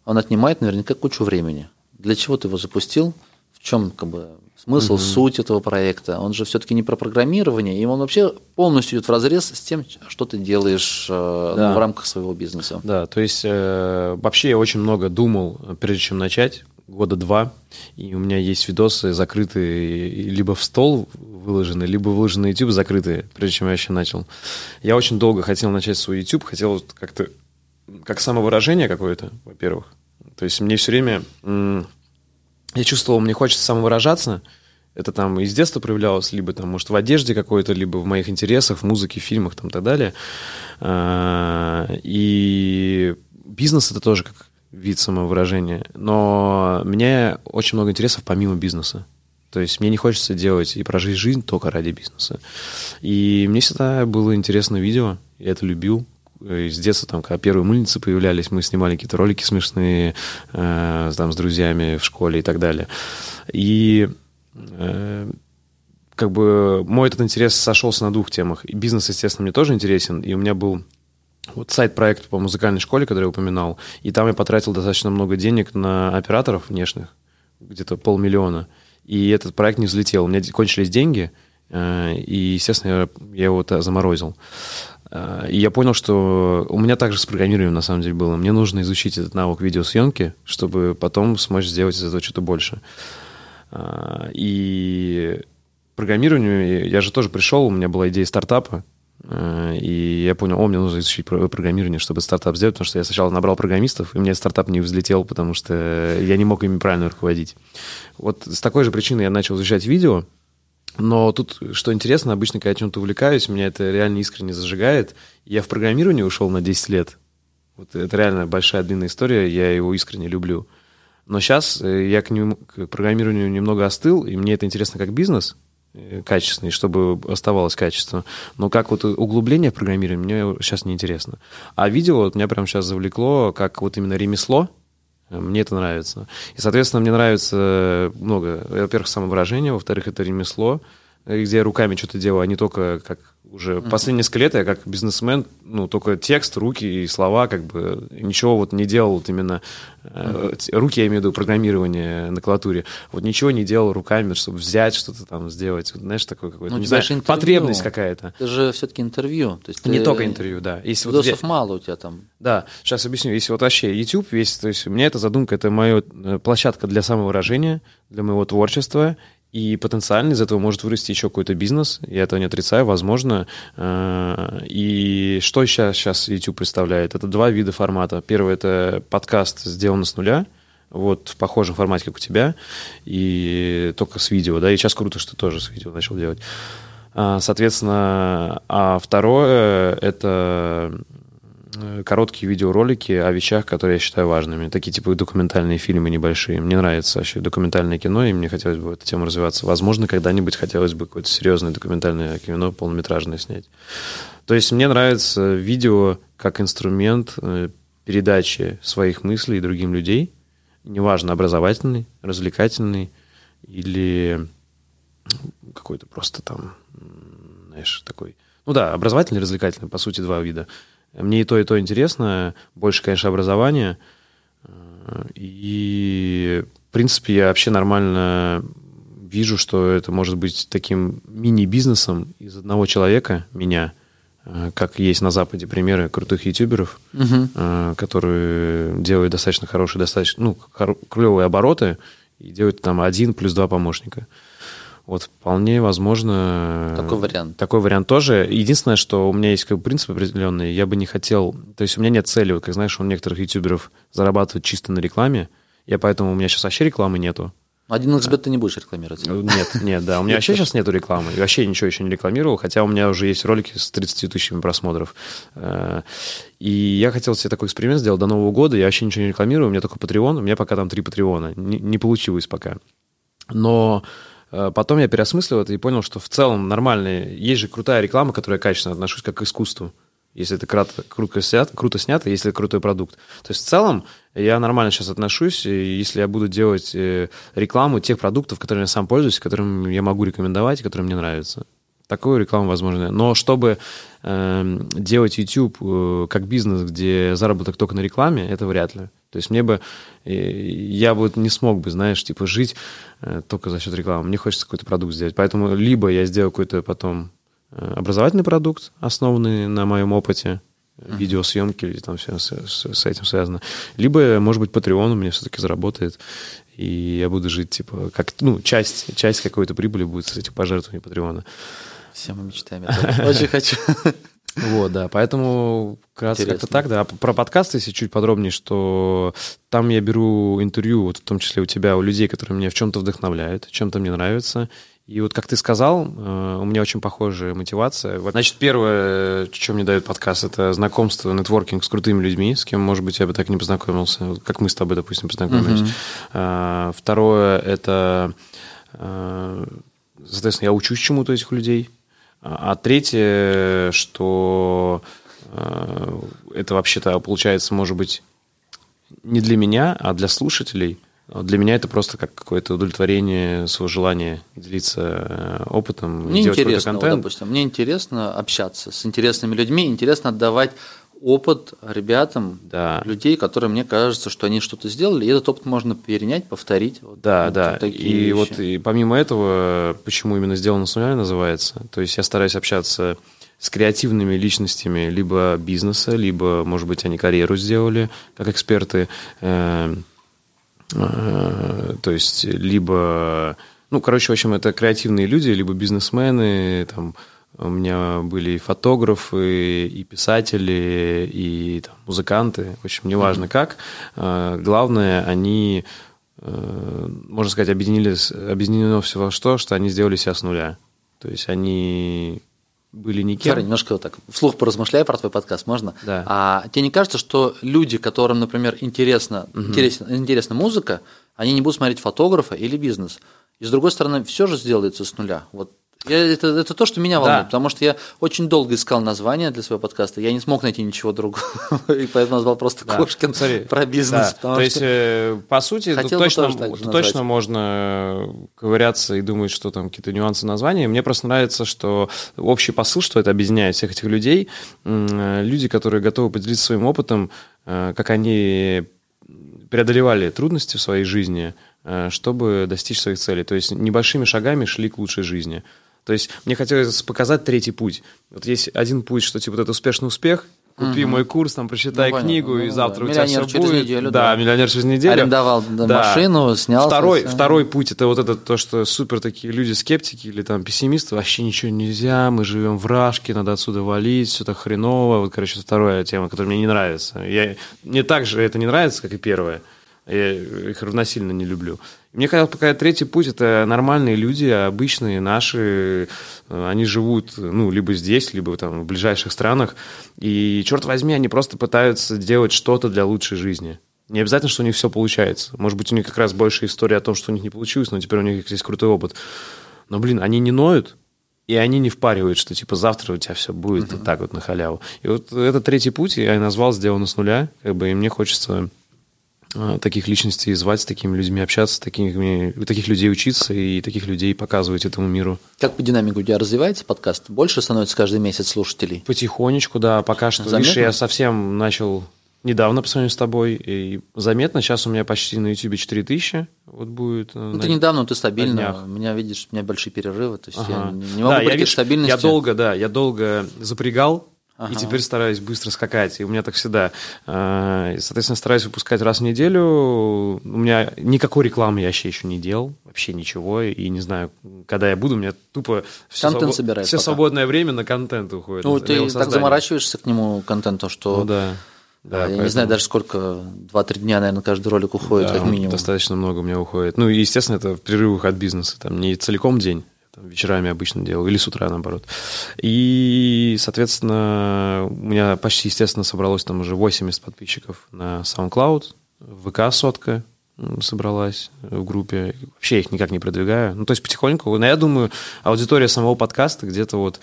Speaker 1: Он отнимает наверняка кучу времени. Для чего ты его запустил? В чем как бы смысл, угу. суть этого проекта? Он же все-таки не про программирование, и он вообще полностью идет в разрез с тем, что ты делаешь э, да. в рамках своего бизнеса.
Speaker 2: Да, то есть э, вообще я очень много думал, прежде чем начать, года два, и у меня есть видосы закрытые либо в стол выложены, либо выложены на YouTube закрытые, прежде чем я еще начал. Я очень долго хотел начать свой YouTube, хотел как-то как самовыражение какое-то, во-первых. То есть мне все время я чувствовал, мне хочется самовыражаться. Это там из детства проявлялось, либо там, может, в одежде какой-то, либо в моих интересах, в музыке, в фильмах там, и так далее. А, и бизнес это тоже как вид самовыражения. Но мне очень много интересов помимо бизнеса. То есть мне не хочется делать и прожить жизнь только ради бизнеса. И мне всегда было интересно видео, я это любил, с детства, там, когда первые мыльницы появлялись, мы снимали какие-то ролики смешные э, там, с друзьями в школе и так далее. И э, как бы мой этот интерес сошелся на двух темах. И бизнес, естественно, мне тоже интересен. И у меня был вот сайт-проект по музыкальной школе, который я упоминал. И там я потратил достаточно много денег на операторов внешних, где-то полмиллиона. И этот проект не взлетел. У меня кончились деньги, э, и, естественно, я его заморозил. А, и я понял, что у меня также с программированием на самом деле было. Мне нужно изучить этот навык видеосъемки, чтобы потом смочь сделать из этого что-то больше. А, и программированию я же тоже пришел, у меня была идея стартапа, а, и я понял, о, мне нужно изучить программирование, чтобы стартап сделать, потому что я сначала набрал программистов, и меня стартап не взлетел, потому что я не мог ими правильно руководить. Вот с такой же причиной я начал изучать видео, но тут, что интересно, обычно, когда я чем-то увлекаюсь, меня это реально искренне зажигает. Я в программирование ушел на 10 лет. Вот это реально большая длинная история, я его искренне люблю. Но сейчас э, я к, нему, к программированию немного остыл, и мне это интересно как бизнес, э, качественный, чтобы оставалось качество. Но как вот углубление в программировании мне сейчас не интересно. А видео вот меня прямо сейчас завлекло, как вот именно ремесло, Мне это нравится. И, соответственно, мне нравится много. Во-первых, самовыражение, во-вторых, это ремесло, где я руками что-то делаю, а не только как уже mm-hmm. последние несколько лет я как бизнесмен, ну, только текст, руки и слова, как бы ничего вот не делал вот именно, mm-hmm. руки я имею в виду программирование на клавиатуре, вот ничего не делал руками, чтобы взять что-то там сделать, вот, знаешь, такое какое-то, ну, не знаю, интервью. потребность какая-то.
Speaker 1: Это же все-таки интервью. То есть
Speaker 2: не только интервью, да.
Speaker 1: Если Видосов вот мало у тебя там.
Speaker 2: Да, сейчас объясню. Если вот вообще YouTube весь, то есть у меня эта задумка, это моя э, площадка для самовыражения, для моего творчества, и потенциально из этого может вырасти еще какой-то бизнес. Я этого не отрицаю, возможно. Э, и что сейчас, сейчас YouTube представляет? Это два вида формата. Первый — это подкаст сделан с нуля, вот в похожем формате, как у тебя, и только с видео, да, и сейчас круто, что тоже с видео начал делать. А, соответственно, а второе — это короткие видеоролики о вещах, которые я считаю важными. Такие типа документальные фильмы небольшие. Мне нравится вообще документальное кино, и мне хотелось бы эту тему развиваться. Возможно, когда-нибудь хотелось бы какое-то серьезное документальное кино полнометражное снять. То есть мне нравится видео как инструмент э, передачи своих мыслей другим людей. Неважно, образовательный, развлекательный или какой-то просто там, знаешь, такой... Ну да, образовательный, развлекательный, по сути, два вида. Мне и то, и то интересно. Больше, конечно, образование. И, в принципе, я вообще нормально вижу, что это может быть таким мини-бизнесом из одного человека, меня, как есть на Западе примеры крутых ютуберов, угу. которые делают достаточно хорошие, достаточно, ну, клевые обороты и делают там один плюс два помощника. Вот вполне возможно...
Speaker 1: Такой вариант.
Speaker 2: Такой вариант тоже. Единственное, что у меня есть как бы принцип определенный, я бы не хотел... То есть у меня нет цели, вот как знаешь, у некоторых ютуберов зарабатывать чисто на рекламе, я поэтому у меня сейчас вообще рекламы нету.
Speaker 1: 1xbet ты не будешь рекламировать?
Speaker 2: Нет, нет, да. У меня вообще сейчас нету рекламы. И вообще ничего еще не рекламировал, хотя у меня уже есть ролики с 30 тысячами просмотров. Э, и я хотел себе такой эксперимент сделать до Нового года. Я вообще ничего не рекламирую, у меня только Patreon. У меня пока там три Патреона. Не, не получилось пока. Но Э, потом я переосмыслил это и понял, что в целом нормально. Есть же крутая реклама, к я качественно отношусь как к искусству. Если это кратко, круто, снято, круто снято, если это крутой продукт. То есть в целом я нормально сейчас отношусь, если я буду делать э, рекламу тех продуктов, которыми я сам пользуюсь, которым я могу рекомендовать, которые мне нравятся. Такую рекламу возможно. Но чтобы э, делать YouTube э, как бизнес, где заработок только на рекламе, это вряд ли. То есть мне бы, э, я бы не смог бы, знаешь, типа жить э, только за счет рекламы. Мне хочется какой-то продукт сделать. Поэтому либо я сделаю какой-то потом э, образовательный продукт, основанный на моем опыте, видеосъемки или там все с, с, с этим связано. Либо, может быть, Patreon у меня все-таки заработает, и я буду жить, типа, как, ну, часть, часть какой-то прибыли будет с этих пожертвований Патреона.
Speaker 1: Все мы мечтаем. Очень хочу.
Speaker 2: Вот, да, поэтому как как-то так, да. Про подкасты, если чуть подробнее, что там я беру интервью, вот в том числе у тебя, у людей, которые меня в чем-то вдохновляют, чем-то мне нравится. И вот, как ты сказал, э, у меня очень похожая мотивация. Значит, первое, что мне дает подкаст, это знакомство, нетворкинг с крутыми людьми, с кем, может быть, я бы так не познакомился, как мы с тобой, допустим, познакомились. Uh-huh. Второе, это, э, соответственно, я учусь чему-то этих людей. А третье, что э, это вообще-то получается, может быть, не для меня, а для слушателей. Для меня это просто как какое-то удовлетворение своего желания делиться э, опытом,
Speaker 1: мне делать интересно, контент. Вот, допустим, мне интересно общаться с интересными людьми, интересно отдавать опыт ребятам, да. людей, которые мне кажется, что они что-то сделали, и этот опыт можно перенять, повторить.
Speaker 2: Вот, да, вот да. И вещи. вот и помимо этого, почему именно сделано с нуля называется, то есть я стараюсь общаться с креативными личностями либо бизнеса, либо, может быть, они карьеру сделали как эксперты, э, э, то есть либо, ну, короче, в общем, это креативные люди, либо бизнесмены, там, у меня были и фотографы, и писатели, и там, музыканты. В общем, неважно как. А, главное, они, э, можно сказать, объединились, объединено все во что, что они сделали себя с нуля. То есть они были никем.
Speaker 1: Смотри, немножко вот так, вслух поразмышляй про твой подкаст, можно?
Speaker 2: Да.
Speaker 1: А тебе не кажется, что люди, которым, например, интересна, угу. интересна, интересна музыка, они не будут смотреть фотографа или бизнес? И с другой стороны, все же сделается с нуля. Вот Я, это, это то, что меня волнует,
Speaker 2: Да.
Speaker 1: потому что я очень долго искал название для своего подкаста, я не смог найти ничего другого, и поэтому назвал просто
Speaker 2: Да.
Speaker 1: Кошкин
Speaker 2: Смотри,
Speaker 1: про бизнес.
Speaker 2: Да, То есть, э, по сути, тут точно, тут точно можно ковыряться и думать, что там какие-то нюансы названия. Мне просто нравится, что общий посыл, что это объединяет всех этих людей, э, люди, которые готовы поделиться своим опытом, э, как они преодолевали трудности в своей жизни, э, чтобы достичь своих целей. То есть небольшими шагами шли к лучшей жизни. То есть мне хотелось показать третий путь. Вот есть один путь, что типа вот это успешный успех, купи мой курс, там прочитай
Speaker 1: Ну, понятно.
Speaker 2: книгу,
Speaker 1: Ну,
Speaker 2: и завтра у тебя
Speaker 1: Миллионер
Speaker 2: все
Speaker 1: через
Speaker 2: будет.
Speaker 1: неделю,
Speaker 2: да,
Speaker 1: да.
Speaker 2: миллионер через неделю.
Speaker 1: Арендовал да, машину, снял.
Speaker 2: Второй, второй путь это вот это то, что супер такие люди скептики или там пессимисты, вообще ничего нельзя, мы живем в рашке, надо отсюда валить, все так хреново. Вот, короче, вторая тема, которая мне не нравится. Я, мне также это не нравится, как и первая. Я их равносильно не люблю. И мне казалось, пока третий путь это нормальные люди, обычные наши, они живут, ну, либо здесь, либо там в ближайших странах. И, черт возьми, они просто пытаются делать что-то для лучшей жизни. Не обязательно, что у них все получается. Может быть, у них как раз больше история о том, что у них не получилось, но теперь у них есть крутой опыт. Но, блин, они не ноют, и они не впаривают, что типа завтра у тебя все будет вот так вот на халяву. И вот этот третий путь я назвал «Сделано с нуля», как бы, и мне хочется таких личностей звать, с такими людьми общаться, с такими, таких людей учиться и таких людей показывать этому миру.
Speaker 1: Как по динамике у тебя развивается подкаст? Больше становится каждый месяц слушателей?
Speaker 2: Потихонечку, да, пока что.
Speaker 1: Заметно?
Speaker 2: Видишь, я совсем начал недавно по сравнению с тобой, и заметно, сейчас у меня почти на YouTube 4000, вот будет. э,
Speaker 1: Ну,
Speaker 2: на-
Speaker 1: ты недавно, ты стабильно. У меня, видишь, у меня большие перерывы. То есть я
Speaker 2: Ага.
Speaker 1: не не могу
Speaker 2: Да, я, видишь,
Speaker 1: стабильности.
Speaker 2: я долго, да, я долго запрягал,
Speaker 1: Ага.
Speaker 2: и теперь стараюсь быстро скакать. И у меня так всегда. И, Соответственно, стараюсь выпускать раз в неделю. У меня никакой рекламы я вообще еще не делал, вообще ничего. И не знаю, когда я буду, у меня тупо все,
Speaker 1: Контент собираешь
Speaker 2: все
Speaker 1: пока.
Speaker 2: свободное время на контент уходит.
Speaker 1: Ну, ты так заморачиваешься к нему контенту, что
Speaker 2: Ну да. Да,
Speaker 1: я не
Speaker 2: поэтому-
Speaker 1: знаю даже сколько, 2-3 дня, наверное, каждый ролик уходит,
Speaker 2: Да,
Speaker 1: как минимум.
Speaker 2: Достаточно много у меня уходит. Ну, и, естественно, это в перерывах от бизнеса. Там не целиком день, там, вечерами обычно делаю, или с утра, наоборот. И, соответственно, у меня почти, естественно, собралось там уже 80 подписчиков на SoundCloud, ВК сотка собралась в группе. Вообще я их никак не продвигаю. Ну, то есть потихоньку. Но я думаю, аудитория самого подкаста где-то вот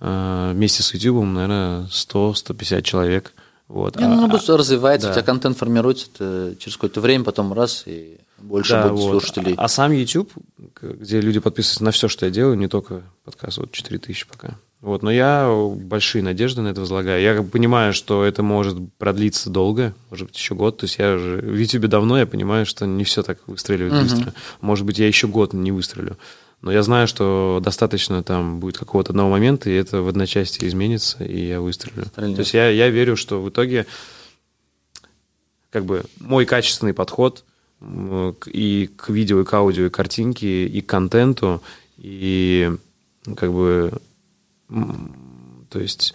Speaker 2: э, вместе с YouTube, наверное, 100-150 человек. Вот.
Speaker 1: Не,
Speaker 2: А-
Speaker 1: ну,
Speaker 2: а-
Speaker 1: просто развивается,
Speaker 2: да.
Speaker 1: у тебя контент формируется ты через какое-то время, потом раз, и больше
Speaker 2: Да,
Speaker 1: будет
Speaker 2: вот.
Speaker 1: слушателей.
Speaker 2: А сам YouTube, где люди подписываются на все, что я делаю, не только подкаст, вот 4000 пока. Вот, но я большие надежды на это возлагаю. Я понимаю, что это может продлиться долго, может быть, еще год. То есть я уже в YouTube давно, я понимаю, что не все так выстреливает
Speaker 1: Мгм.
Speaker 2: быстро. Может быть, я еще год не выстрелю. Но я знаю, что достаточно там будет какого-то одного момента, и это в одночасье изменится, и я выстрелю.
Speaker 1: Стрельнет.
Speaker 2: То есть я, я верю, что в итоге как бы мой качественный подход и к видео, и к аудио, и картинке, и к контенту, и как бы, то есть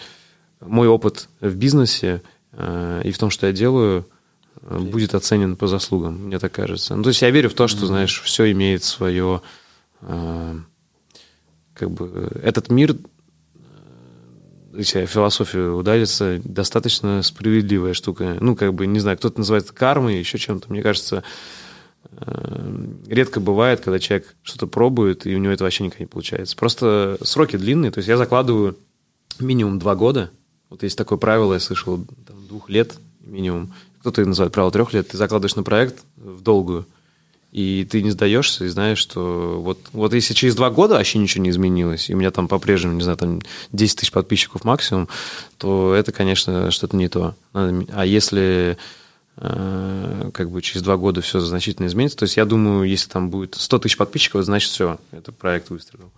Speaker 2: мой опыт в бизнесе э, и в том, что я делаю, э, будет оценен по заслугам, мне так кажется. Ну, то есть я верю в то, что, знаешь, все имеет свое, э, как бы, этот мир если философию удариться, достаточно справедливая штука. Ну, как бы, не знаю, кто-то называет это кармой, еще чем-то. Мне кажется, э, редко бывает, когда человек что-то пробует, и у него это вообще никак не получается. Просто сроки длинные, то есть я закладываю минимум два года. Вот есть такое правило, я слышал, там, двух лет минимум. Кто-то называет правило трех лет. Ты закладываешь на проект в долгую, и ты не сдаешься, и знаешь, что вот, вот если через два года вообще ничего не изменилось, и у меня там по-прежнему, не знаю, там 10 тысяч подписчиков максимум, то это, конечно, что-то не то. А если э, как бы через два года все значительно изменится, то есть я думаю, если там будет 100 тысяч подписчиков, значит все, это проект выстрелил.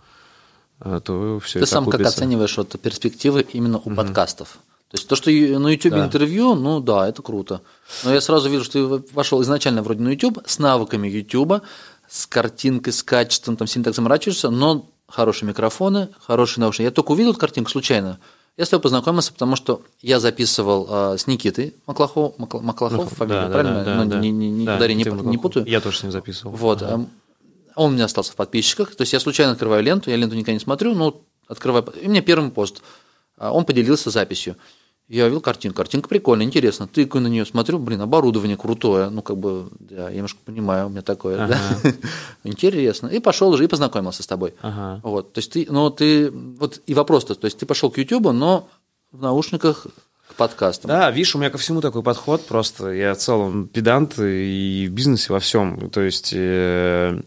Speaker 2: А То все
Speaker 1: Ты сам как оцениваешь вот перспективы именно у подкастов? То есть то, что на YouTube
Speaker 2: Да.
Speaker 1: интервью, ну да, это круто. Но я сразу вижу, что ты вошел изначально вроде на YouTube с навыками YouTube, с картинкой, с качеством, там сильно так заморачиваешься, но хорошие микрофоны, хорошие наушники. Я только увидел эту картинку случайно. Я с тобой познакомился, потому что я записывал а, с Никитой Маклахов, Макла- Маклахов, фамилия, правильно? Ну, не, не, не, удари, не, не путаю.
Speaker 2: Я тоже с ним записывал.
Speaker 1: Вот. эм, Он у меня остался в подписчиках. То есть я случайно открываю ленту, я ленту никогда не смотрю, но открываю. И мне первый пост. А Он поделился записью. Я видел картинку. Картинка прикольная, интересно. Тыкаю на нее, смотрю, блин, оборудование крутое. Ну, как бы, да, я немножко понимаю, у меня такое. Ага. Да? Интересно. И пошел уже и познакомился с тобой. Ага. Вот. То есть ты, ну, ты, вот и вопрос-то, то есть ты пошел к YouTube, но в наушниках к подкастам.
Speaker 2: Да, видишь, у меня ко всему такой подход просто. Я в целом педант и в бизнесе во всем. То есть, э,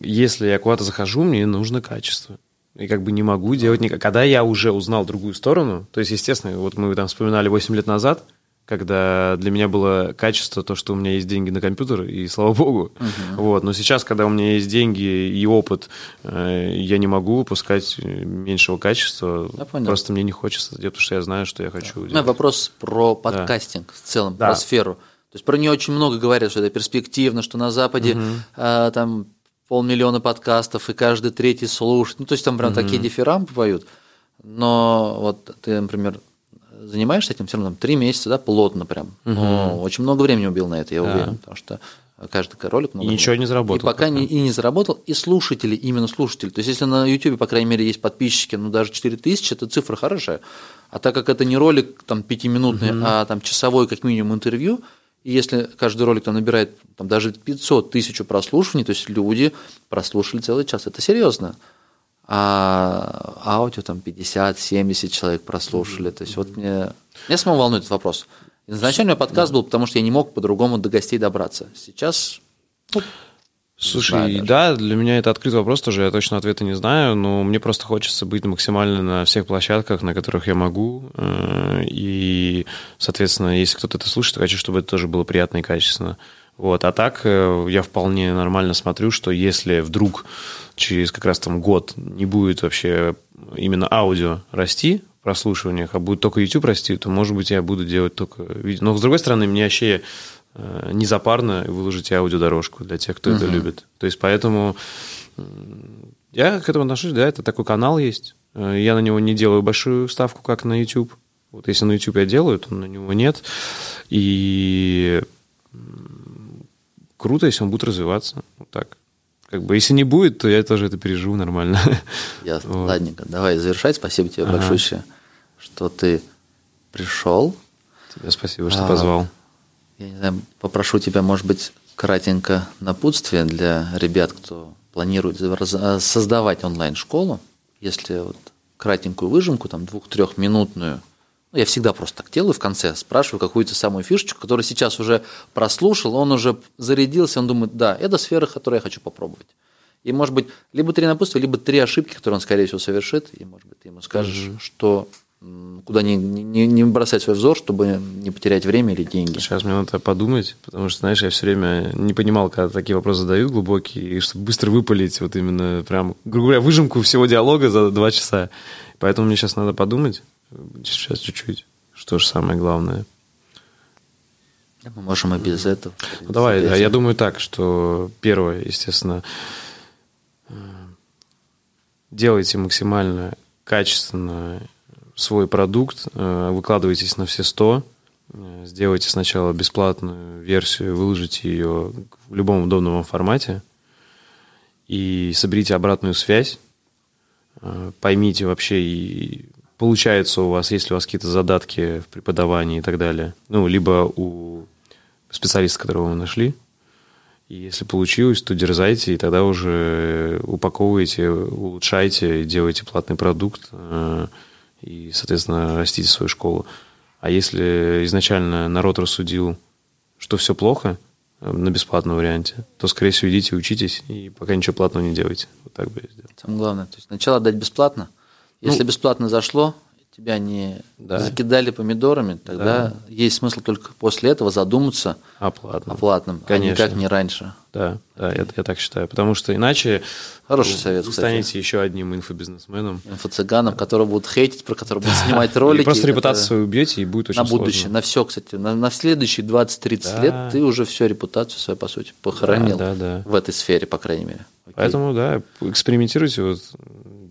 Speaker 2: если я куда-то захожу, мне нужно качество. И как бы не могу делать никак. Когда я уже узнал другую сторону, то есть, естественно, вот мы там вспоминали 8 лет назад, когда для меня было качество то, что у меня есть деньги на компьютер, и слава богу. Uh-huh. Вот. Но сейчас, когда у меня есть деньги и опыт, э, я не могу выпускать меньшего качества. Я понял. Просто мне не хочется делать, потому что я знаю, что я хочу да.
Speaker 1: делать. вопрос про подкастинг да. в целом, да. про сферу. То есть про нее очень много говорят, что это перспективно, что на Западе uh-huh. а, там полмиллиона подкастов, и каждый третий слушает. Ну, то есть там прям mm-hmm. такие дифирамбы поют. Но вот ты, например, занимаешься этим все равно там, три месяца, да, плотно прям. Mm-hmm. Но очень много времени убил на это, я yeah. уверен, потому что каждый ролик много.
Speaker 2: И ничего не заработал.
Speaker 1: И пока, не, и не заработал, и слушатели, именно слушатели. То есть, если на YouTube, по крайней мере, есть подписчики, ну, даже 4000, это цифра хорошая. А так как это не ролик там пятиминутный, mm-hmm. а там часовой, как минимум, интервью, и если каждый ролик там набирает там, даже 500 тысяч прослушиваний, то есть люди прослушали целый час, это серьезно. А аудио там 50-70 человек прослушали. То есть вот мне, меня самого волнует этот вопрос. Изначально подкаст был, потому что я не мог по-другому до гостей добраться. Сейчас ну,
Speaker 2: Слушай, да, для меня это открытый вопрос тоже, я точно ответа не знаю, но мне просто хочется быть максимально на всех площадках, на которых я могу, э, и, соответственно, если кто-то это слушает, хочу, чтобы это тоже было приятно и качественно. Вот. А так э, я вполне нормально смотрю, что если вдруг через как раз там год не будет вообще именно аудио расти в прослушиваниях, а будет только YouTube расти, то, может быть, я буду делать только видео. Но, с другой стороны, мне вообще Э, незапарно выложить аудиодорожку для тех, кто uh-huh. это любит. То есть поэтому я к этому отношусь, да, это такой канал есть. Э, я на него не делаю большую ставку, как на YouTube. Вот если на YouTube я делаю, то на него нет. И круто, если он будет развиваться. Вот так. Как бы, если не будет, то я тоже это переживу нормально.
Speaker 1: Ясно. Вот. Ладненько. Давай завершать. Спасибо тебе ага. большое, что ты пришел.
Speaker 2: Тебе спасибо, что а, позвал.
Speaker 1: Я не знаю, попрошу тебя, может быть, кратенько напутствие для ребят, кто планирует создавать онлайн-школу. Если вот кратенькую выжимку, там двух-трехминутную, ну, я всегда просто так делаю в конце, спрашиваю какую-то самую фишечку, которую сейчас уже прослушал, он уже зарядился, он думает, да, это сфера, которую я хочу попробовать. И, может быть, либо три напутствия, либо три ошибки, которые он, скорее всего, совершит, и, может быть, ты ему скажешь, mm-hmm. что куда не, не, не бросать свой взор, чтобы не потерять время или деньги.
Speaker 2: Сейчас мне надо подумать, потому что, знаешь, я все время не понимал, когда такие вопросы задают глубокие, и чтобы быстро выпалить вот именно прям, грубо говоря, выжимку всего диалога за два часа. Поэтому мне сейчас надо подумать, сейчас чуть-чуть, что же самое главное.
Speaker 1: Мы можем и без этого.
Speaker 2: Ну, давай, да, я думаю так, что первое, естественно, э, делайте максимально качественно свой продукт, э, выкладывайтесь на все 100, э, сделайте сначала бесплатную версию, выложите ее в любом удобном вам формате и соберите обратную связь, э, поймите вообще, и получается у вас, если у вас какие-то задатки в преподавании и так далее, ну, либо у специалиста, которого вы нашли, и если получилось, то дерзайте, и тогда уже упаковывайте, улучшайте, делайте платный продукт – и, соответственно, растите свою школу. А если изначально народ рассудил, что все плохо э, на бесплатном варианте, то, скорее всего, идите, учитесь, и пока ничего платного не делайте. Вот так бы я сделал.
Speaker 1: Самое главное, то есть сначала дать бесплатно. Если ну, бесплатно зашло, тебя не да. закидали помидорами, тогда да. есть смысл только после этого задуматься
Speaker 2: о платном,
Speaker 1: о платном Конечно. а никак не раньше.
Speaker 2: Да, да, я, я так считаю. Потому что иначе
Speaker 1: Хороший совет,
Speaker 2: вы станете кстати. еще одним инфобизнесменом.
Speaker 1: Инфо-цыганом, которого будут хейтить, про которого будут снимать ролики. И
Speaker 2: просто репутацию свою убьете, и будет очень
Speaker 1: На будущее,
Speaker 2: сложно.
Speaker 1: на все, кстати. На, на следующие 20-30 да. лет ты уже всю репутацию свою, по сути, похоронил да, да, да. в этой сфере, по крайней мере.
Speaker 2: Окей. Поэтому, да, экспериментируйте, вот,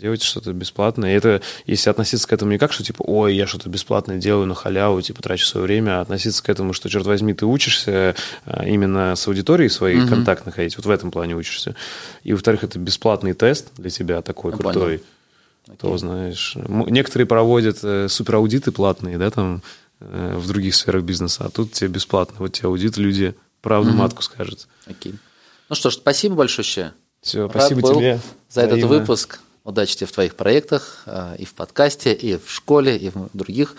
Speaker 2: делайте что-то бесплатное. И это, если относиться к этому не как, что типа, ой, я что-то бесплатное делаю на халяву, типа, трачу свое время, а относиться к этому, что, черт возьми, ты учишься а, именно с аудиторией своей, угу. контакт находить, вот в этом плане учишься. И, во-вторых, это бесплатный тест для тебя такой ну, крутой. Понятно. То, знаешь, некоторые проводят э, супераудиты платные, да, там, э, в других сферах бизнеса, а тут тебе бесплатно. Вот тебе аудит люди правду матку скажут.
Speaker 1: Окей. Ну что ж, спасибо большое.
Speaker 2: Все,
Speaker 1: Рад
Speaker 2: спасибо тебе.
Speaker 1: за этот выпуск. Удачи тебе в твоих проектах, э, и в подкасте, и в школе, и в других.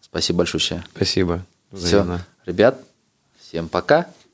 Speaker 1: Спасибо большое.
Speaker 2: Спасибо.
Speaker 1: Все,
Speaker 2: Взаимно.
Speaker 1: ребят, всем пока.
Speaker 2: Все.